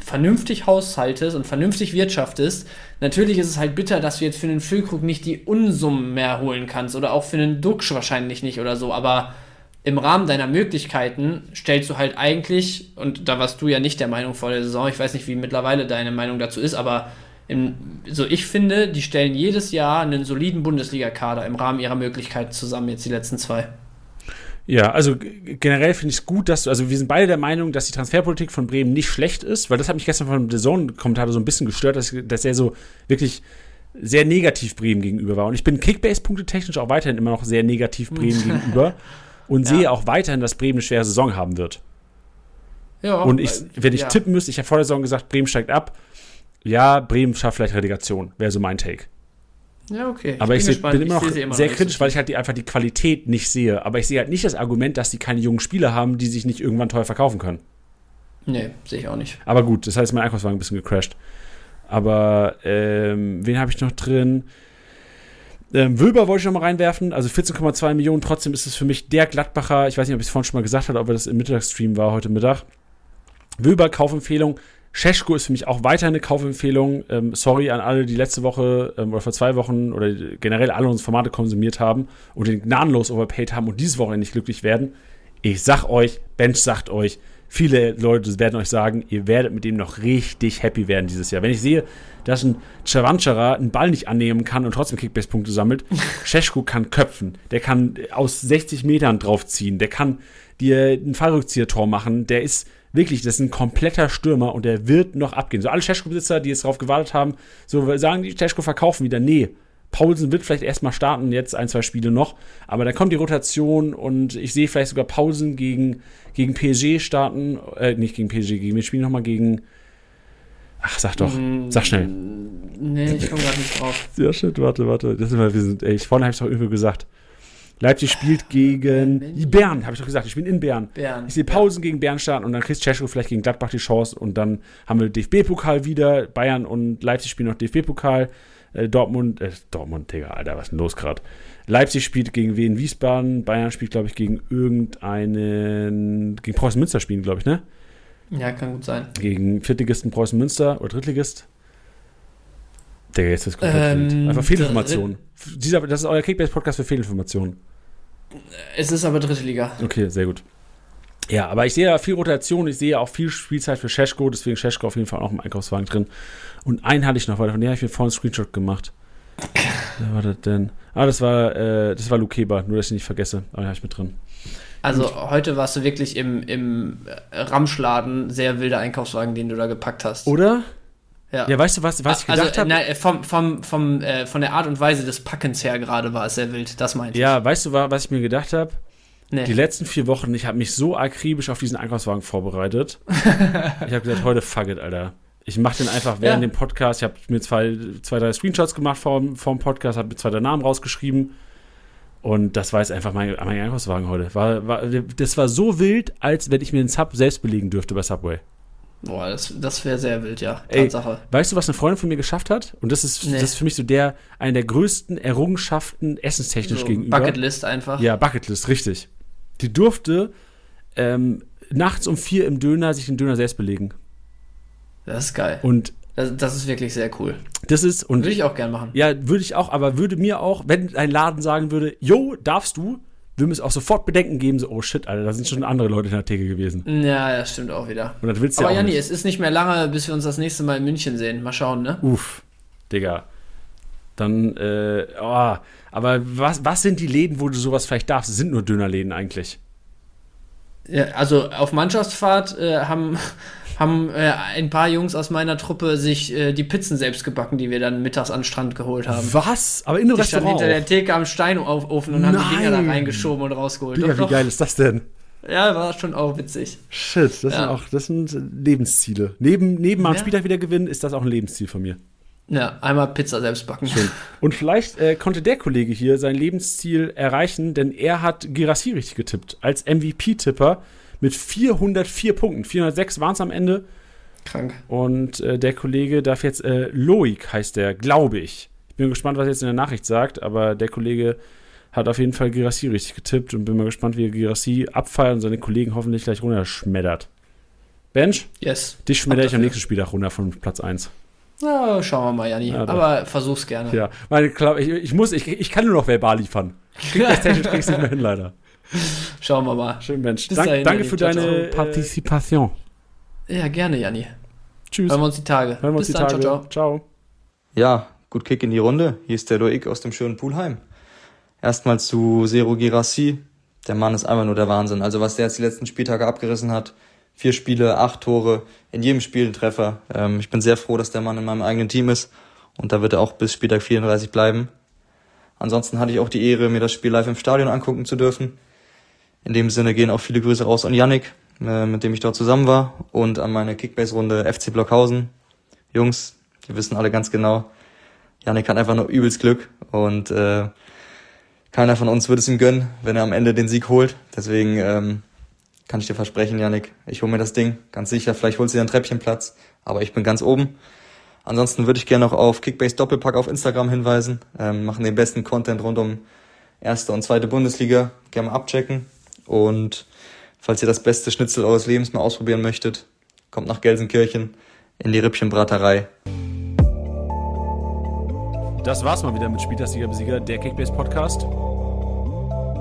vernünftig haushaltest und vernünftig wirtschaftest. Natürlich ist es halt bitter, dass du jetzt für einen Füllkrug nicht die Unsummen mehr holen kannst oder auch für einen Duxch wahrscheinlich nicht oder so, aber im Rahmen deiner Möglichkeiten stellst du halt eigentlich, und da warst du ja nicht der Meinung vor der Saison, ich weiß nicht, wie mittlerweile deine Meinung dazu ist, aber im, so ich finde, die stellen jedes Jahr einen soliden Bundesliga-Kader im Rahmen ihrer Möglichkeiten zusammen, jetzt die letzten zwei. Ja, also generell finde ich es gut, dass du, also wir sind beide der Meinung, dass die Transferpolitik von Bremen nicht schlecht ist, weil das hat mich gestern von der Zone-Kommentar so ein bisschen gestört, dass, dass er so wirklich sehr negativ Bremen gegenüber war. Und ich bin Kickbase-Punkte technisch auch weiterhin immer noch sehr negativ Bremen gegenüber und ja. sehe auch weiterhin, dass Bremen eine schwere Saison haben wird. Ja, und ich, wenn ich ja. tippen müsste, ich habe vor der Saison gesagt, Bremen steigt ab. Ja, Bremen schafft vielleicht Relegation, wäre so mein Take. Ja, okay. Aber ich, ich bin, bin immer noch immer sehr kritisch, so weil ich halt die, einfach die Qualität nicht sehe. Aber ich sehe halt nicht das Argument, dass die keine jungen Spieler haben, die sich nicht irgendwann teuer verkaufen können. Nee, sehe ich auch nicht. Aber gut, das heißt, mein Einkaufswagen ein bisschen gecrashed. Aber ähm, wen habe ich noch drin? Ähm, Wülber wollte ich noch mal reinwerfen, also 14,2 Millionen. Trotzdem ist es für mich der Gladbacher. Ich weiß nicht, ob ich es vorhin schon mal gesagt habe, ob das im Mittagsstream war heute Mittag. Wülber, Kaufempfehlung. Scheschko ist für mich auch weiter eine Kaufempfehlung. Ähm, sorry an alle, die letzte Woche ähm, oder vor zwei Wochen oder generell alle unsere Formate konsumiert haben und den gnadenlos overpaid haben und dieses Wochenende nicht glücklich werden. Ich sag euch, Bench sagt euch, viele Leute werden euch sagen, ihr werdet mit dem noch richtig happy werden dieses Jahr. Wenn ich sehe, dass ein Chavanchara einen Ball nicht annehmen kann und trotzdem Kickbase-Punkte sammelt, Scheschko kann köpfen, der kann aus 60 Metern draufziehen, der kann dir ein Fallrückzieher-Tor machen, der ist wirklich, das ist ein kompletter Stürmer und der wird noch abgehen. So alle Cesko-Besitzer, die jetzt darauf gewartet haben, so sagen die Cesko verkaufen wieder. Nee, Paulsen wird vielleicht erstmal starten, jetzt ein, zwei Spiele noch, aber dann kommt die Rotation und ich sehe vielleicht sogar Pausen gegen, gegen PSG starten, äh, nicht gegen PSG, gegen, wir spielen nochmal gegen, ach, sag doch, mm, sag schnell. Nee, ich komme gerade nicht drauf. Ja, shit, warte, warte, das ist immer, wir sind, ey, vorhin habe ich doch übel gesagt. Leipzig spielt gegen Bern, habe ich doch gesagt. Ich bin in Bern. Bern. Ich sehe Pausen gegen Bern starten und dann kriegt Cesko vielleicht gegen Gladbach die Chance und dann haben wir DFB-Pokal wieder. Bayern und Leipzig spielen noch DFB-Pokal. Äh, Dortmund, äh, Dortmund, Digga, Alter, was ist denn los gerade? Leipzig spielt gegen Wien Wiesbaden. Bayern spielt, glaube ich, gegen irgendeinen, gegen Preußen Münster spielen, glaube ich, ne? Ja, kann gut sein. Gegen Viertligisten Preußen Münster oder Drittligist. Digga, jetzt ist komplett ähm, wild. Einfach Fehlinformationen. Dieser, das ist euer Kickbase-Podcast für Fehlinformationen. Es ist aber dritte Liga. Okay, sehr gut. Ja, aber ich sehe ja viel Rotation, ich sehe auch viel Spielzeit für Scheschko, deswegen Scheschko auf jeden Fall auch im Einkaufswagen drin. Und einen hatte ich noch, weil von dem habe ich mir vorhin einen Screenshot gemacht. Wer war das denn? Ah, das war, äh, das war Lukeba, nur dass ich nicht vergesse, aber den habe ich mit drin. Also Und, heute warst du wirklich im, im Ramschladen sehr wilder Einkaufswagen, den du da gepackt hast. Oder? Ja. ja, weißt du, was, was ich also, gedacht habe? Vom, vom, vom, äh, von der Art und Weise des Packens her gerade war es sehr wild, das meinte ja, ich. Ja, weißt du, was ich mir gedacht habe? Nee. Die letzten vier Wochen, ich habe mich so akribisch auf diesen Einkaufswagen vorbereitet. ich habe gesagt, heute fuck it, Alter. Ich mache den einfach während ja. dem Podcast. Ich habe mir zwei, zwei, drei Screenshots gemacht vor dem Podcast, habe mir zwei, drei Namen rausgeschrieben. Und das war jetzt einfach mein, mein Einkaufswagen heute. War, war, das war so wild, als wenn ich mir den Sub selbst belegen dürfte bei Subway. Boah, das, das wäre sehr wild, ja. Tatsache. Ey, weißt du, was eine Freundin von mir geschafft hat? Und das ist, nee. das ist für mich so der, eine der größten Errungenschaften essenstechnisch so, gegenüber. Bucketlist einfach. Ja, Bucketlist, richtig. Die durfte ähm, nachts um vier im Döner sich den Döner selbst belegen. Das ist geil. Und das, das, ist wirklich sehr cool. Das ist und würde ich auch gern machen. Ja, würde ich auch, aber würde mir auch, wenn ein Laden sagen würde, jo, darfst du, wir müssen auch sofort Bedenken geben, so, oh shit, Alter, da sind schon andere Leute in der Theke gewesen. Ja, das stimmt auch wieder. Und das willst du Aber ja Janni, es ist nicht mehr lange, bis wir uns das nächste Mal in München sehen. Mal schauen, ne? Uff, Digga. Dann, äh, oh, aber was, was sind die Läden, wo du sowas vielleicht darfst? Es sind nur Dönerläden eigentlich. Ja, also auf Mannschaftsfahrt äh, haben haben äh, ein paar Jungs aus meiner Truppe sich äh, die Pizzen selbst gebacken, die wir dann mittags an den Strand geholt haben. Was? Aber in einem Restaurant? hinter der Theke am Steinofen und Nein. haben die Dinger da reingeschoben und rausgeholt. Ja, wie geil ist das denn? Ja, war schon auch witzig. Shit, das, ja. sind, auch, das sind Lebensziele. Neben, neben ja. Spieltag wieder gewinnen, ist das auch ein Lebensziel von mir. Ja, einmal Pizza selbst backen. Schön. Und vielleicht äh, konnte der Kollege hier sein Lebensziel erreichen, denn er hat Girassi richtig getippt. Als MVP-Tipper mit 404 Punkten. 406 waren es am Ende. Krank. Und äh, der Kollege darf jetzt, äh, Loik heißt der, glaube ich. Ich bin gespannt, was er jetzt in der Nachricht sagt, aber der Kollege hat auf jeden Fall Girassi richtig getippt und bin mal gespannt, wie er Girassi abfeiert und seine Kollegen hoffentlich gleich runterschmettert. Bench, Yes. dich schmetter ich am nächsten Spieltag runter von Platz 1. Na, schauen wir mal, Janni. Ja. Aber versuch's gerne. Ja, weil klar, ich, ich muss, ich, ich kann nur noch verbal liefern. Das technisch kriegst du nicht mehr hin, leider. Schauen wir mal. Schön, Mensch. Bis Dank, dahin, danke Janni. für deine ciao. Partizipation. Ja, gerne, Janni. Tschüss. Hören wir uns die Tage. Hören wir uns Bis die dann, Tage. ciao, ciao. ciao. Ja, gut Kick in die Runde. Hier ist der Loic aus dem schönen Poolheim. Erstmal zu Zero Girassi. Der Mann ist einfach nur der Wahnsinn. Also was der jetzt die letzten Spieltage abgerissen hat. Vier Spiele, acht Tore, in jedem Spiel ein Treffer. Ähm, ich bin sehr froh, dass der Mann in meinem eigenen Team ist. Und da wird er auch bis Spieltag 34 bleiben. Ansonsten hatte ich auch die Ehre, mir das Spiel live im Stadion angucken zu dürfen. In dem Sinne gehen auch viele Grüße raus an Yannick, äh, mit dem ich dort zusammen war. Und an meine Kickbase-Runde FC Blockhausen. Jungs, die wissen alle ganz genau, Janik hat einfach nur übelst Glück und äh, keiner von uns würde es ihm gönnen, wenn er am Ende den Sieg holt. Deswegen ähm, kann ich dir versprechen, Janik, ich hole mir das Ding, ganz sicher. Vielleicht holst du dir einen Treppchenplatz, aber ich bin ganz oben. Ansonsten würde ich gerne noch auf Kickbase Doppelpack auf Instagram hinweisen. Ähm, machen den besten Content rund um erste und zweite Bundesliga. Gerne mal abchecken. Und falls ihr das beste Schnitzel eures Lebens mal ausprobieren möchtet, kommt nach Gelsenkirchen in die Rippchenbraterei. Das war's mal wieder mit Spieltagssieger Besieger, der Kickbase Podcast.